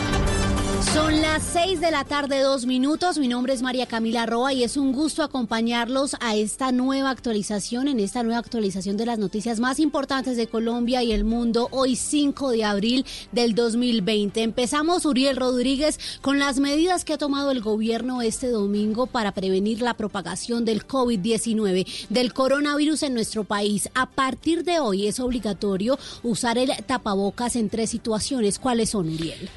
Son las seis de la tarde, dos minutos. Mi nombre es María Camila Roa y es un gusto acompañarlos a esta nueva actualización, en esta nueva actualización de las noticias más importantes de Colombia y el mundo, hoy 5 de abril del 2020. Empezamos, Uriel Rodríguez, con las medidas que ha tomado el gobierno este domingo para prevenir la propagación del COVID-19, del coronavirus en nuestro país. A partir de hoy es obligatorio usar el tapabocas en tres situaciones. ¿Cuáles son, Uriel?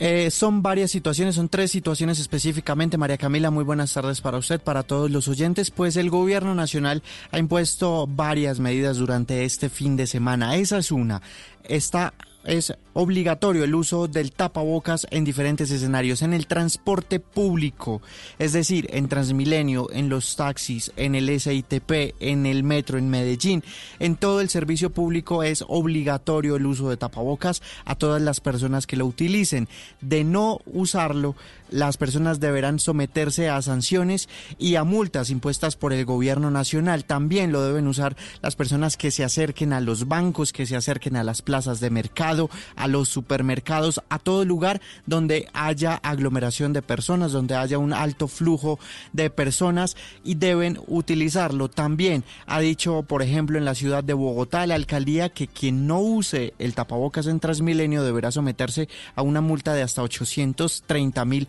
Eh, son varias situaciones, son tres situaciones específicamente. María Camila, muy buenas tardes para usted, para todos los oyentes. Pues el gobierno nacional ha impuesto varias medidas durante este fin de semana. Esa es una. Esta es obligatorio el uso del tapabocas en diferentes escenarios, en el transporte público, es decir, en Transmilenio, en los taxis, en el SITP, en el metro, en Medellín, en todo el servicio público es obligatorio el uso de tapabocas a todas las personas que lo utilicen. De no usarlo, las personas deberán someterse a sanciones y a multas impuestas por el gobierno nacional. También lo deben usar las personas que se acerquen a los bancos, que se acerquen a las plazas de mercado, a los supermercados, a todo lugar donde haya aglomeración de personas, donde haya un alto flujo de personas y deben utilizarlo. También ha dicho, por ejemplo, en la ciudad de Bogotá, la alcaldía que quien no use el tapabocas en Transmilenio deberá someterse a una multa de hasta 830 mil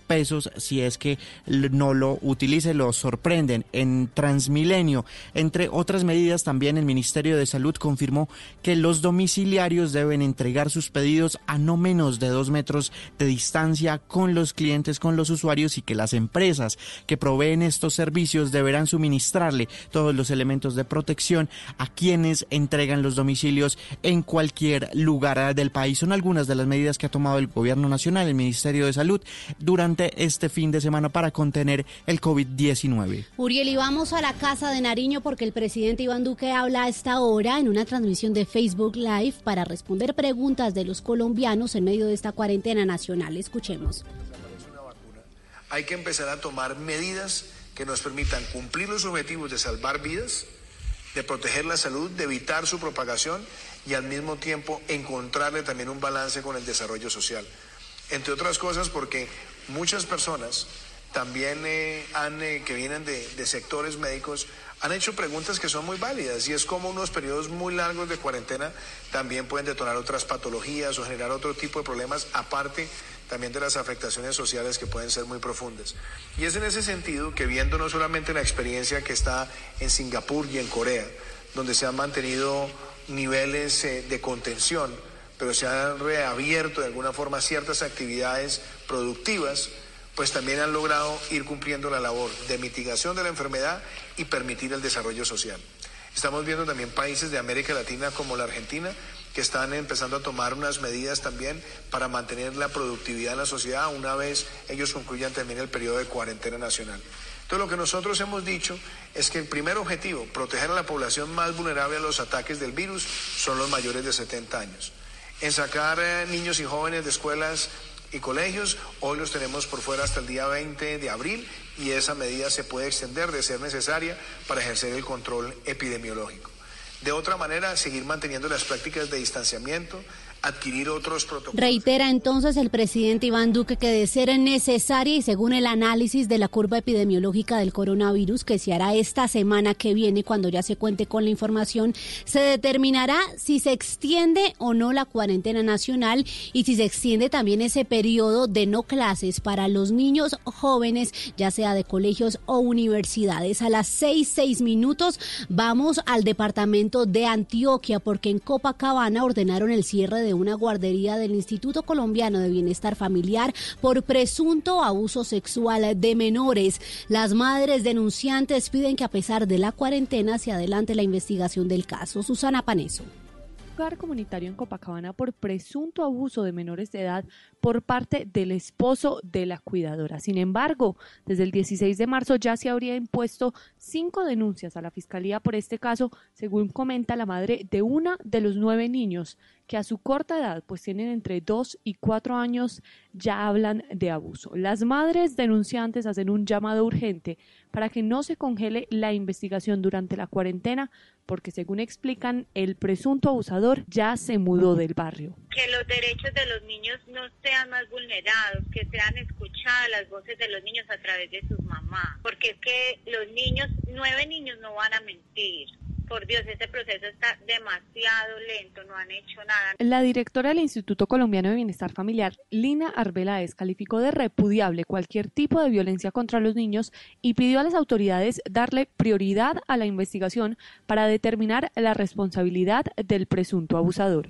pesos si es que no lo utilice, lo sorprenden en Transmilenio. Entre otras medidas, también el Ministerio de Salud confirmó que los domiciliarios deben entregar sus pedidos a no menos de dos metros de distancia con los clientes, con los usuarios y que las empresas que proveen estos servicios deberán suministrarle todos los elementos de protección a quienes entregan los domicilios en cualquier lugar del país. Son algunas de las medidas que ha tomado el Gobierno Nacional, el Ministerio de Salud, durante este fin de semana para contener el COVID-19. Uriel, y vamos a la Casa de Nariño porque el presidente Iván Duque habla a esta hora en una transmisión de Facebook Live para responder preguntas de los colombianos en medio de esta cuarentena nacional. Escuchemos. Hay que empezar a tomar medidas que nos permitan cumplir los objetivos de salvar vidas, de proteger la salud, de evitar su propagación y al mismo tiempo encontrarle también un balance con el desarrollo social. Entre otras cosas porque muchas personas también eh, han, eh, que vienen de, sectores médicos han hecho preguntas que son muy válidas y es como unos periodos muy largos de cuarentena también pueden detonar otras patologías o generar otro tipo de problemas aparte también de las afectaciones sociales que pueden ser muy profundas. Y es en ese sentido que viendo no solamente la experiencia que está en Singapur y en Corea, donde se han mantenido niveles eh, de contención, pero se han reabierto de alguna forma ciertas actividades productivas, pues también han logrado ir cumpliendo la labor de mitigación de la enfermedad y permitir el desarrollo social. Estamos viendo también países de América Latina como la Argentina que están empezando a tomar unas medidas también para mantener la productividad en la sociedad una vez ellos concluyan también el periodo de cuarentena nacional. Entonces lo que nosotros hemos dicho es que el primer objetivo, proteger a la población más vulnerable a los ataques del virus, son los mayores de 70 años. En sacar eh, niños y jóvenes de escuelas y colegios. Hoy los tenemos por fuera hasta el día 20 de abril y esa medida se puede extender de ser necesaria para ejercer el control epidemiológico. De otra manera, seguir manteniendo las prácticas de distanciamiento, adquirir otros protocolos. Reitera entonces el presidente Iván Duque que de ser necesaria y según el análisis de la curva epidemiológica del coronavirus que se hará esta semana que viene cuando ya se cuente con la información, se determinará si se extiende o no la cuarentena nacional y si se extiende también ese periodo de no clases para los niños jóvenes, ya sea de colegios o universidades. A las seis, seis minutos vamos al departamento de Antioquia porque en Copacabana ordenaron el cierre de una guardería del Instituto Colombiano de Bienestar Familiar por presunto abuso sexual de menores. Las madres denunciantes piden que a pesar de la cuarentena se adelante la investigación del caso. Susana Paneso comunitario en Copacabana por presunto abuso de menores de edad por parte del esposo de la cuidadora. Sin embargo, desde el 16 de marzo ya se habría impuesto cinco denuncias a la Fiscalía por este caso, según comenta la madre de una de los nueve niños que a su corta edad, pues tienen entre 2 y 4 años, ya hablan de abuso. Las madres denunciantes hacen un llamado urgente para que no se congele la investigación durante la cuarentena, porque según explican, el presunto abusador ya se mudó del barrio. Que los derechos de los niños no sean más vulnerados, que sean escuchadas las voces de los niños a través de sus mamás, porque es que los niños, nueve niños no van a mentir. Por Dios, este proceso está demasiado lento, no han hecho nada. La directora del Instituto Colombiano de Bienestar Familiar, Lina Arbeláez, calificó de repudiable cualquier tipo de violencia contra los niños y pidió a las autoridades darle prioridad a la investigación para determinar la responsabilidad del presunto abusador.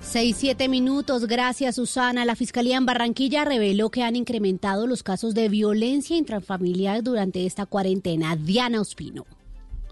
Seis, siete minutos. Gracias, Susana. La Fiscalía en Barranquilla reveló que han incrementado los casos de violencia intrafamiliar durante esta cuarentena. Diana Ospino.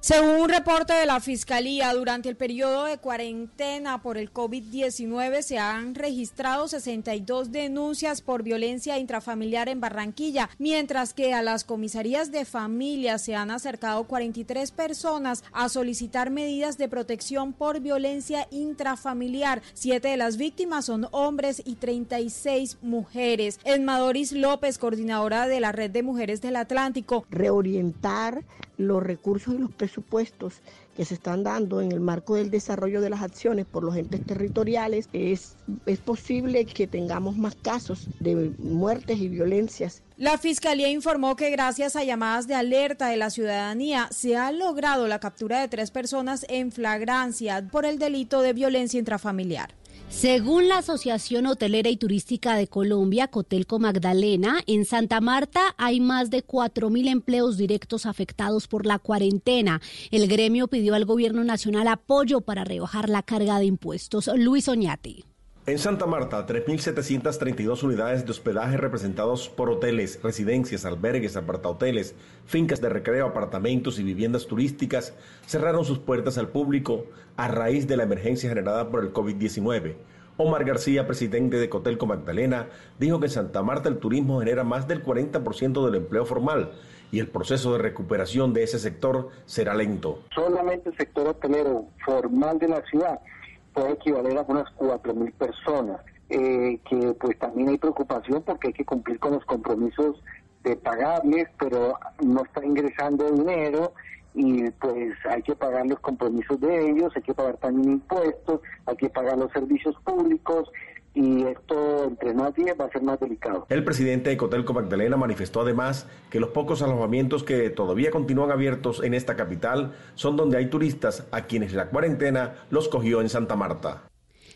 Según un reporte de la Fiscalía, durante el periodo de cuarentena por el COVID-19 se han registrado 62 denuncias por violencia intrafamiliar en Barranquilla, mientras que a las comisarías de familia se han acercado 43 personas a solicitar medidas de protección por violencia intrafamiliar. Siete de las víctimas son hombres y 36 mujeres. Edmadoris López, coordinadora de la Red de Mujeres del Atlántico. Reorientar los recursos y los que se están dando en el marco del desarrollo de las acciones por los entes territoriales, es, es posible que tengamos más casos de muertes y violencias. La Fiscalía informó que gracias a llamadas de alerta de la ciudadanía se ha logrado la captura de tres personas en flagrancia por el delito de violencia intrafamiliar. Según la Asociación Hotelera y Turística de Colombia, Cotelco Magdalena, en Santa Marta hay más de 4.000 empleos directos afectados por la cuarentena. El gremio pidió al gobierno nacional apoyo para rebajar la carga de impuestos. Luis Oñate. En Santa Marta, 3.732 unidades de hospedaje representados por hoteles, residencias, albergues, apartahoteles, fincas de recreo, apartamentos y viviendas turísticas cerraron sus puertas al público a raíz de la emergencia generada por el COVID-19. Omar García, presidente de Cotelco Magdalena, dijo que en Santa Marta el turismo genera más del 40% del empleo formal y el proceso de recuperación de ese sector será lento. Solamente el sector hotelero formal de la ciudad puede equivaler a unas 4.000 personas, eh, que pues también hay preocupación porque hay que cumplir con los compromisos de pagarles, pero no está ingresando dinero y pues hay que pagar los compromisos de ellos, hay que pagar también impuestos, hay que pagar los servicios públicos y esto entre más días va a ser más delicado. El presidente de Cotelco Magdalena manifestó además que los pocos alojamientos que todavía continúan abiertos en esta capital son donde hay turistas a quienes la cuarentena los cogió en Santa Marta.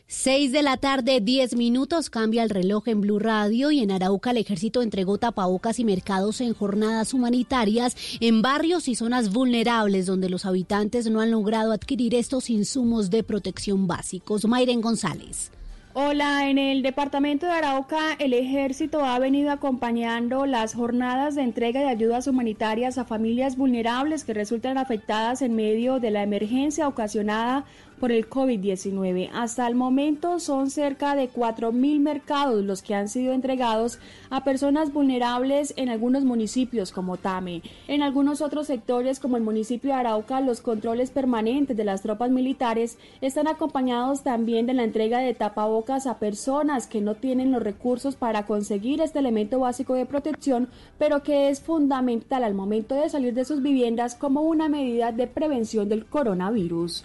6 de la tarde, 10 minutos, cambia el reloj en Blue Radio y en Arauca el ejército entregó tapabocas y mercados en jornadas humanitarias en barrios y zonas vulnerables donde los habitantes no han logrado adquirir estos insumos de protección básicos. Mayren González. Hola, en el departamento de Arauca el ejército ha venido acompañando las jornadas de entrega de ayudas humanitarias a familias vulnerables que resultan afectadas en medio de la emergencia ocasionada por el COVID-19. Hasta el momento son cerca de 4.000 mercados los que han sido entregados a personas vulnerables en algunos municipios como Tame. En algunos otros sectores como el municipio de Arauca, los controles permanentes de las tropas militares están acompañados también de la entrega de tapabocas a personas que no tienen los recursos para conseguir este elemento básico de protección, pero que es fundamental al momento de salir de sus viviendas como una medida de prevención del coronavirus.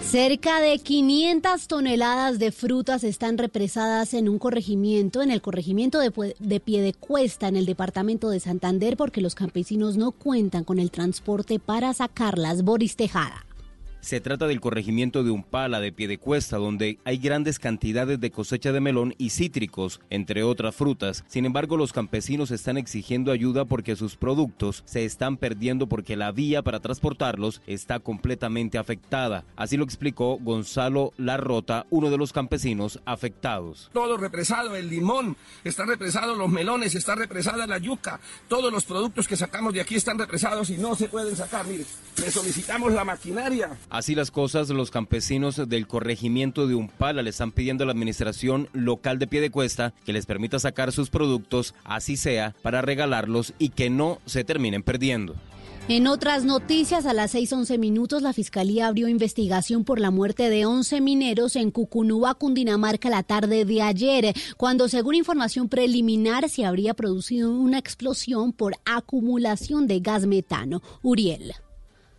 Cerca de 500 toneladas de frutas están represadas en un corregimiento, en el corregimiento de, de Piedecuesta, en el departamento de Santander, porque los campesinos no cuentan con el transporte para sacarlas. Boris Tejada. Se trata del corregimiento de Umpala de Piedecuesta, donde hay grandes cantidades de cosecha de melón y cítricos, entre otras frutas. Sin embargo, los campesinos están exigiendo ayuda porque sus productos se están perdiendo porque la vía para transportarlos está completamente afectada. Así lo explicó Gonzalo Larrota, uno de los campesinos afectados. Todo represado, el limón, están represados los melones, está represada la yuca, todos los productos que sacamos de aquí están represados y no se pueden sacar. Mire, le solicitamos la maquinaria. Así las cosas, los campesinos del corregimiento de Umpala le están pidiendo a la administración local de Piedecuesta que les permita sacar sus productos, así sea, para regalarlos y que no se terminen perdiendo. En otras noticias, a las 6:11 minutos, la Fiscalía abrió investigación por la muerte de 11 mineros en Cucunúa, Cundinamarca, la tarde de ayer, cuando, según información preliminar, se habría producido una explosión por acumulación de gas metano. Uriel.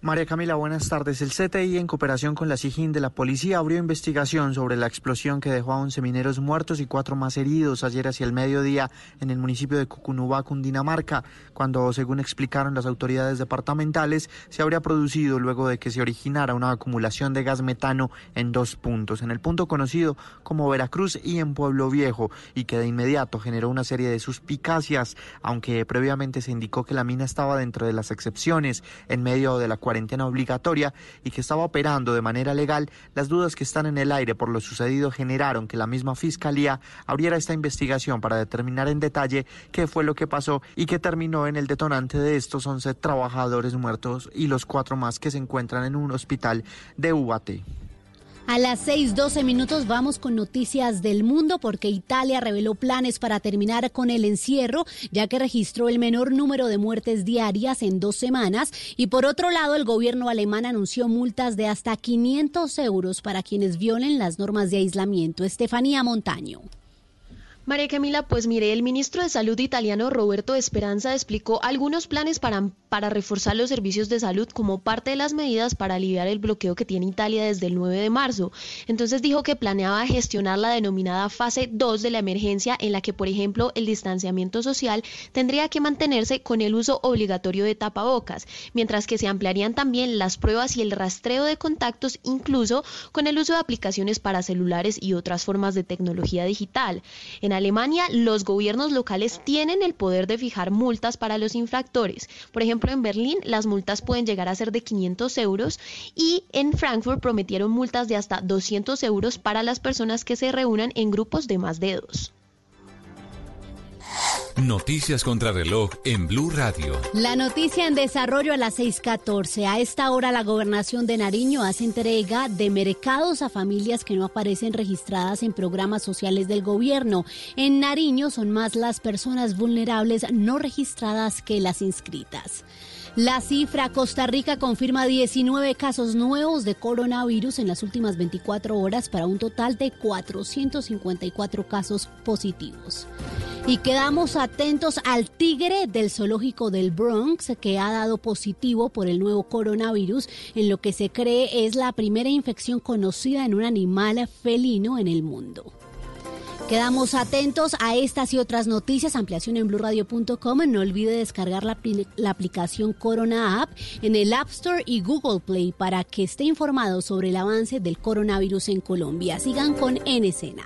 María Camila, buenas tardes. El CTI, en cooperación con la SIGIN de la policía, abrió investigación sobre la explosión que dejó a 11 mineros muertos y cuatro más heridos ayer hacia el mediodía en el municipio de Cucunubá, Cundinamarca, cuando, según explicaron las autoridades departamentales, se habría producido luego de que se originara una acumulación de gas metano en dos puntos, en el punto conocido como Veracruz y en Pueblo Viejo, y que de inmediato generó una serie de suspicacias, aunque previamente se indicó que la mina estaba dentro de las excepciones en medio de la cual cuarentena obligatoria y que estaba operando de manera legal, las dudas que están en el aire por lo sucedido generaron que la misma Fiscalía abriera esta investigación para determinar en detalle qué fue lo que pasó y qué terminó en el detonante de estos 11 trabajadores muertos y los cuatro más que se encuentran en un hospital de UAT. A las 6:12 minutos vamos con noticias del mundo porque Italia reveló planes para terminar con el encierro, ya que registró el menor número de muertes diarias en dos semanas. Y por otro lado, el gobierno alemán anunció multas de hasta 500 euros para quienes violen las normas de aislamiento. Estefanía Montaño. María Camila, pues mire, el ministro de Salud italiano Roberto Esperanza explicó algunos planes para, para reforzar los servicios de salud como parte de las medidas para aliviar el bloqueo que tiene Italia desde el 9 de marzo. Entonces dijo que planeaba gestionar la denominada fase 2 de la emergencia en la que, por ejemplo, el distanciamiento social tendría que mantenerse con el uso obligatorio de tapabocas, mientras que se ampliarían también las pruebas y el rastreo de contactos, incluso con el uso de aplicaciones para celulares y otras formas de tecnología digital. Alemania, los gobiernos locales tienen el poder de fijar multas para los infractores. Por ejemplo, en Berlín las multas pueden llegar a ser de 500 euros y en Frankfurt prometieron multas de hasta 200 euros para las personas que se reúnan en grupos de más de dos. Noticias contra reloj en Blue Radio. La noticia en desarrollo a las 6:14. A esta hora la gobernación de Nariño hace entrega de mercados a familias que no aparecen registradas en programas sociales del gobierno. En Nariño son más las personas vulnerables no registradas que las inscritas. La cifra, Costa Rica confirma 19 casos nuevos de coronavirus en las últimas 24 horas para un total de 454 casos positivos. Y quedamos atentos al tigre del zoológico del Bronx que ha dado positivo por el nuevo coronavirus en lo que se cree es la primera infección conocida en un animal felino en el mundo. Quedamos atentos a estas y otras noticias. Ampliación en blurradio.com. No olvide descargar la, la, aplicación Corona App en el App Store y Google Play para que esté informado sobre el avance del coronavirus en Colombia. Sigan con En Escena.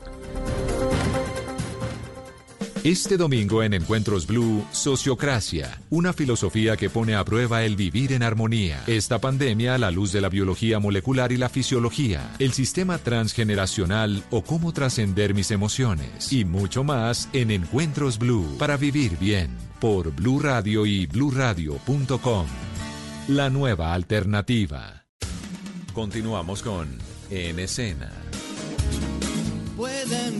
Este domingo en Encuentros Blue, Sociocracia, una filosofía que pone a prueba el vivir en armonía. Esta pandemia a la luz de la biología molecular y la fisiología, el sistema transgeneracional o cómo trascender mis emociones y mucho más en Encuentros Blue para vivir bien por Blue Radio y bluradio.com. La nueva alternativa. Continuamos con En Escena. Pueden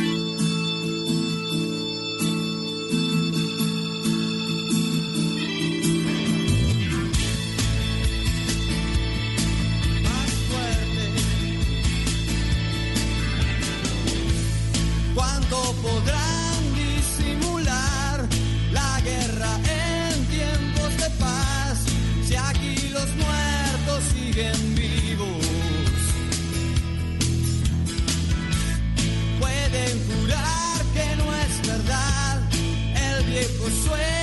consuelo.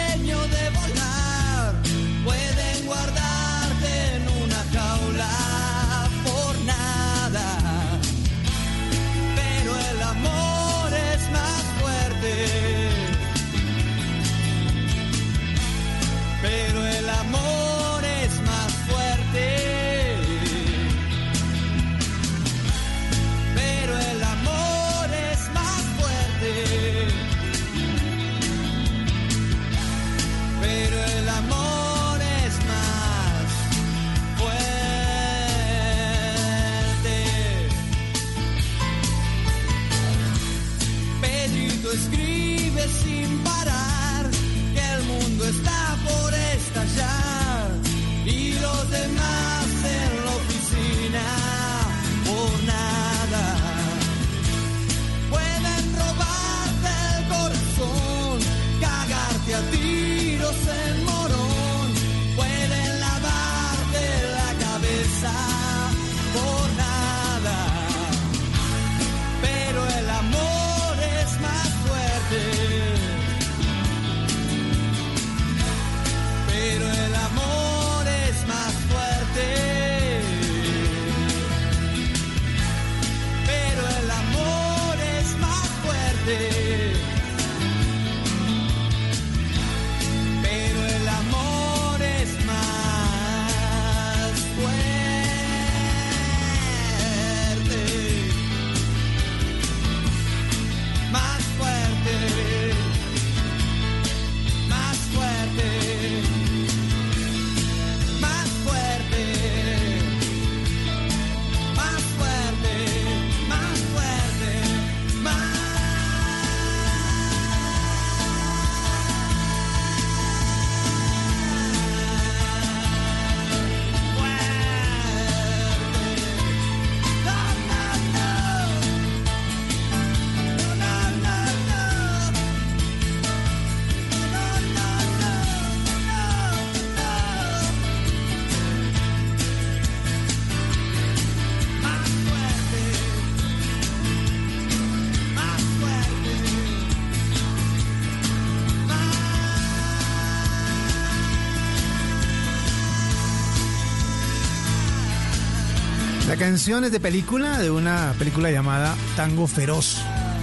canción es de película, de una película llamada Tango Feroz.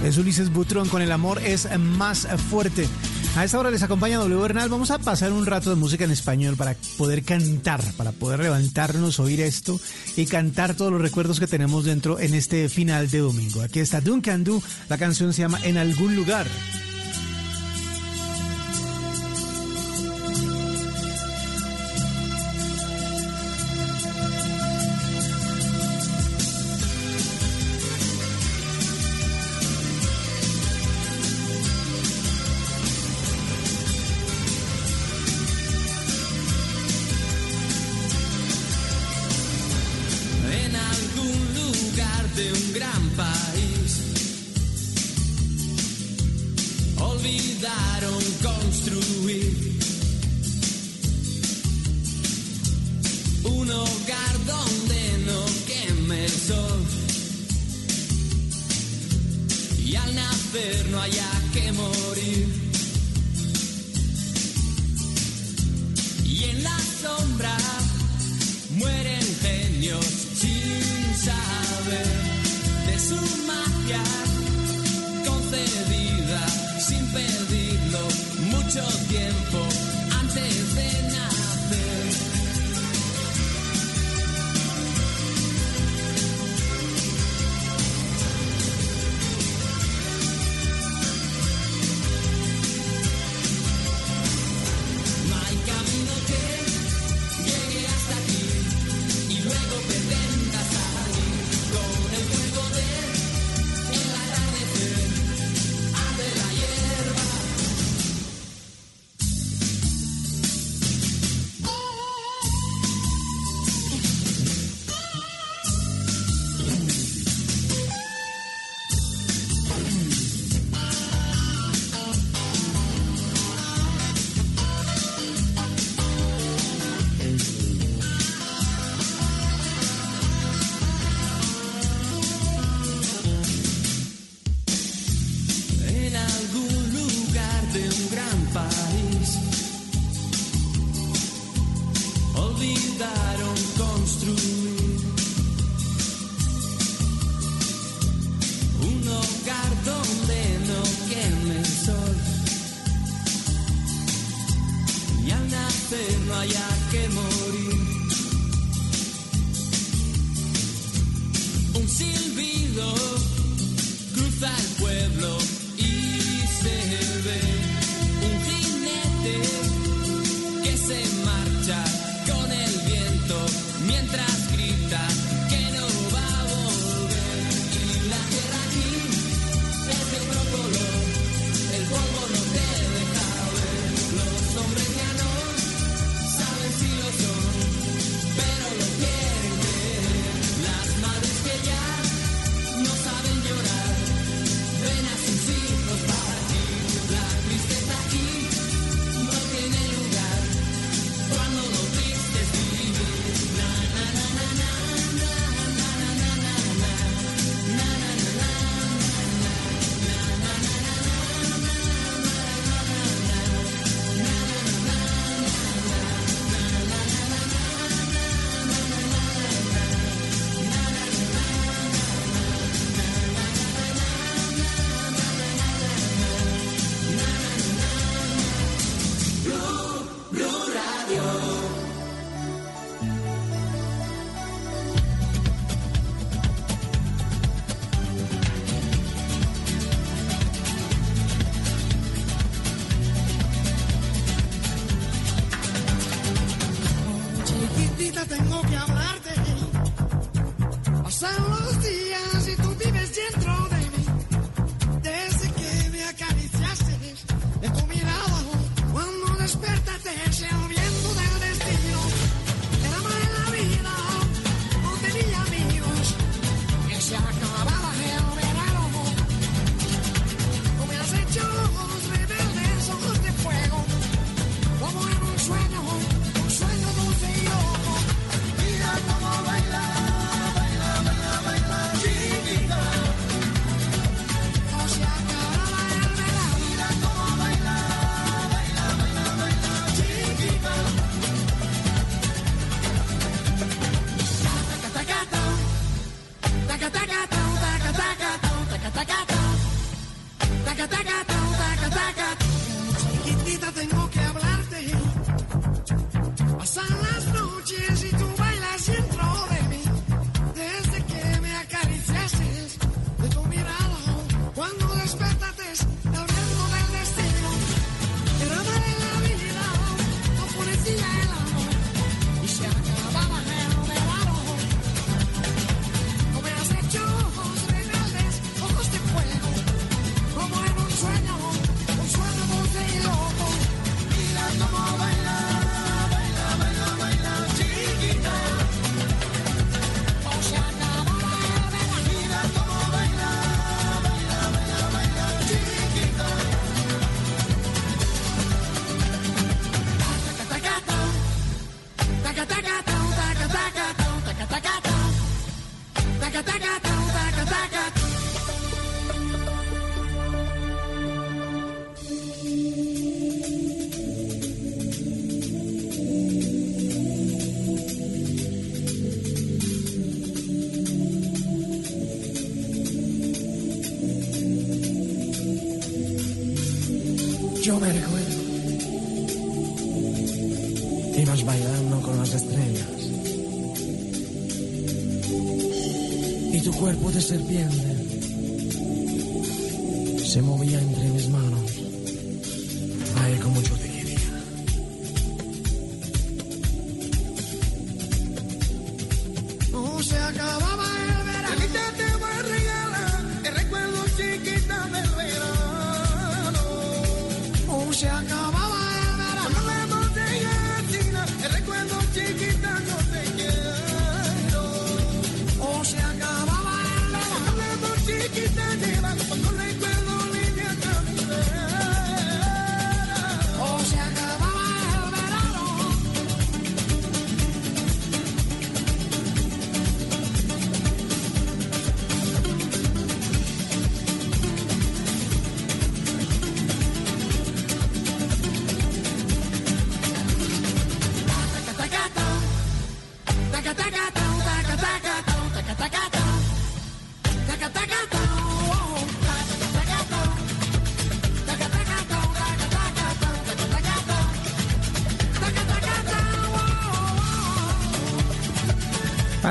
Es Ulises Butrón con el amor es más fuerte. A esta hora les acompaña W Bernal. Vamos a pasar un rato de música en español para poder cantar, para poder levantarnos, oír esto y cantar todos los recuerdos que tenemos dentro en este final de domingo. Aquí está Duncan Du, la canción se llama En algún lugar.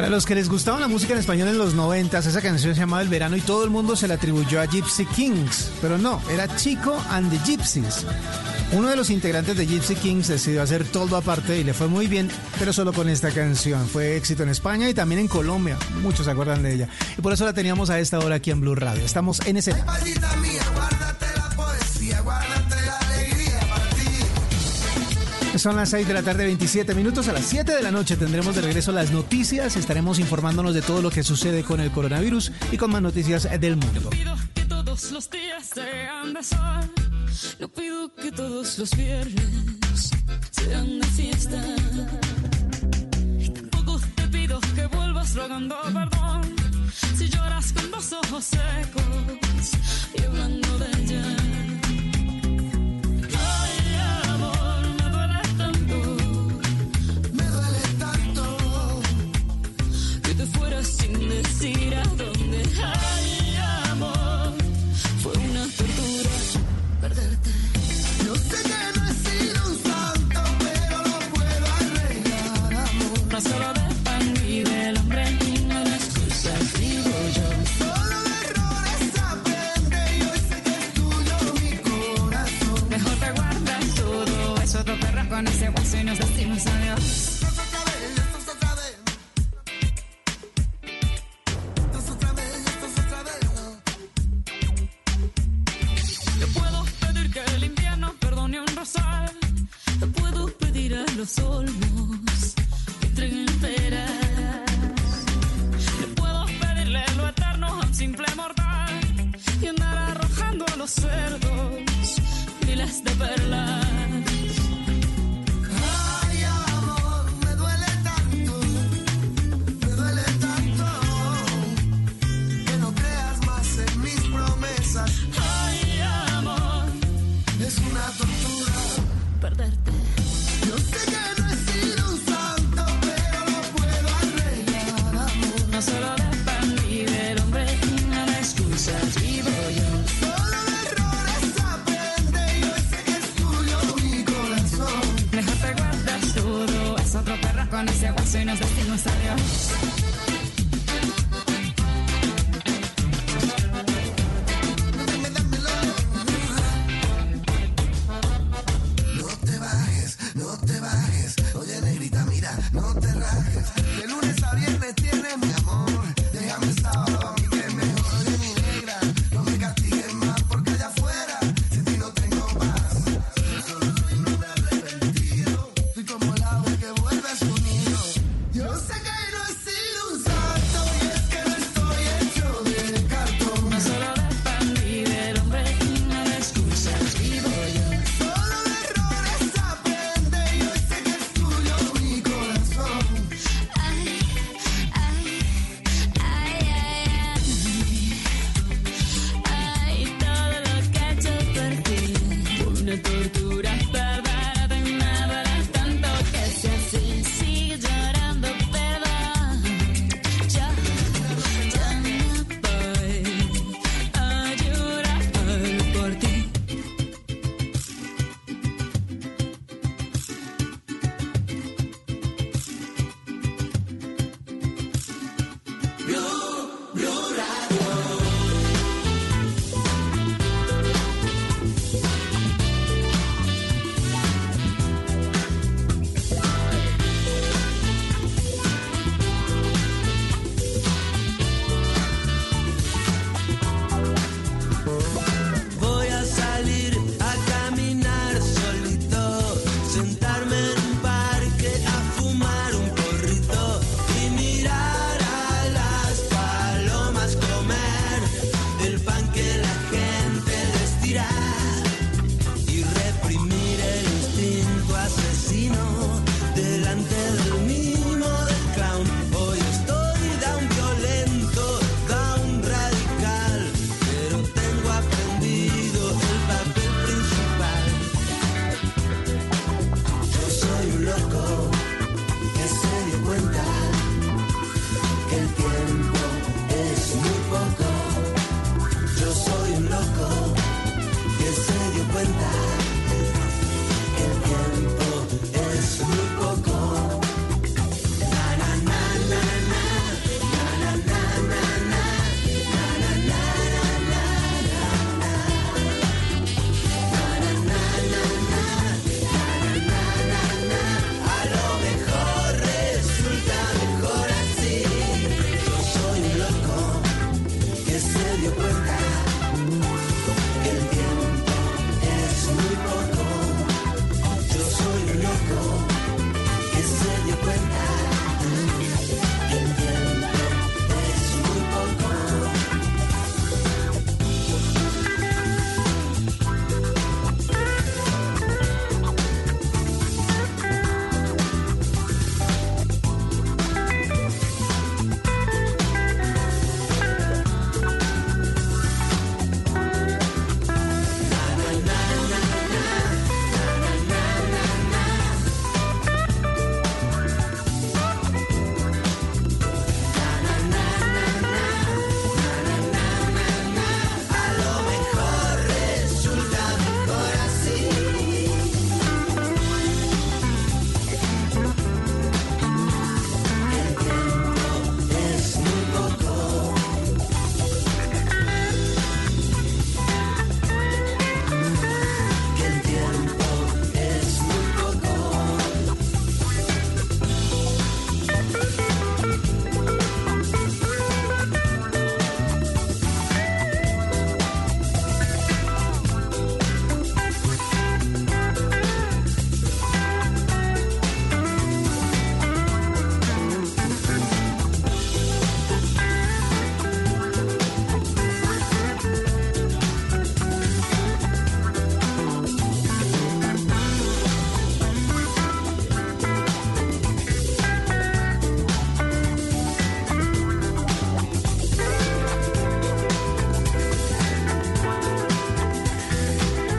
Para los que les gustaba la música en español en los 90, esa canción se llamaba El Verano y todo el mundo se la atribuyó a Gypsy Kings, pero no, era Chico and the Gypsies. Uno de los integrantes de Gypsy Kings decidió hacer todo aparte y le fue muy bien, pero solo con esta canción. Fue éxito en España y también en Colombia, muchos se acuerdan de ella. Y por eso la teníamos a esta hora aquí en Blue Radio. Estamos en escena. Son las 6 de la tarde, 27 minutos. A las 7 de la noche tendremos de regreso las noticias. Estaremos informándonos de todo lo que sucede con el coronavirus y con más noticias del mundo.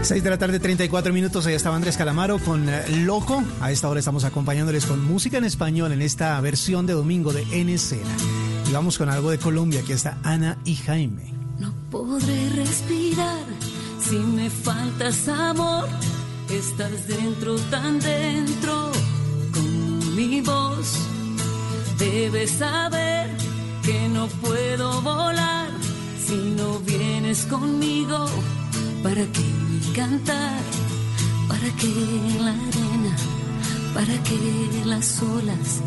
6 de la tarde, 34 minutos. Ahí estaba Andrés Calamaro con eh, Loco. A esta hora estamos acompañándoles con música en español en esta versión de domingo de N Escena. Y vamos con algo de Colombia. Aquí está Ana y Jaime. No podré respirar si me faltas amor. Estás dentro, tan dentro, con mi voz. Debes saber que no puedo volar si no vienes conmigo. ¿Para qué cantar? ¿Para qué la arena? ¿Para qué las olas?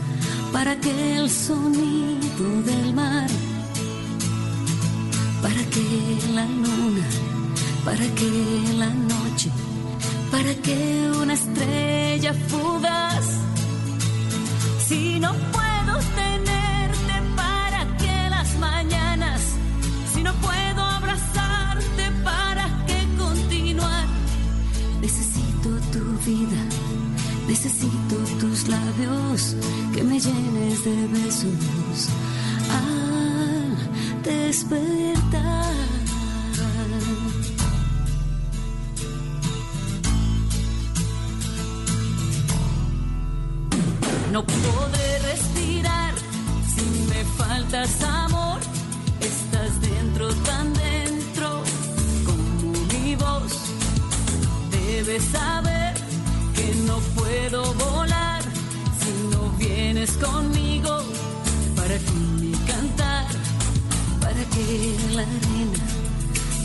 ¿Para qué el sonido del mar? ¿Para qué la luna? ¿Para qué la noche? ¿Para qué una estrella fugaz? ¿Para qué me cantar? ¿Para qué la arena?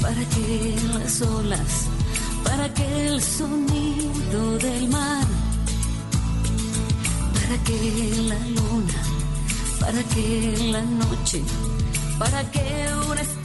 ¿Para qué las olas? ¿Para qué el sonido del mar? ¿Para qué la luna? ¿Para qué la noche? ¿Para qué una estrella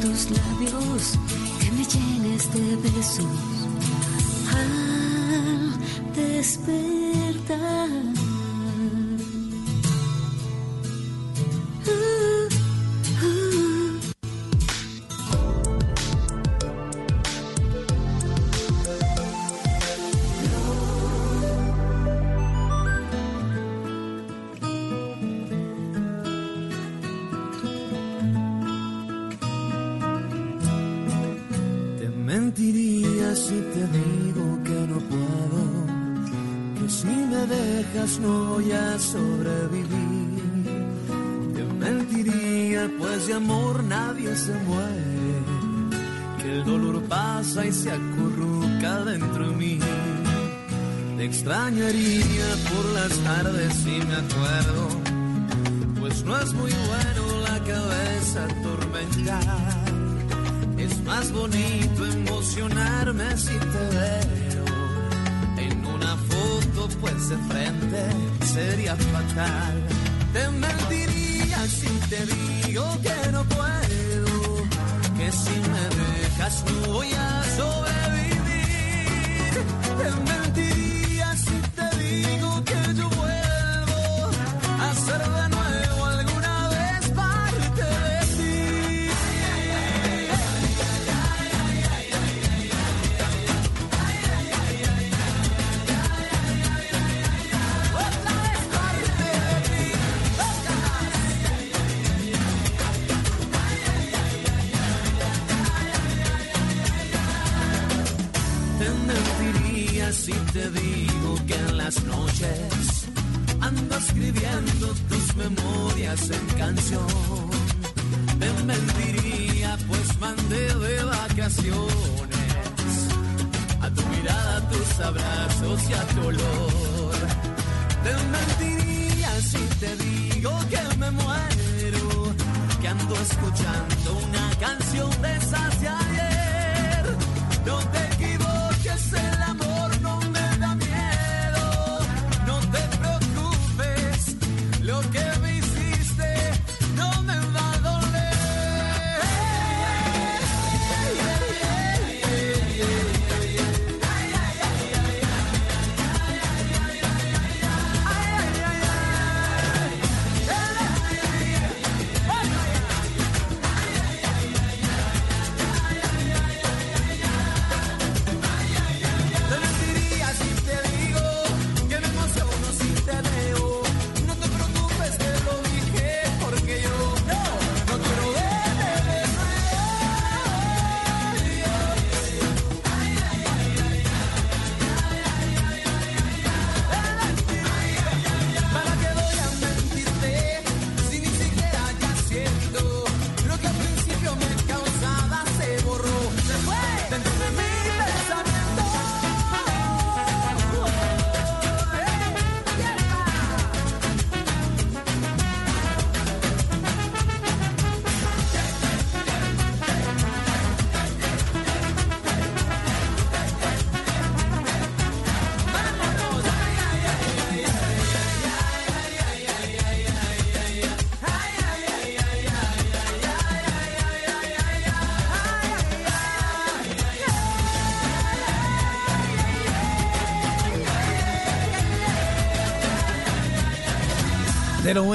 tus labios, que me llenes de besos al despertar. Extrañaría por las tardes si me acuerdo, pues no es muy bueno la cabeza atormentar. Es más bonito emocionarme si te veo en una foto, pues de frente sería fatal. Te mentiría si te digo que no puedo, que si me dejas no voy a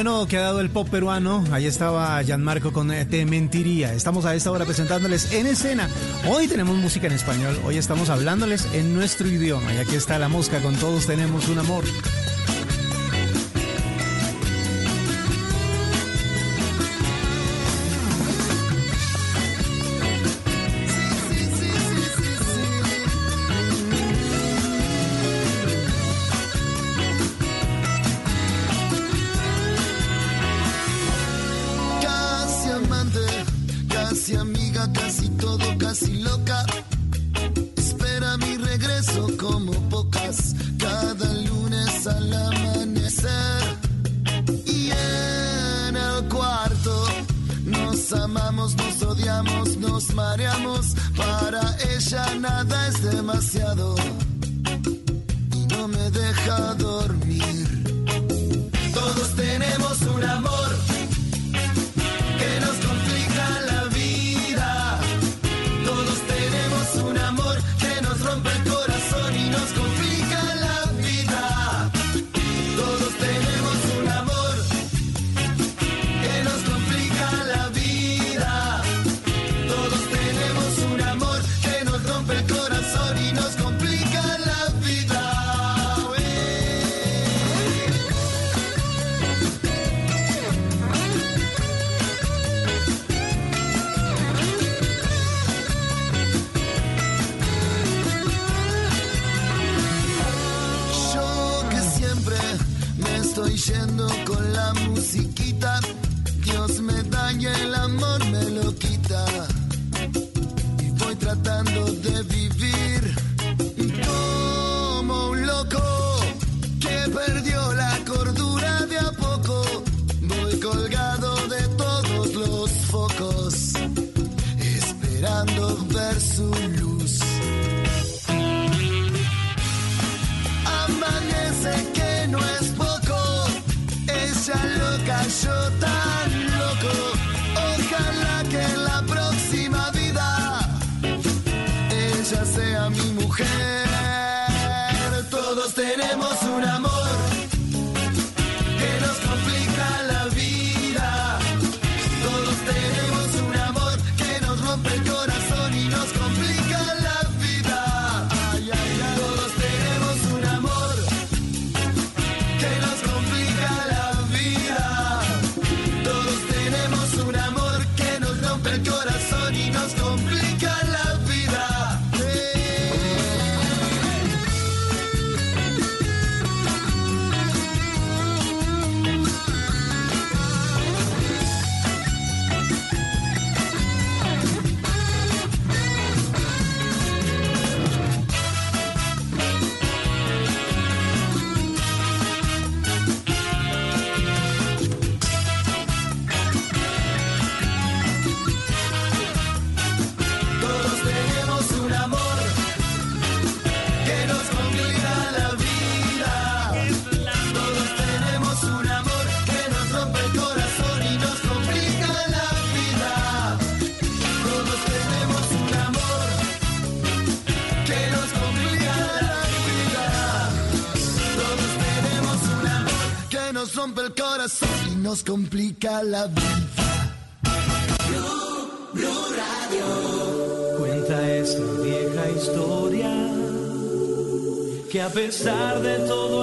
fenómeno que ha dado el pop peruano. Ahí estaba Gianmarco con eh, Te Mentiría. Estamos a esta hora presentándoles en escena. Hoy tenemos música en español. Hoy estamos hablándoles en nuestro idioma. Y aquí está la mosca con todos tenemos un amor. nos complica la vida. Blue, Blue Radio. Cuenta esta vieja historia que a pesar de todo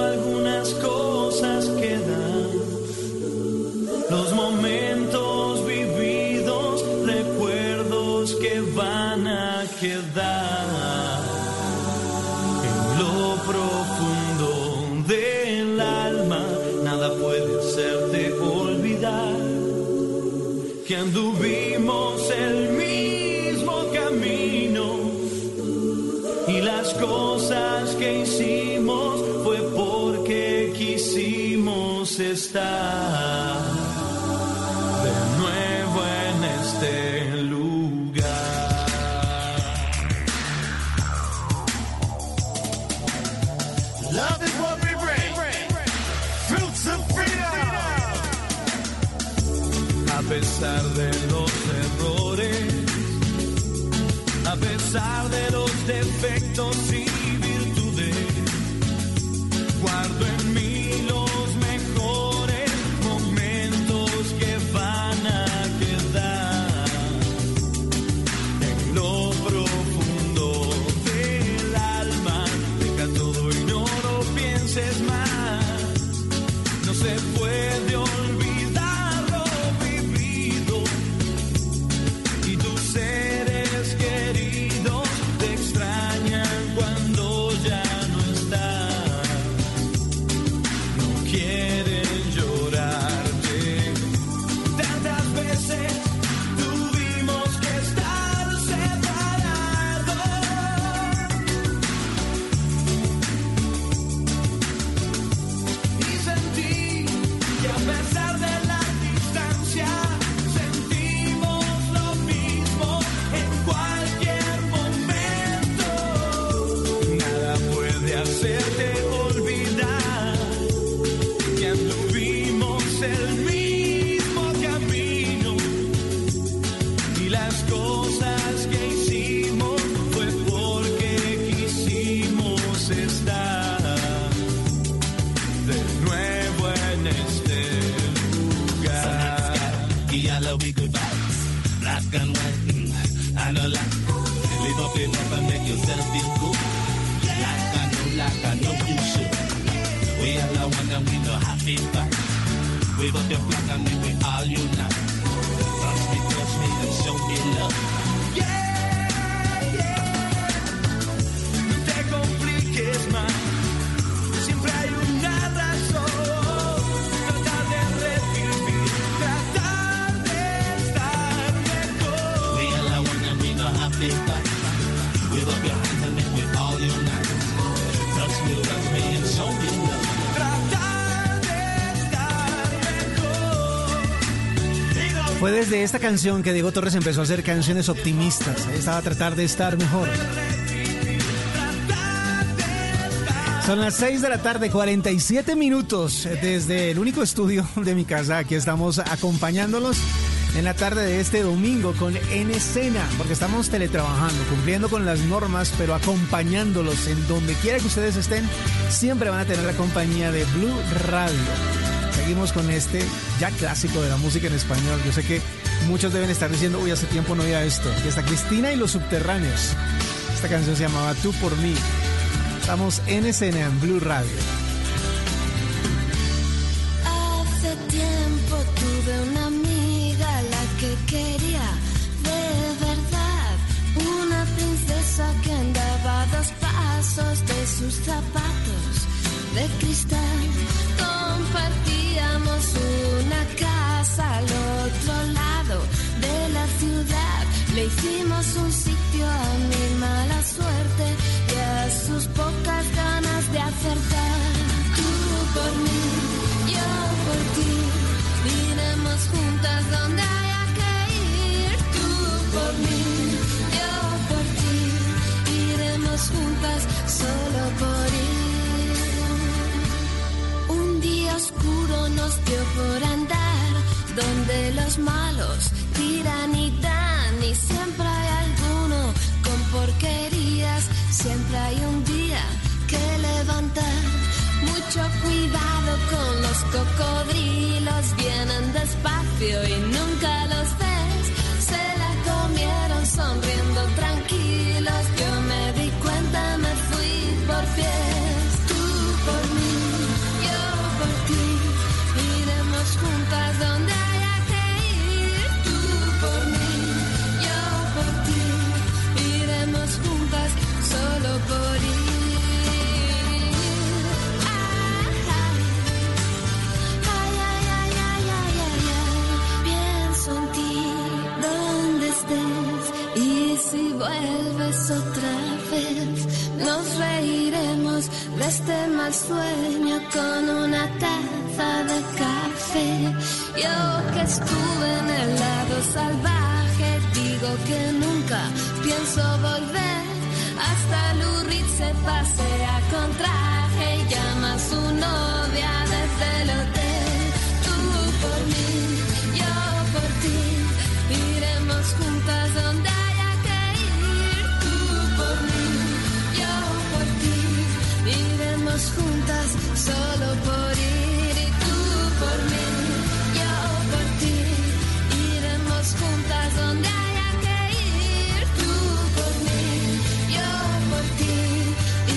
Fue desde esta canción que Diego Torres empezó a hacer canciones optimistas. Estaba a tratar de estar mejor. Son las 6 de la tarde, 47 minutos desde el único estudio de mi casa. Aquí estamos acompañándolos en la tarde de este domingo con En Escena, porque estamos teletrabajando, cumpliendo con las normas, pero acompañándolos en donde quiera que ustedes estén. Siempre van a tener la compañía de Blue Radio. Seguimos con este ya clásico de la música en español. Yo sé que muchos deben estar diciendo, uy, hace tiempo no oía esto. Y está Cristina y los subterráneos. Esta canción se llamaba Tú por mí. Estamos en escena en Blue Radio. Zapatos de cristal. Compartíamos una casa al otro lado de la ciudad. Le hicimos un sitio a mi mala suerte y a sus pocas ganas de acertar. Oscuro nos dio por andar donde los malos tiran y dan y siempre hay alguno con porquerías. Siempre hay un día que levantar. Mucho cuidado con los cocodrilos, vienen despacio y nunca los ves. Se la comieron sonriendo tranquilos. Reiremos de este mal sueño con una taza de café. Yo que estuve en el lado salvaje, digo que nunca pienso volver. Hasta Lurid se pasea con traje y llama a su novia juntas solo por ir. Y tú por mí, yo por ti, iremos juntas donde haya que ir. Tú por mí, yo por ti,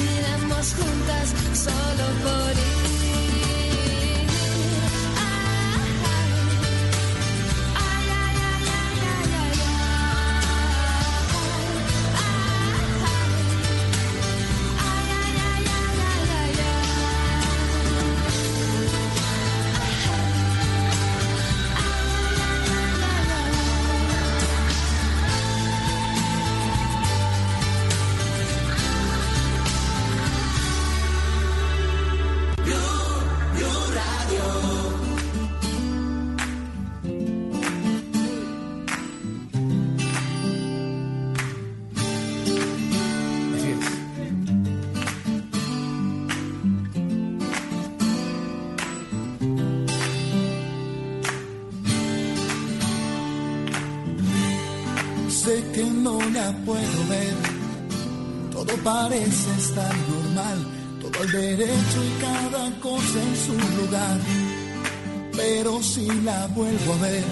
iremos juntas solo por ir. Todo parece estar normal, todo al derecho y cada cosa en su lugar. Pero si la vuelvo a ver,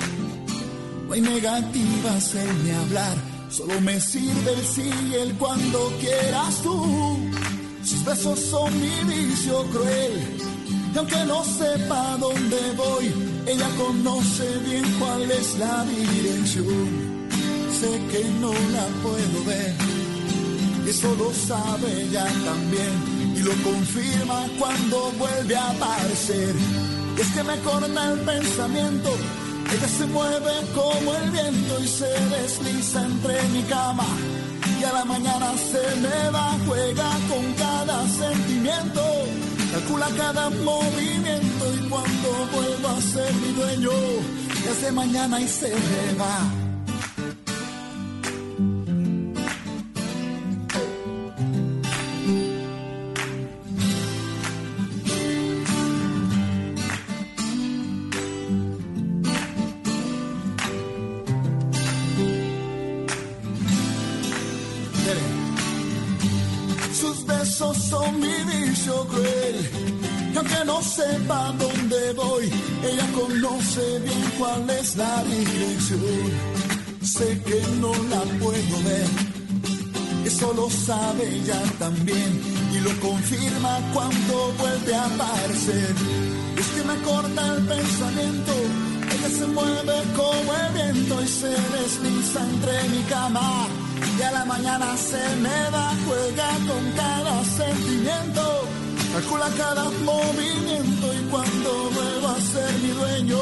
No hay negativas en mi hablar, solo me sirve el sí y el cuando quieras tú. Sus besos son mi vicio cruel, y aunque no sepa dónde voy, ella conoce bien cuál es la dirección. Sé que no la puedo ver, eso lo sabe ella también, y lo confirma cuando vuelve a aparecer. Es que me corta el pensamiento, ella se mueve como el viento y se desliza entre mi cama. Y a la mañana se me va, juega con cada sentimiento, calcula cada movimiento y cuando vuelvo a ser mi dueño, ya hace mañana y se me. Sepa dónde voy, ella conoce bien cuál es la dirección. Sé que no la puedo ver, eso lo sabe ella también. Y lo confirma cuando vuelve a aparecer. Es que me corta el pensamiento, ella se mueve como el viento y se desliza entre mi cama. Y a la mañana se me va, juega con cada sentimiento, calcula cada movimiento y cuando vuelvo a ser mi dueño,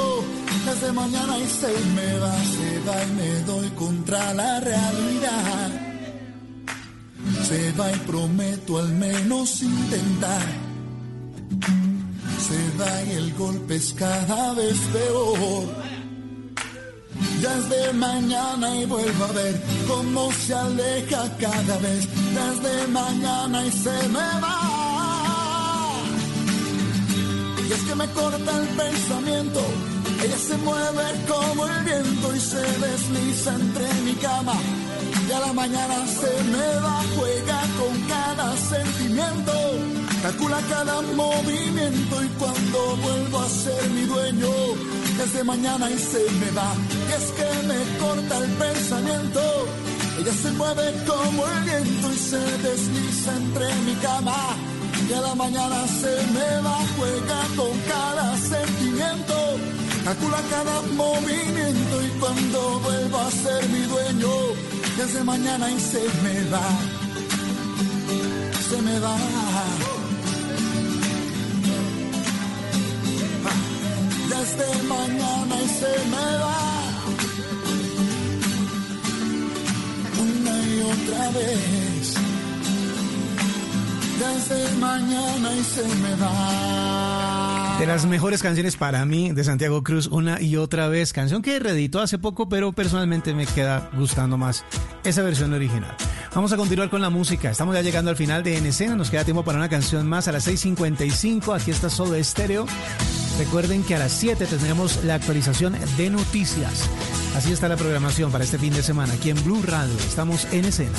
desde mañana y se me va, se va y me doy contra la realidad. Se va y prometo al menos intentar. Se va y el golpe es cada vez peor. Ya es de mañana y vuelvo a ver cómo se aleja cada vez. Desde mañana y se me va. Y es que me corta el pensamiento. Ella se mueve como el viento y se desliza entre mi cama. Y a la mañana se me va, juega con cada sentimiento. Calcula cada movimiento y cuando vuelvo a ser mi dueño, desde mañana y se me va. Y es que me corta el pensamiento. Ella se mueve como el viento y se desliza entre mi cama. Y a la mañana se me va, juega con cada sentimiento. Calcula cada movimiento y cuando vuelvo a ser mi dueño, desde mañana y se me va. Se me va. Desde mañana y se me va. Una y otra vez. De las mejores canciones para mí de Santiago Cruz, una y otra vez. Canción que reeditó hace poco, pero personalmente me queda gustando más esa versión original. Vamos a continuar con la música. Estamos ya llegando al final de En Escena. Nos queda tiempo para una canción más a las 6.55. Aquí está solo estéreo. Recuerden que a las 7 tendremos la actualización de noticias. Así está la programación para este fin de semana. Aquí en Blue Radio estamos en escena.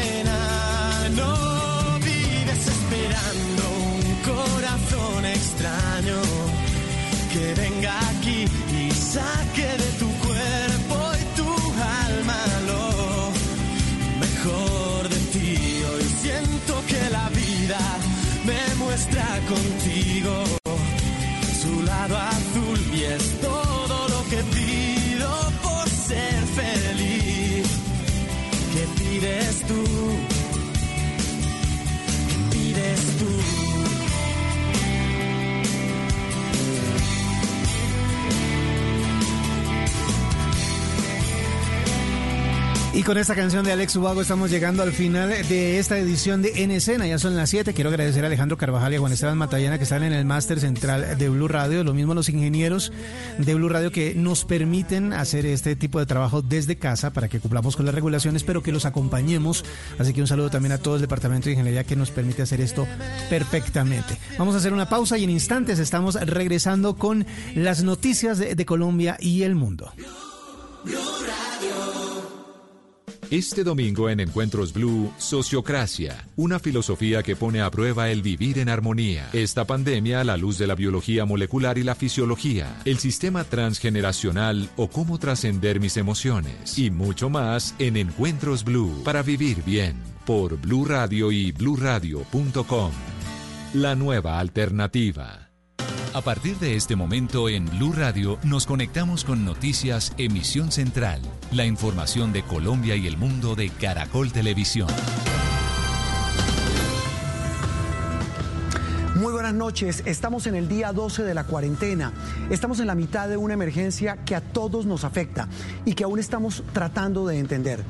Y con esta canción de Alex Ubago estamos llegando al final de esta edición de En Escena. Ya son las 7. Quiero agradecer a Alejandro Carvajal y a Juan Esteban Matallana que están en el máster central de Blue Radio. Lo mismo los ingenieros de Blue Radio que nos permiten hacer este tipo de trabajo desde casa para que cumplamos con las regulaciones, pero que los acompañemos. Así que un saludo también a todo el departamento de ingeniería que nos permite hacer esto perfectamente. Vamos a hacer una pausa y en instantes estamos regresando con las noticias de, de Colombia y el mundo. Este domingo en Encuentros Blue, Sociocracia, una filosofía que pone a prueba el vivir en armonía. Esta pandemia a la luz de la biología molecular y la fisiología, el sistema transgeneracional o cómo trascender mis emociones y mucho más en Encuentros Blue para vivir bien por Blue Radio y bluradio.com. La nueva alternativa. A partir de este momento en Blue Radio nos conectamos con Noticias Emisión Central, la información de Colombia y el mundo de Caracol Televisión. Muy buenas noches, estamos en el día 12 de la cuarentena, estamos en la mitad de una emergencia que a todos nos afecta y que aún estamos tratando de entender.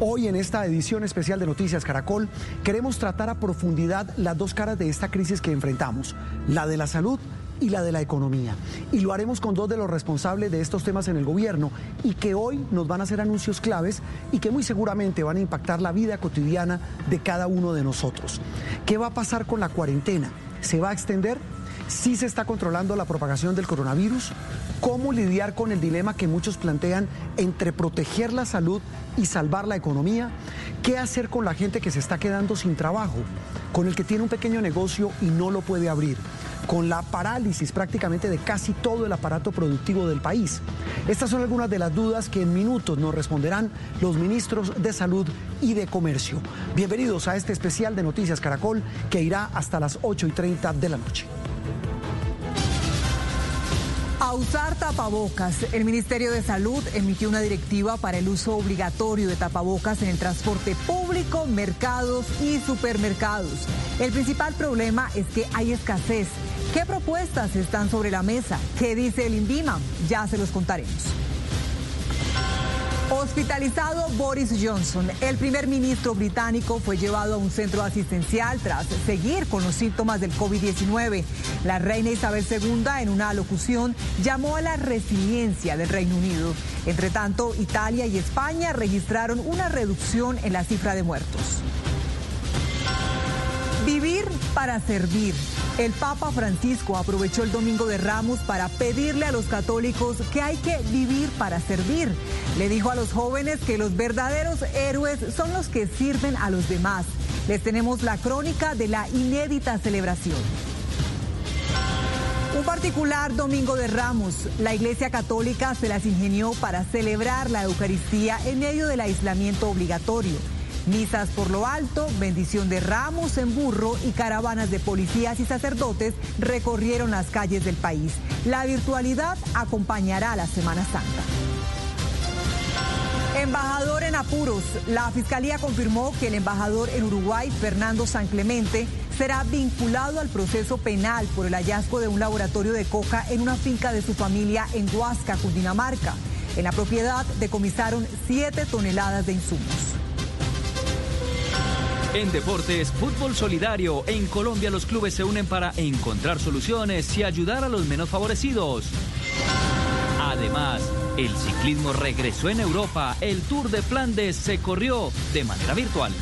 Hoy en esta edición especial de Noticias Caracol queremos tratar a profundidad las dos caras de esta crisis que enfrentamos, la de la salud y la de la economía. Y lo haremos con dos de los responsables de estos temas en el gobierno y que hoy nos van a hacer anuncios claves y que muy seguramente van a impactar la vida cotidiana de cada uno de nosotros. ¿Qué va a pasar con la cuarentena? ¿Se va a extender? ¿Sí se está controlando la propagación del coronavirus? ¿Cómo lidiar con el dilema que muchos plantean entre proteger la salud y salvar la economía? ¿Qué hacer con la gente que se está quedando sin trabajo? Con el que tiene un pequeño negocio y no lo puede abrir con la parálisis prácticamente de casi todo el aparato productivo del país. Estas son algunas de las dudas que en minutos nos responderán los ministros de Salud y de Comercio. Bienvenidos a este especial de Noticias Caracol que irá hasta las 8 y 30 de la noche. A usar tapabocas. El Ministerio de Salud emitió una directiva para el uso obligatorio de tapabocas en el transporte público, mercados y supermercados. El principal problema es que hay escasez. ¿Qué propuestas están sobre la mesa? ¿Qué dice el INVIMA? Ya se los contaremos. Hospitalizado Boris Johnson, el primer ministro británico fue llevado a un centro asistencial tras seguir con los síntomas del COVID-19. La reina Isabel II en una alocución llamó a la resiliencia del Reino Unido. Entre tanto, Italia y España registraron una reducción en la cifra de muertos. Vivir para servir. El Papa Francisco aprovechó el Domingo de Ramos para pedirle a los católicos que hay que vivir para servir. Le dijo a los jóvenes que los verdaderos héroes son los que sirven a los demás. Les tenemos la crónica de la inédita celebración. Un particular Domingo de Ramos. La Iglesia Católica se las ingenió para celebrar la Eucaristía en medio del aislamiento obligatorio. Misas por lo alto, bendición de ramos en burro y caravanas de policías y sacerdotes recorrieron las calles del país. La virtualidad acompañará la Semana Santa. Embajador en apuros. La Fiscalía confirmó que el embajador en Uruguay, Fernando San Clemente, será vinculado al proceso penal por el hallazgo de un laboratorio de coca en una finca de su familia en Huasca, Cundinamarca. En la propiedad decomisaron 7 toneladas de insumos. En deportes, fútbol solidario. En Colombia los clubes se unen para encontrar soluciones y ayudar a los menos favorecidos. Además, el ciclismo regresó en Europa. El Tour de Flandes se corrió de manera virtual.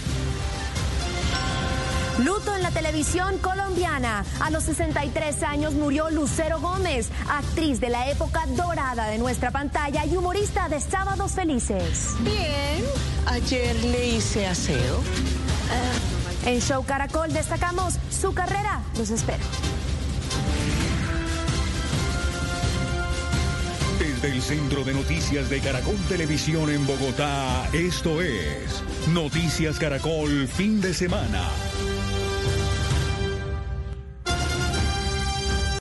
Luto en la televisión colombiana. A los 63 años murió Lucero Gómez, actriz de la época dorada de nuestra pantalla y humorista de Sábados Felices. Bien, ayer le hice aseo. En Show Caracol destacamos su carrera. Los espero. Desde el Centro de Noticias de Caracol Televisión en Bogotá, esto es Noticias Caracol Fin de Semana.